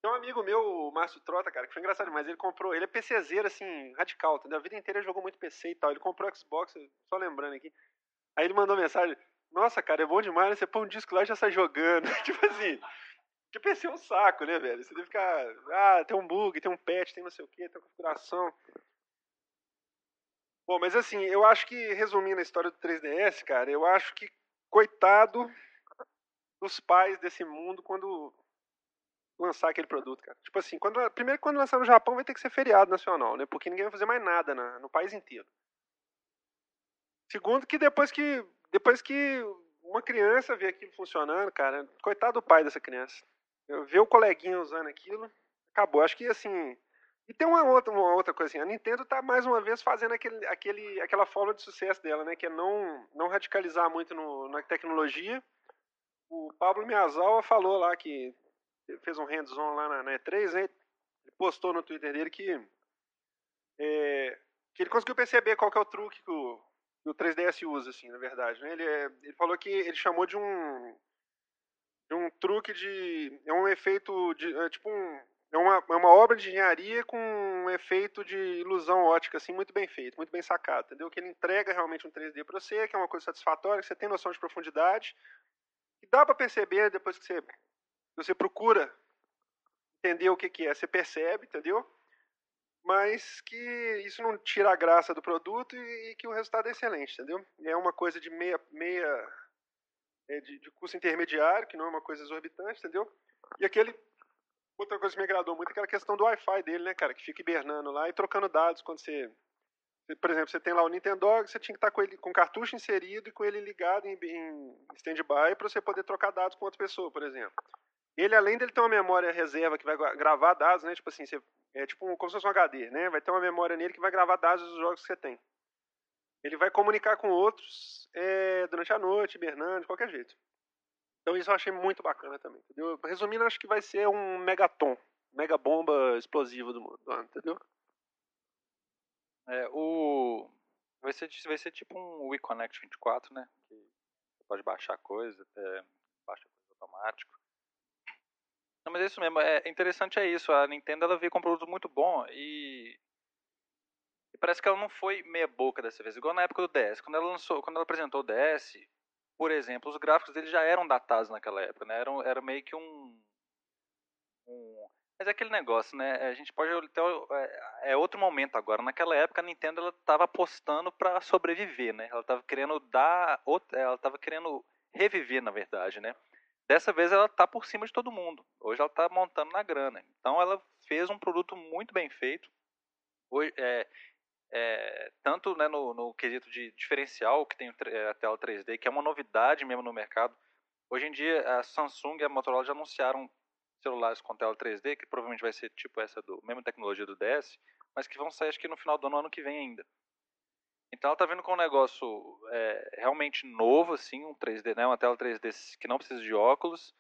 tem um amigo meu, o Márcio Trota, cara, que foi engraçado demais. Ele comprou, ele é PCzeiro, assim, radical, entendeu? A vida inteira jogou muito PC e tal. Ele comprou Xbox, só lembrando aqui. Aí ele mandou mensagem: Nossa, cara, é bom demais, né? Você põe um disco lá e já sai jogando. [laughs] tipo assim. Que PC é um saco, né, velho? Você deve ficar. Ah, tem um bug, tem um patch, tem não sei o que, tem uma configuração. Bom, mas assim, eu acho que, resumindo a história do 3DS, cara, eu acho que, coitado dos pais desse mundo quando lançar aquele produto, cara. Tipo assim, quando, primeiro quando lançar no Japão vai ter que ser feriado nacional, né? Porque ninguém vai fazer mais nada na, no país inteiro. Segundo que depois que depois que uma criança vê aquilo funcionando, cara, coitado do pai dessa criança. Eu ver o coleguinha usando aquilo, acabou. Acho que assim, e tem uma outra, uma outra coisa assim, a Nintendo tá mais uma vez fazendo aquele, aquele, aquela fórmula de sucesso dela, né? Que é não, não radicalizar muito no, na tecnologia. O Pablo Miyazawa falou lá que fez um hands-on lá na, na E3, né? Ele postou no Twitter dele que, é, que ele conseguiu perceber qual que é o truque que o, que o 3DS usa, assim, na verdade. Né? Ele, é, ele falou que ele chamou de um de um truque de é um efeito de é tipo um é uma, é uma obra de engenharia com um efeito de ilusão ótica assim muito bem feito, muito bem sacado, entendeu? Que ele entrega realmente um 3D para você, que é uma coisa satisfatória, que você tem noção de profundidade, e dá para perceber depois que você você procura entender o que, que é, você percebe, entendeu? Mas que isso não tira a graça do produto e, e que o resultado é excelente, entendeu? É uma coisa de meia, meia é, de, de custo intermediário, que não é uma coisa exorbitante, entendeu? E aquele outra coisa que me agradou muito é aquela questão do Wi-Fi dele, né, cara, que fica hibernando lá e trocando dados quando você por exemplo, você tem lá o Nintendo, você tinha que estar com ele com cartucho inserido e com ele ligado em, em stand-by para você poder trocar dados com outra pessoa, por exemplo. Ele, além dele ter uma memória reserva que vai gravar dados, né? Tipo assim, você, é tipo como se fosse um HD, né? Vai ter uma memória nele que vai gravar dados dos jogos que você tem. Ele vai comunicar com outros é, durante a noite, hibernando, de qualquer jeito. Então isso eu achei muito bacana também, entendeu? Resumindo, acho que vai ser um megaton, mega bomba explosiva do mundo, entendeu? É, o... Vai ser, vai ser tipo um WeConnect 24, né? Que você pode baixar coisa, até baixa coisa automático. Não, mas é isso mesmo. É interessante é isso. A Nintendo ela veio com um produto muito bom e... e parece que ela não foi meia boca dessa vez. Igual na época do DS. Quando ela lançou, quando ela apresentou o DS, por exemplo, os gráficos dele já eram datados naquela época, né? Era, era meio que um, um mas é aquele negócio, né? A gente pode ter é, é outro momento agora. Naquela época a Nintendo ela estava apostando para sobreviver, né? Ela estava querendo dar, ela estava querendo reviver, na verdade, né? Dessa vez ela está por cima de todo mundo. Hoje ela está montando na grana. Então ela fez um produto muito bem feito. Hoje, é, é, tanto né, no, no, quesito de diferencial que tem a tela 3D, que é uma novidade mesmo no mercado. Hoje em dia a Samsung e a Motorola já anunciaram celulares com tela 3D, que provavelmente vai ser tipo essa do mesma tecnologia do DS, mas que vão sair acho que no final do ano, ano que vem ainda. Então ela está vindo com um negócio é, realmente novo, assim, um 3D, né, uma tela 3D que não precisa de óculos.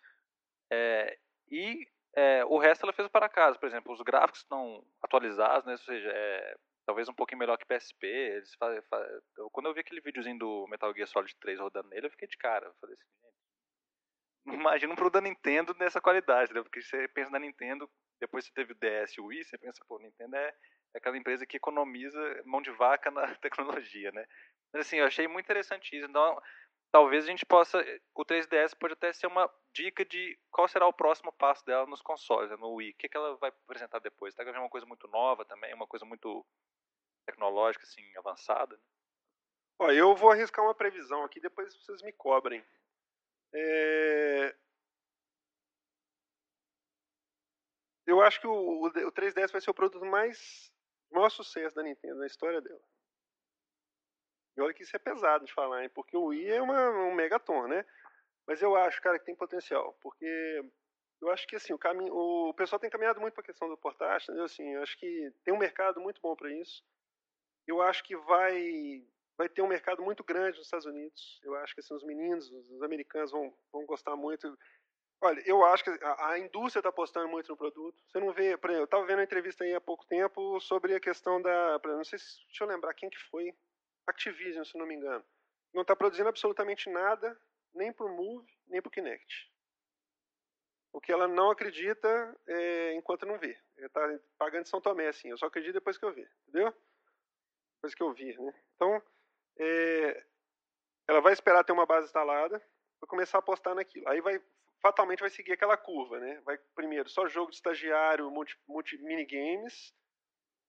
É, e é, o resto ela fez para casa, por exemplo, os gráficos estão atualizados, né, ou seja, é, talvez um pouquinho melhor que PSP. Eles fazem, fazem, quando eu vi aquele videozinho do Metal Gear Solid 3 rodando nele, eu fiquei de cara. Eu falei assim, imagina um produto da Nintendo nessa qualidade, né? Porque você pensa na Nintendo, depois você teve o DS e o Wii, você pensa, pô, Nintendo é é aquela empresa que economiza mão de vaca na [laughs] tecnologia, né? Mas assim, eu achei muito interessante isso. Então, talvez a gente possa. O 3DS pode até ser uma dica de qual será o próximo passo dela nos consoles, né, no Wii. O que, que ela vai apresentar depois? Tá uma coisa muito nova também, uma coisa muito tecnológica, assim, avançada. Né? Ó, eu vou arriscar uma previsão aqui, depois vocês me cobrem. É... Eu acho que o, o 3DS vai ser o produto mais maior sucesso da Nintendo na história dela. E olha que isso é pesado de falar, hein? Porque o Wii é uma, um megaton, né? Mas eu acho, cara, que tem potencial, porque eu acho que assim o caminho, o pessoal tem caminhado muito para a questão do portátil, entendeu? Assim, eu acho que tem um mercado muito bom para isso. Eu acho que vai vai ter um mercado muito grande nos Estados Unidos. Eu acho que assim, os meninos, os americanos vão, vão gostar muito. Olha, eu acho que a, a indústria está apostando muito no produto. Você não vê, por exemplo, eu estava vendo uma entrevista aí há pouco tempo sobre a questão da, não sei se, deixa eu lembrar quem que foi, Activision, se não me engano. Não está produzindo absolutamente nada, nem para o Move, nem para o Kinect. O que ela não acredita é, enquanto não vê. Está pagando de São Tomé, assim. Eu só acredito depois que eu ver, entendeu? Depois que eu vir, né? Então, é, ela vai esperar ter uma base instalada, vai começar a apostar naquilo. Aí vai fatalmente vai seguir aquela curva, né? Vai primeiro só jogo de estagiário, multi, multi minigames.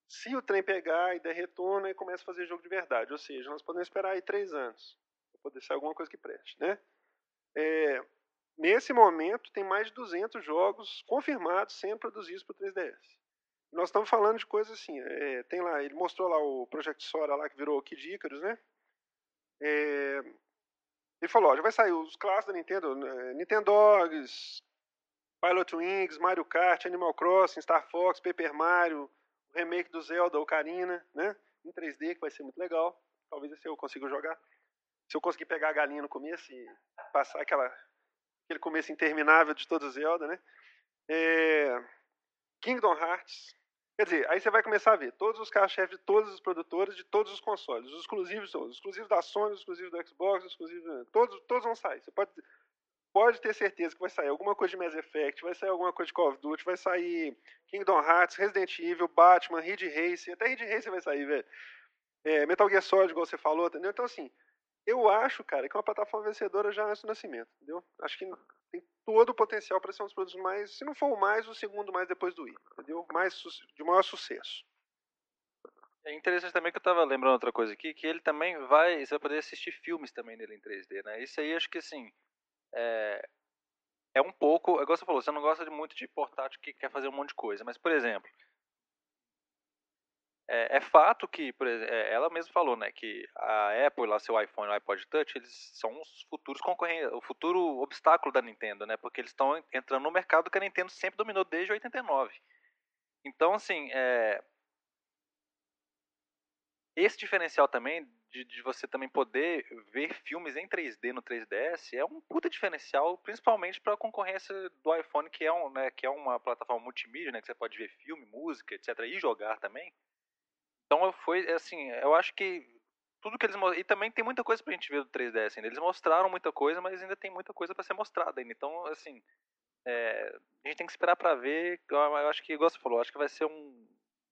Se o trem pegar e der retorno, aí começa a fazer jogo de verdade. Ou seja, nós podemos esperar aí três anos para poder ser alguma coisa que preste, né? É, nesse momento, tem mais de 200 jogos confirmados sendo produzidos para o 3DS. Nós estamos falando de coisas assim, é, tem lá, ele mostrou lá o Project Sora lá que virou Kid Icarus, né? É, ele falou, ó, já vai sair os clássicos da Nintendo, né, Nintendo Dogs, Pilot Wings, Mario Kart, Animal Crossing, Star Fox, Paper Mario, o remake do Zelda, Ocarina, né? Em 3D, que vai ser muito legal. Talvez esse eu consiga jogar. Se eu conseguir pegar a galinha no começo e passar aquela, aquele começo interminável de todo o Zelda, né? É, Kingdom Hearts, Quer dizer, aí você vai começar a ver todos os carros-chefes de todos os produtores de todos os consoles. Os exclusivos são os exclusivos da Sony, os exclusivos do Xbox, os exclusivos. Todos, todos vão sair. Você pode, pode ter certeza que vai sair alguma coisa de Mass Effect, vai sair alguma coisa de Call of Duty, vai sair Kingdom Hearts, Resident Evil, Batman, Ridge Race, até Ridge Race vai sair, velho. É, Metal Gear Solid, igual você falou, entendeu? Então, assim, eu acho, cara, que é uma plataforma vencedora já antes do nascimento, entendeu? Acho que tem todo o potencial para ser um dos produtos mais, se não for o mais, o segundo mais depois do Wii, entendeu? Mais de maior sucesso. É interessante também que eu estava lembrando outra coisa aqui, que ele também vai, você vai poder assistir filmes também nele em 3D, né? Isso aí acho que assim, é, é um pouco, igual você falou, você não gosta de muito de portátil que quer fazer um monte de coisa, mas por exemplo, é, é, fato que, por exemplo, é, ela mesma falou, né, que a Apple, lá seu iPhone o iPod Touch, eles são os futuros concorrentes, o futuro obstáculo da Nintendo, né, porque eles estão entrando no mercado que a Nintendo sempre dominou desde 89. Então, assim, é... esse diferencial também de, de, você também poder ver filmes em 3D no 3DS é um puta diferencial, principalmente para a concorrência do iPhone, que é, um, né, que é uma plataforma multimídia, né, que você pode ver filme, música, etc, e jogar também. Então foi assim, eu acho que tudo que eles e também tem muita coisa pra gente ver do 3DS ainda. Eles mostraram muita coisa, mas ainda tem muita coisa para ser mostrada ainda. Então, assim, é, a gente tem que esperar para ver. Eu acho que, igual você falou, acho que vai ser um,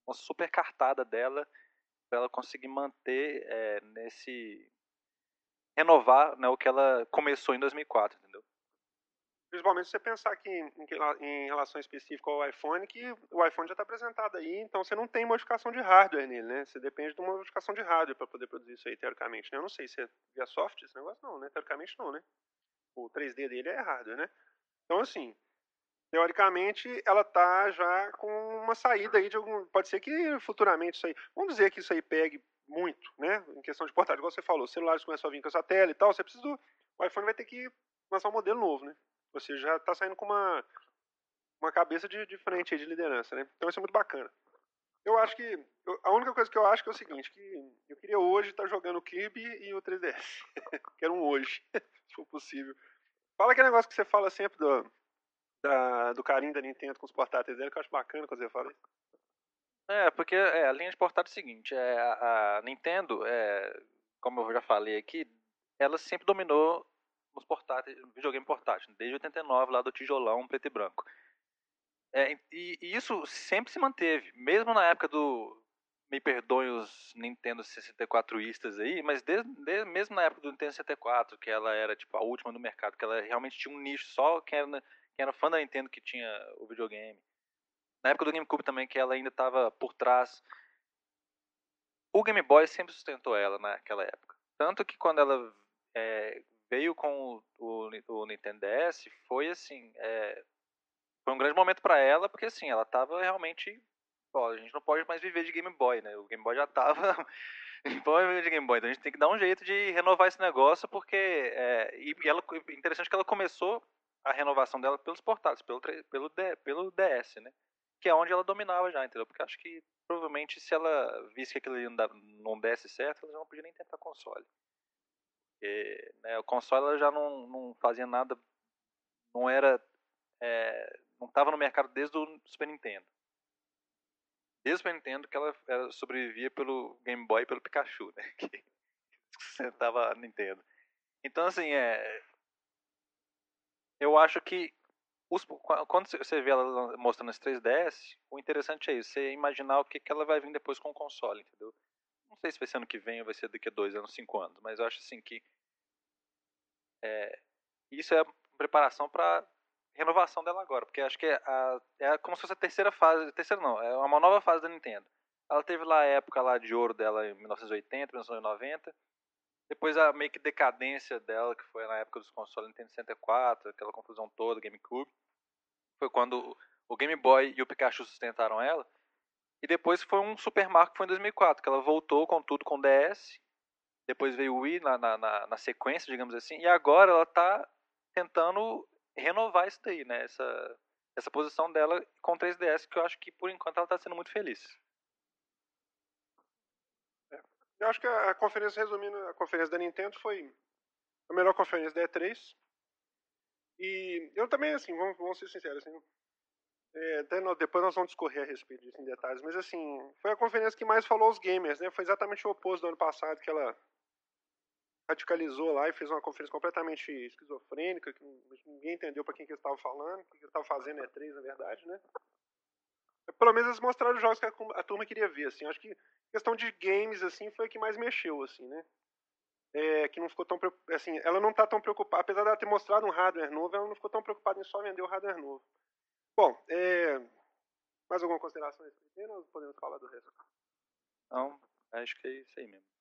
uma super cartada dela para ela conseguir manter é, nesse renovar né, o que ela começou em 2004, entendeu? Principalmente se você pensar aqui em, em relação específica ao iPhone, que o iPhone já está apresentado aí, então você não tem modificação de hardware nele, né? Você depende de uma modificação de hardware para poder produzir isso aí, teoricamente. Né? Eu não sei se é via software esse negócio, não, né? Teoricamente não, né? O 3D dele é hardware, né? Então, assim, teoricamente ela tá já com uma saída aí de algum. Pode ser que futuramente isso aí. Vamos dizer que isso aí pegue muito, né? Em questão de portátil, igual você falou, celulares começam a vir com essa tela e tal, você precisa do. O iPhone vai ter que lançar um modelo novo, né? Você já está saindo com uma, uma cabeça de, de frente de liderança, né? Então isso é muito bacana. Eu acho que. Eu, a única coisa que eu acho que é o seguinte, que eu queria hoje estar tá jogando o Kirby e o 3DS. [laughs] Quero um hoje, [laughs] se for possível. Fala aquele negócio que você fala sempre do, da, do carinho da Nintendo com os portáteis dela, que eu acho bacana quando você fala isso. É, porque é, a linha de portátil é o seguinte, é, a, a Nintendo, é, como eu já falei aqui, ela sempre dominou nos portáteis, videogame portátil, desde 89 lá do tijolão preto e branco. É, e, e, isso sempre se manteve, mesmo na época do me perdoem os Nintendo 64istas aí, mas desde, desde, mesmo na época do Nintendo 64, que ela era tipo a última do mercado, que ela realmente tinha um nicho só quem era, quem era fã da Nintendo que tinha o videogame. Na época do GameCube também, que ela ainda estava por trás. O Game Boy sempre sustentou ela naquela época. Tanto que quando ela é, veio com o, o, o Nintendo DS foi assim, é, foi um grande momento para ela, porque assim, ela tava realmente, ó, a gente não pode mais viver de Game Boy, né? O Game Boy já tava [laughs] Põe de Game Boy. Então a gente tem que dar um jeito de renovar esse negócio, porque. É, e, ela, interessante que ela começou a renovação dela pelos portáteis, pelo, pelo, pelo DS, né? Que é onde ela dominava já, entendeu? Porque acho que provavelmente se ela visse que aquilo não desse certo, ela já não podia nem tentar console. Porque, né, o console já não, não fazia nada, não era. É, não estava no mercado desde o Super Nintendo. Desde o Super Nintendo que ela, ela sobrevivia pelo Game Boy e pelo Pikachu, né? [laughs] Que sustentava a Nintendo. Então, assim, é. Eu acho que os, quando você vê ela mostrando esse 3DS, o interessante é isso, você imaginar o que, que ela vai vir depois com o console, entendeu? Não sei se vai ser ano que vem ou vai ser daqui a dois anos, cinco anos, mas eu acho assim que é, isso é preparação para renovação dela agora, porque acho que é, a, é como se fosse a terceira fase, terceira não, é uma nova fase da Nintendo. Ela teve lá a época lá de ouro dela em 1980, 1990. Depois a meio que decadência dela, que foi na época dos consoles Nintendo 64, aquela confusão toda, GameCube. Foi quando o Game Boy e o Pikachu sustentaram ela. E depois foi um super marco que foi em 2004, que ela voltou com tudo com DS. Depois veio o Wii na, na, na, na sequência, digamos assim. E agora ela está tentando renovar isso daí, né? Essa, essa posição dela com 3DS, que eu acho que por enquanto ela está sendo muito feliz. É. Eu acho que a, conferência, resumindo, a conferência da Nintendo foi a melhor conferência da E3. E eu também, assim, vamos, vamos ser sinceros, assim, é, depois nós vamos discorrer a respeito disso em detalhes, mas assim, foi a conferência que mais falou aos gamers, né? Foi exatamente o oposto do ano passado, que ela radicalizou lá e fez uma conferência completamente esquizofrênica, que ninguém entendeu para quem que eles estavam falando, o que eles estavam fazendo é três na verdade, né? Pelo menos eles mostraram os jogos que a, a turma queria ver, assim. Acho que questão de games, assim, foi a que mais mexeu, assim, né? É, que não ficou tão assim, ela não está tão preocupada, apesar dela ter mostrado um hardware novo, ela não ficou tão preocupada em só vender o hardware novo. Bom, é, mais alguma consideração a esse ou podemos falar do resto? Não, acho que é isso aí mesmo.